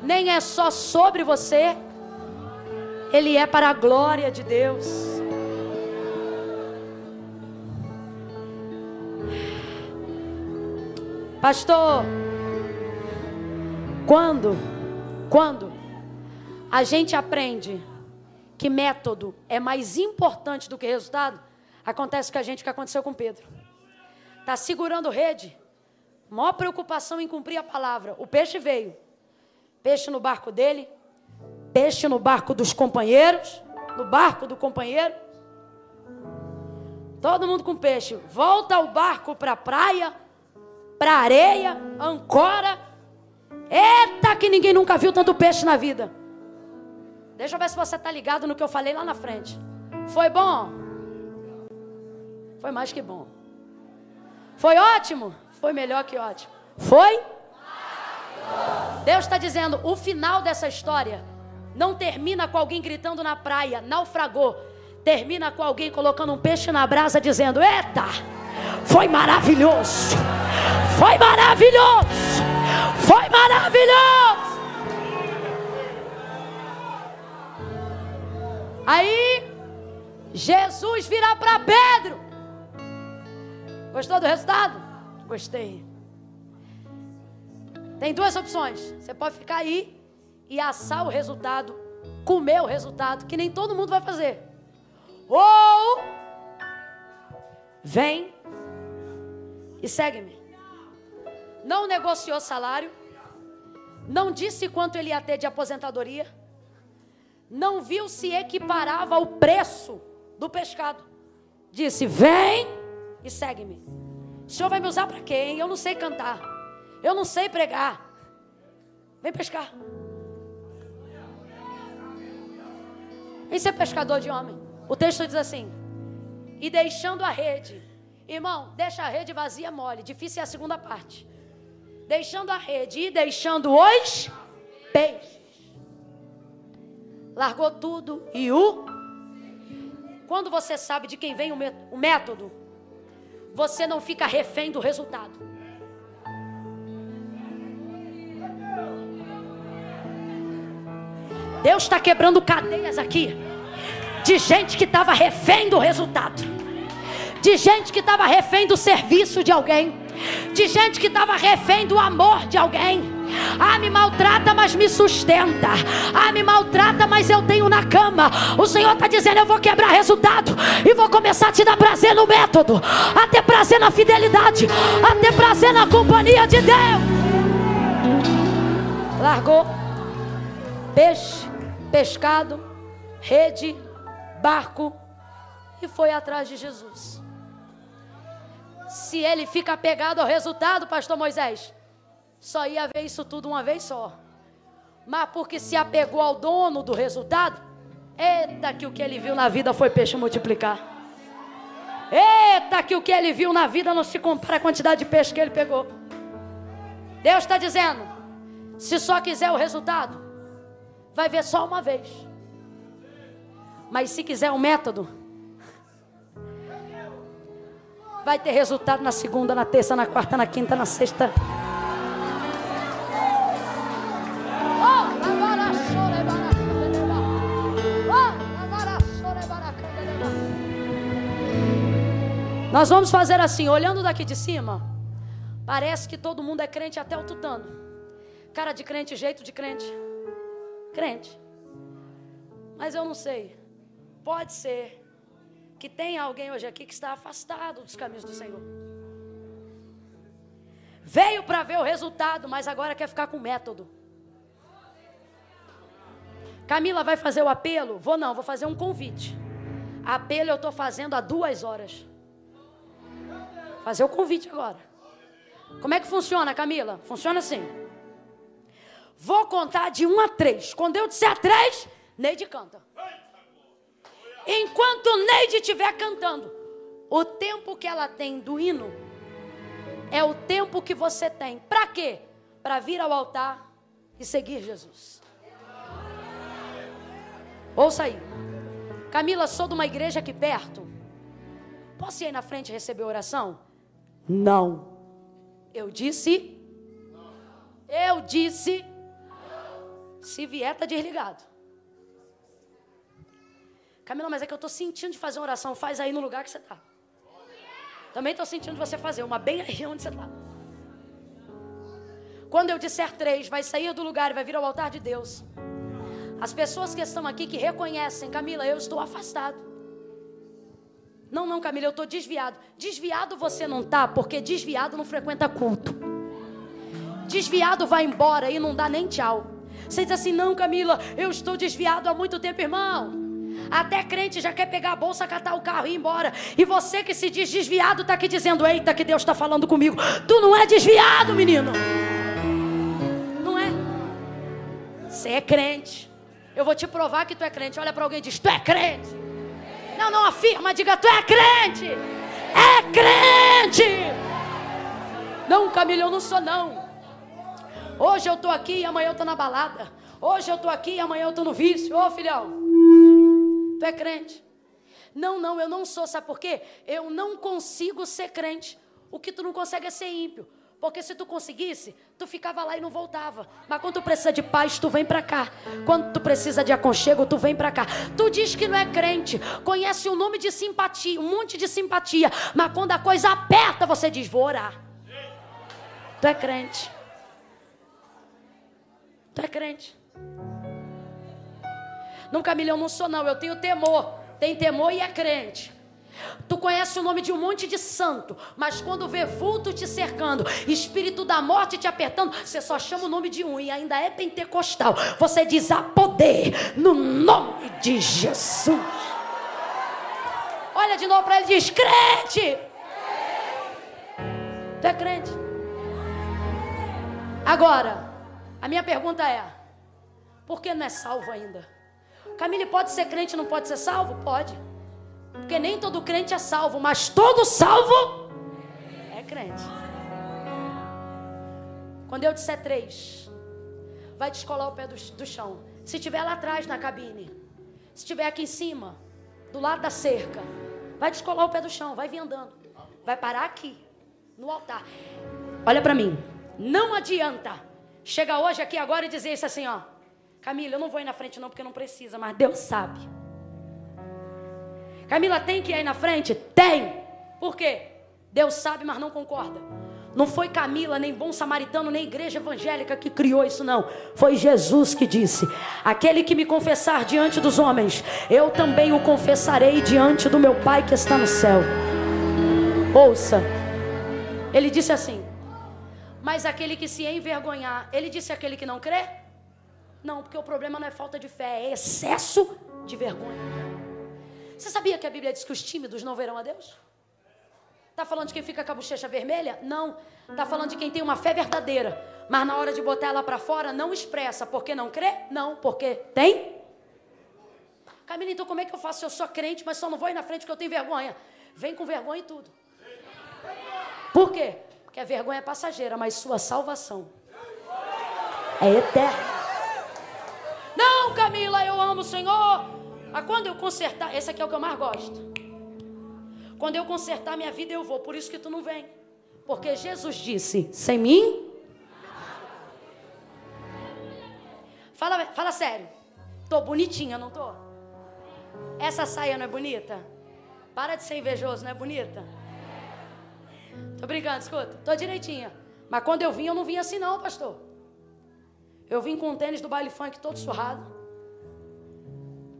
nem é só sobre você, ele é para a glória de Deus. Pastor, quando, quando a gente aprende que método é mais importante do que resultado, acontece com a gente o que aconteceu com Pedro. Está segurando rede, maior preocupação em cumprir a palavra. O peixe veio, peixe no barco dele, peixe no barco dos companheiros, no barco do companheiro. Todo mundo com peixe. Volta o barco para a praia, para areia, ancora. Eita, que ninguém nunca viu tanto peixe na vida. Deixa eu ver se você está ligado no que eu falei lá na frente. Foi bom? Foi mais que bom. Foi ótimo? Foi melhor que ótimo. Foi? Deus está dizendo: o final dessa história não termina com alguém gritando na praia, naufragou. Termina com alguém colocando um peixe na brasa dizendo: Eita, foi maravilhoso, foi maravilhoso, foi maravilhoso. Aí, Jesus virá para Pedro. Gostou do resultado? Gostei. Tem duas opções. Você pode ficar aí e assar o resultado, comer o resultado, que nem todo mundo vai fazer. Ou vem e segue-me. Não negociou salário, não disse quanto ele ia ter de aposentadoria não viu se equiparava ao preço do pescado. Disse: Vem e segue-me. O senhor vai me usar para quem? Eu não sei cantar. Eu não sei pregar. Vem pescar. Vem ser pescador de homem. O texto diz assim: E deixando a rede. Irmão, deixa a rede vazia mole. Difícil é a segunda parte. Deixando a rede e deixando os peixes largou tudo e o. Quando você sabe de quem vem o método, você não fica refém do resultado. Deus está quebrando cadeias aqui de gente que estava refém do resultado, de gente que estava refém do serviço de alguém, de gente que estava refém do amor de alguém. Ah, me maltrata, mas me sustenta. Ah, me maltrata, mas eu tenho na cama. O Senhor está dizendo: eu vou quebrar resultado e vou começar a te dar prazer no método, a ter prazer na fidelidade, a ter prazer na companhia de Deus. Largou peixe, pescado, rede, barco e foi atrás de Jesus. Se ele fica apegado ao resultado, pastor Moisés, só ia ver isso tudo uma vez só. Mas porque se apegou ao dono do resultado, eita que o que ele viu na vida foi peixe multiplicar. Eita que o que ele viu na vida não se compara à quantidade de peixe que ele pegou. Deus está dizendo: se só quiser o resultado, vai ver só uma vez. Mas se quiser o método, vai ter resultado na segunda, na terça, na quarta, na quinta, na sexta. Nós vamos fazer assim, olhando daqui de cima, parece que todo mundo é crente até o tutano. Cara de crente, jeito de crente. Crente. Mas eu não sei. Pode ser que tenha alguém hoje aqui que está afastado dos caminhos do Senhor. Veio para ver o resultado, mas agora quer ficar com método. Camila vai fazer o apelo? Vou não, vou fazer um convite. Apelo eu estou fazendo há duas horas. Fazer o convite agora. Como é que funciona, Camila? Funciona assim. Vou contar de um a três. Quando eu disser três, Neide canta. Enquanto Neide estiver cantando, o tempo que ela tem do hino é o tempo que você tem. Para quê? Para vir ao altar e seguir Jesus. Ouça aí. Camila, sou de uma igreja aqui perto. Posso ir aí na frente receber oração? Não. Eu disse. Eu disse. Se vier, tá desligado. Camila, mas é que eu estou sentindo de fazer uma oração. Faz aí no lugar que você está. Também estou sentindo você fazer uma bem aí onde você está. Quando eu disser três, vai sair do lugar e vai vir ao altar de Deus. As pessoas que estão aqui que reconhecem, Camila, eu estou afastado. Não, não, Camila, eu estou desviado. Desviado você não está, porque desviado não frequenta culto. Desviado vai embora e não dá nem tchau. Você diz assim, não, Camila, eu estou desviado há muito tempo, irmão. Até crente já quer pegar a bolsa, catar o carro e ir embora. E você que se diz desviado está aqui dizendo: Eita, que Deus está falando comigo. Tu não é desviado, menino. Não é. Você é crente. Eu vou te provar que tu é crente. Olha para alguém e diz: Tu é crente. Não, não afirma, diga: Tu é crente. É crente. Não, Camila, eu não sou não. Hoje eu estou aqui e amanhã eu estou na balada. Hoje eu estou aqui e amanhã eu estou no vício. Ô filhão, tu é crente. Não, não, eu não sou. Sabe por quê? Eu não consigo ser crente. O que tu não consegue é ser ímpio. Porque se tu conseguisse, tu ficava lá e não voltava. Mas quando tu precisa de paz, tu vem para cá. Quando tu precisa de aconchego, tu vem para cá. Tu diz que não é crente, conhece o nome de simpatia, um monte de simpatia. Mas quando a coisa aperta, você diz: vou orar. Tu é crente. Tu é crente. Não, Camila, eu não sou não, eu tenho temor. Tem temor e é crente. Tu conhece o nome de um monte de santo, mas quando vê vulto te cercando, espírito da morte te apertando, você só chama o nome de um e ainda é pentecostal. Você diz a poder no nome de Jesus. Olha de novo para ele e diz: crente. Tu é crente. Agora, a minha pergunta é: por que não é salvo ainda? Camille pode ser crente, não pode ser salvo? Pode. Porque nem todo crente é salvo, mas todo salvo é crente. Quando eu disser três, vai descolar o pé do, do chão. Se estiver lá atrás na cabine, se estiver aqui em cima, do lado da cerca, vai descolar o pé do chão, vai vir andando. Vai parar aqui, no altar. Olha para mim. Não adianta chegar hoje aqui agora e dizer isso assim, ó. Camila, eu não vou ir na frente não porque não precisa, mas Deus sabe. Camila tem que ir aí na frente? Tem. Por quê? Deus sabe, mas não concorda. Não foi Camila, nem bom samaritano, nem igreja evangélica que criou isso, não. Foi Jesus que disse: Aquele que me confessar diante dos homens, eu também o confessarei diante do meu Pai que está no céu. Ouça, ele disse assim: Mas aquele que se envergonhar, ele disse aquele que não crê? Não, porque o problema não é falta de fé, é excesso de vergonha. Você sabia que a Bíblia diz que os tímidos não verão a Deus? Está falando de quem fica com a bochecha vermelha? Não. Está falando de quem tem uma fé verdadeira, mas na hora de botar ela para fora não expressa. Porque não crê? Não, porque tem. Camila, então como é que eu faço? Eu sou crente, mas só não vou ir na frente porque eu tenho vergonha. Vem com vergonha e tudo. Por quê? Porque a vergonha é passageira, mas sua salvação é eterna. Não, Camila, eu amo o Senhor. Mas quando eu consertar, esse aqui é o que eu mais gosto. Quando eu consertar minha vida, eu vou. Por isso que tu não vem. Porque Jesus disse: sem mim. Fala, fala sério. Tô bonitinha, não tô? Essa saia não é bonita? Para de ser invejoso, não é bonita? Tô brincando, escuta. Tô direitinha. Mas quando eu vim, eu não vim assim, não, pastor. Eu vim com um tênis do baile funk todo surrado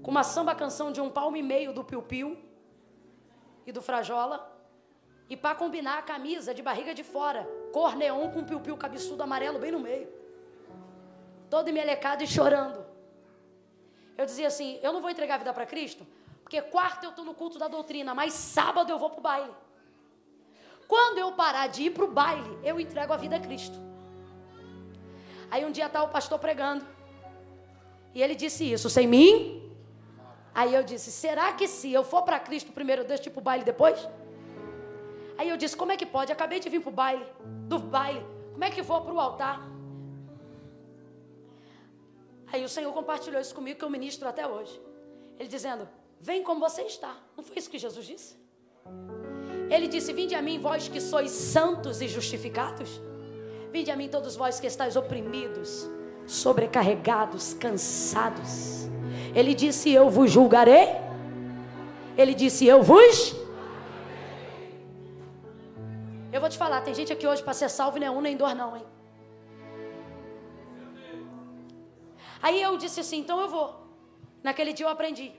com uma samba canção de um palmo e meio do Piu Piu e do Frajola. E para combinar a camisa de barriga de fora, cor neon com Piu Piu cabeçudo amarelo bem no meio. Todo melecado e chorando. Eu dizia assim: eu não vou entregar a vida para Cristo, porque Porque quarta eu estou no culto da doutrina, mas sábado eu vou para o baile. Quando eu parar de ir para o baile, eu entrego a vida a Cristo. Aí um dia está o pastor pregando. E ele disse isso, sem mim. Aí eu disse, será que se eu for para Cristo primeiro, eu deixo ir para o baile depois? Aí eu disse, como é que pode? Acabei de vir para o baile, do baile. Como é que vou para o altar? Aí o Senhor compartilhou isso comigo que eu ministro até hoje. Ele dizendo, vem como você está. Não foi isso que Jesus disse? Ele disse, vinde a mim vós que sois santos e justificados. Vinde a mim todos vós que estáis oprimidos, sobrecarregados, cansados. Ele disse, eu vos julgarei. Ele disse, eu vos eu vou te falar, tem gente aqui hoje para ser salvo nem é um nem dois não, hein? Aí eu disse assim, então eu vou. Naquele dia eu aprendi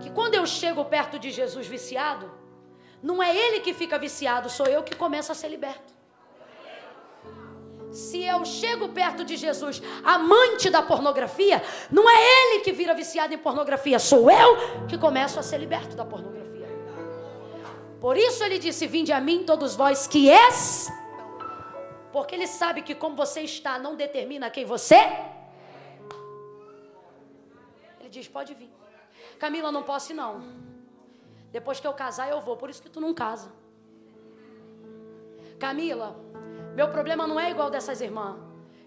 que quando eu chego perto de Jesus viciado, não é ele que fica viciado, sou eu que começo a ser liberto. Se eu chego perto de Jesus, amante da pornografia, não é ele que vira viciado em pornografia, sou eu que começo a ser liberto da pornografia. Por isso ele disse: Vinde a mim, todos vós que és. Porque ele sabe que como você está não determina quem você. Ele diz: Pode vir. Camila, não posso não. Depois que eu casar, eu vou. Por isso que tu não casa. Camila, meu problema não é igual dessas irmãs.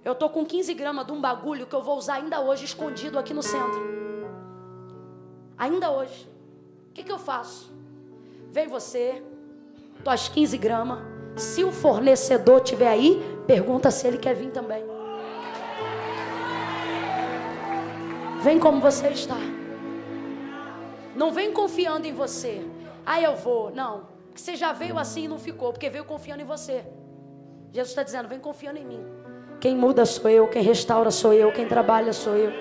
Eu tô com 15 gramas de um bagulho que eu vou usar ainda hoje escondido aqui no centro. Ainda hoje. O que, que eu faço? Vem você, tuas 15 gramas. Se o fornecedor tiver aí, pergunta se ele quer vir também. Vem como você está. Não vem confiando em você. Ah, eu vou. Não. Você já veio assim e não ficou, porque veio confiando em você. Jesus está dizendo: vem confiando em mim. Quem muda sou eu, quem restaura sou eu, quem trabalha sou eu.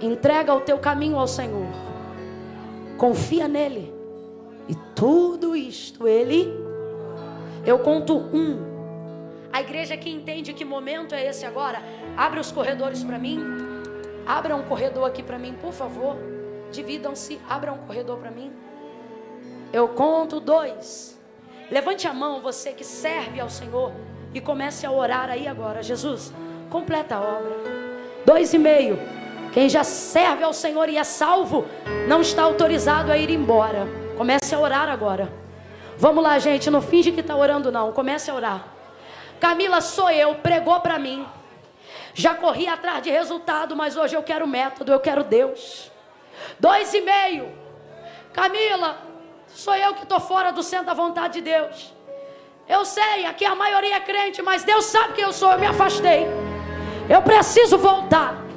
Entrega o teu caminho ao Senhor. Confia nele. E tudo isto ele. Eu conto um. A igreja que entende que momento é esse agora, abre os corredores para mim. Abra um corredor aqui para mim, por favor. Dividam-se, abra um corredor para mim. Eu conto dois. Levante a mão, você que serve ao Senhor, e comece a orar aí agora. Jesus, completa a obra. Dois e meio. Quem já serve ao Senhor e é salvo, não está autorizado a ir embora. Comece a orar agora. Vamos lá, gente. Não finge que está orando, não. Comece a orar. Camila, sou eu. Pregou para mim. Já corri atrás de resultado, mas hoje eu quero método, eu quero Deus. Dois e meio. Camila, sou eu que estou fora do centro da vontade de Deus. Eu sei, aqui a maioria é crente, mas Deus sabe quem eu sou, eu me afastei. Eu preciso voltar.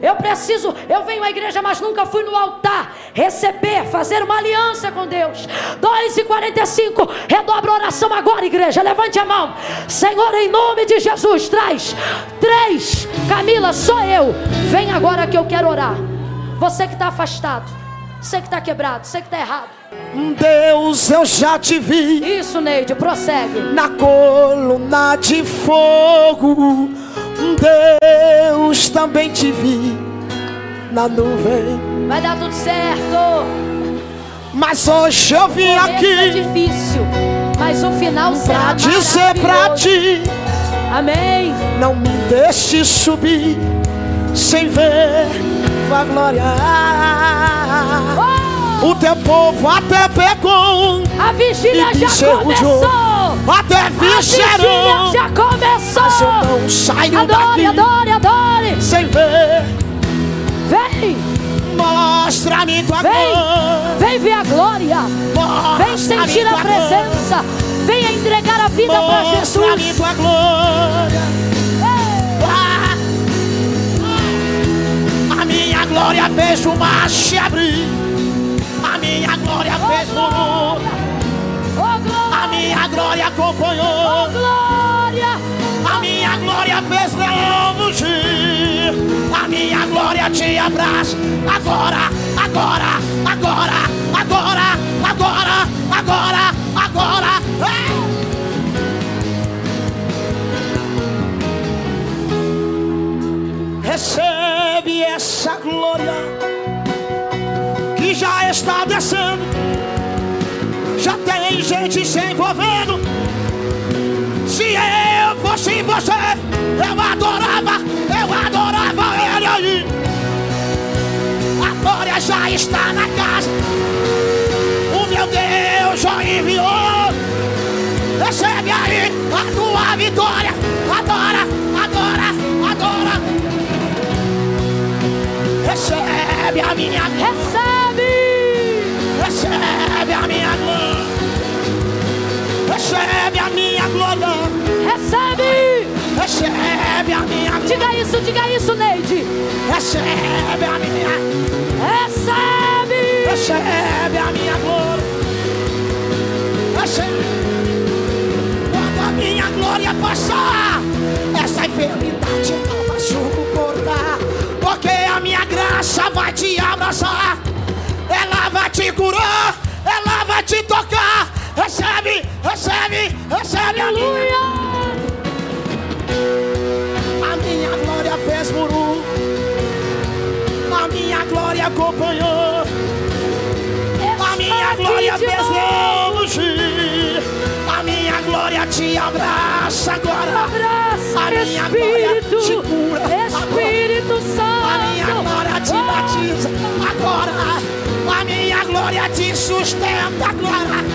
Eu preciso, eu venho à igreja, mas nunca fui no altar receber, fazer uma aliança com Deus. 2 e 45, redobra a oração agora, igreja. Levante a mão, Senhor, em nome de Jesus, traz três. Camila, sou eu. Vem agora que eu quero orar. Você que está afastado, você que está quebrado, você que está errado. Deus, eu já te vi. Isso, Neide, prossegue. Na coluna de fogo Deus também te vi na nuvem. Vai dar tudo certo. Mas hoje eu vim o aqui. É difícil, mas o final será pra dizer pra ti. Amém. Não me deixe subir sem ver tua glória. Oh! O teu povo até pegou. A vigília já começou. Até vigília já começou. Mas eu não saio adore, daqui. Adore, adore, Sem ver. Vem. Mostra-me tua vem, glória. Vem ver a glória. Vem sentir a presença. Glória. Venha entregar a vida para Jesus. Mostra-me tua glória. A minha glória fez o mar se abrir. A minha glória oh, fez o a minha glória acompanhou. Oh, glória. A minha glória fez leão fugir. A minha glória te abraça. Agora, agora, agora, agora, agora, agora, agora. Recebe essa glória gente se envolvendo. Se eu fosse você, eu adorava, eu adorava ele aí. A glória já está na casa. O meu Deus já enviou. Recebe aí a tua vitória. Adora, adora, adora. Recebe a minha glória. Recebe a minha glória. Recebe! Recebe a minha glória. Diga isso, diga isso, Neide. Recebe a minha. Recebe! Recebe a minha glória. Recebe. Quando a minha glória passar, essa enfermidade não vai suportar. Porque a minha graça vai te abraçar. Ela vai te curar. Ela vai te tocar. Recebe, recebe, recebe a minha. Aleluia! A minha glória fez muru. A minha glória acompanhou. A minha glória fez longe. A minha glória te abraça agora. A minha glória te cura Espírito Santo. A minha glória te batiza agora. A minha glória te sustenta agora.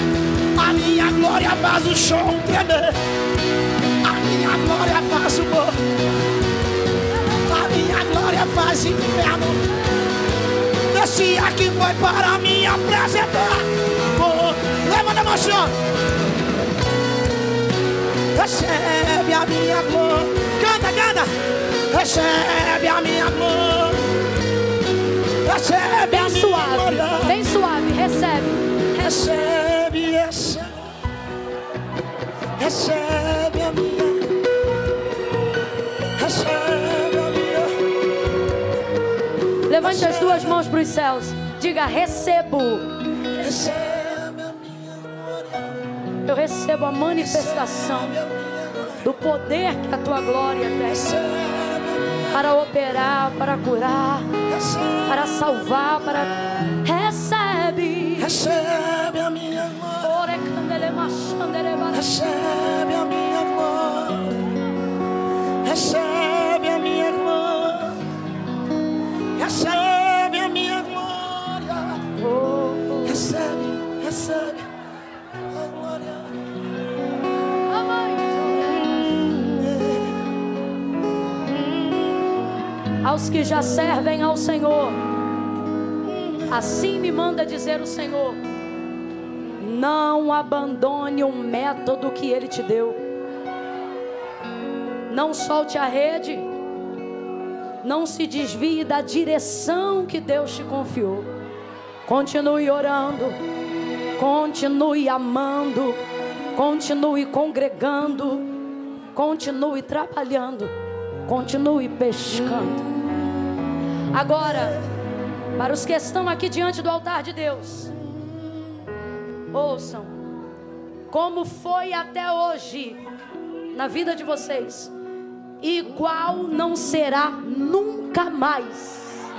A minha glória faz o chão tremer. A minha glória faz o morro. A minha glória faz inferno. Desce aqui foi para me apresentar. Oh, levanta a mão, Senhor. Recebe a minha glória. Canta, canta. Recebe a minha glória. Recebe a Bem minha suave, glória. bem suave. Recebe, recebe. Recebe a minha. Recebe a minha. Levante as duas mãos para os céus. Diga: recebo. Recebe a minha glória. Eu recebo a manifestação do poder que a tua glória tem para operar, para curar, para salvar, para recebe. Recebe a minha Recebe a minha glória. Recebe a minha glória. Recebe a minha glória. Recebe, recebe a glória. Aos que já servem ao Senhor, assim me manda dizer o Senhor: não abandone um método que Ele te deu, não solte a rede, não se desvie da direção que Deus te confiou. Continue orando, continue amando, continue congregando, continue trabalhando, continue pescando. Agora, para os que estão aqui diante do altar de Deus, ouçam como foi até hoje na vida de vocês, igual não será nunca mais.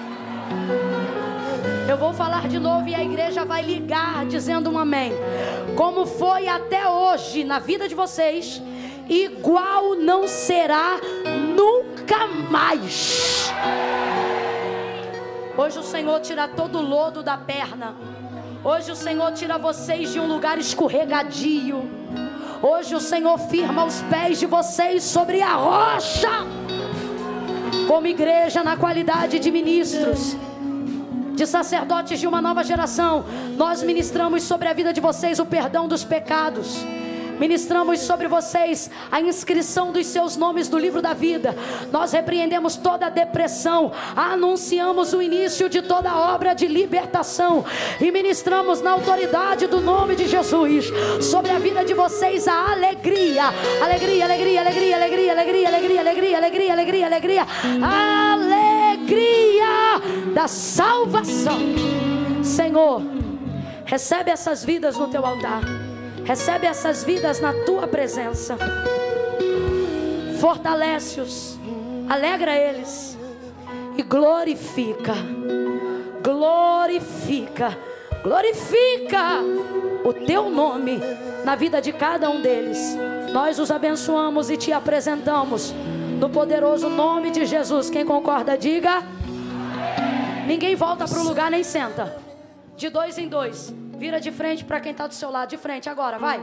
Eu vou falar de novo e a igreja vai ligar dizendo um amém. Como foi até hoje na vida de vocês, igual não será nunca mais. Hoje o Senhor tira todo o lodo da perna. Hoje o Senhor tira vocês de um lugar escorregadio. Hoje o Senhor firma os pés de vocês sobre a rocha. Como igreja, na qualidade de ministros, de sacerdotes de uma nova geração, nós ministramos sobre a vida de vocês o perdão dos pecados. Ministramos sobre vocês a inscrição dos seus nomes no livro da vida. Nós repreendemos toda depressão, anunciamos o início de toda a obra de libertação e ministramos na autoridade do nome de Jesus sobre a vida de vocês a alegria, alegria, alegria, alegria, alegria, alegria, alegria, alegria, alegria, alegria, alegria, alegria da salvação. Senhor, recebe essas vidas no teu altar. Recebe essas vidas na tua presença. Fortalece-os, alegra eles e glorifica. Glorifica, glorifica o teu nome na vida de cada um deles. Nós os abençoamos e te apresentamos no poderoso nome de Jesus. Quem concorda, diga. Ninguém volta para o lugar nem senta. De dois em dois. Vira de frente para quem está do seu lado. De frente agora, vai.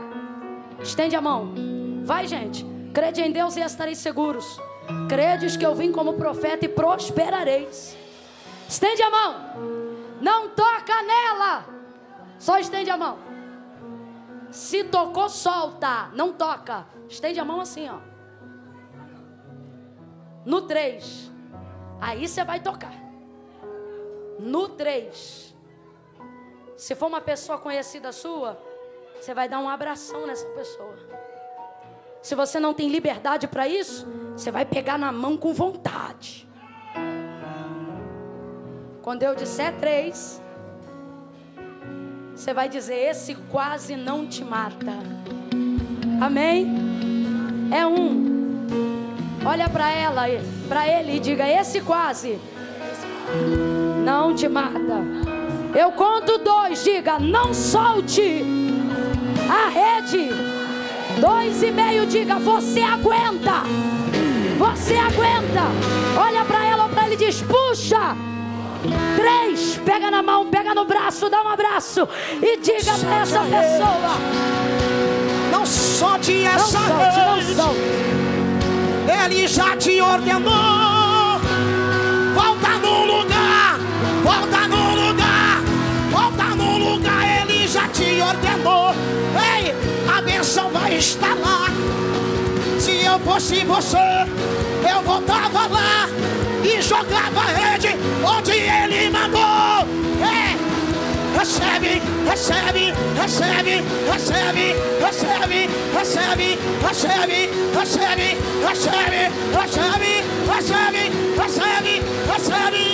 Estende a mão. Vai, gente. Crede em Deus e estareis seguros. Credes que eu vim como profeta e prosperareis. Estende a mão. Não toca nela. Só estende a mão. Se tocou, solta. Não toca. Estende a mão assim, ó. No 3. Aí você vai tocar. No 3. Se for uma pessoa conhecida sua, você vai dar um abração nessa pessoa. Se você não tem liberdade para isso, você vai pegar na mão com vontade. Quando eu disser três, você vai dizer: Esse quase não te mata. Amém? É um. Olha para ela, para ele e diga: Esse quase não te mata. Eu conto dois, diga: Não solte a rede. Dois e meio, diga: Você aguenta. Você aguenta. Olha para ela ou para ele e diz: Puxa. Três, pega na mão, pega no braço, dá um abraço e diga para essa pessoa: Não solte essa não solte, rede. Não solte. Ele já te ordenou. Volta no lugar, volta estar lá. Se eu fosse você, eu voltava lá e jogava a rede onde ele mandou. É. Recebe, recebe, recebe, recebe, recebe, recebe, recebe, recebe, recebe, recebe, recebe, recebe, recebe,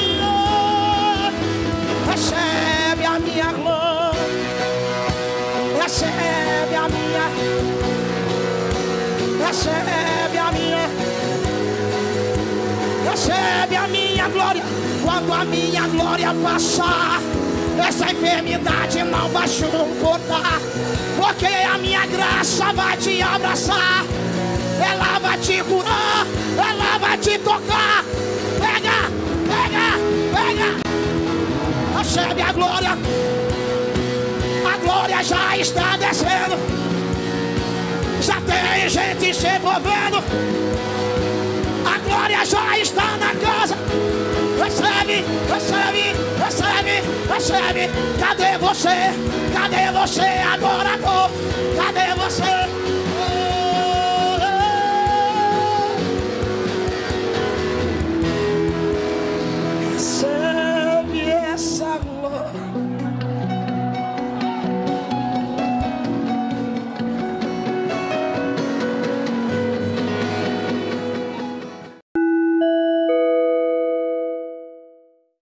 recebe a minha glória, recebe a minha, recebe a minha recebe a minha glória. Quando a minha glória passar, essa enfermidade não vai suportar, porque a minha graça vai te abraçar, ela vai te curar, ela vai te tocar. Pega, pega, pega. Recebe a glória. A glória já está descendo. Já tem aí gente se envolvendo. A glória já está na casa. Recebe, recebe, recebe, recebe. Cadê você? Cadê você, adorador? Cadê você?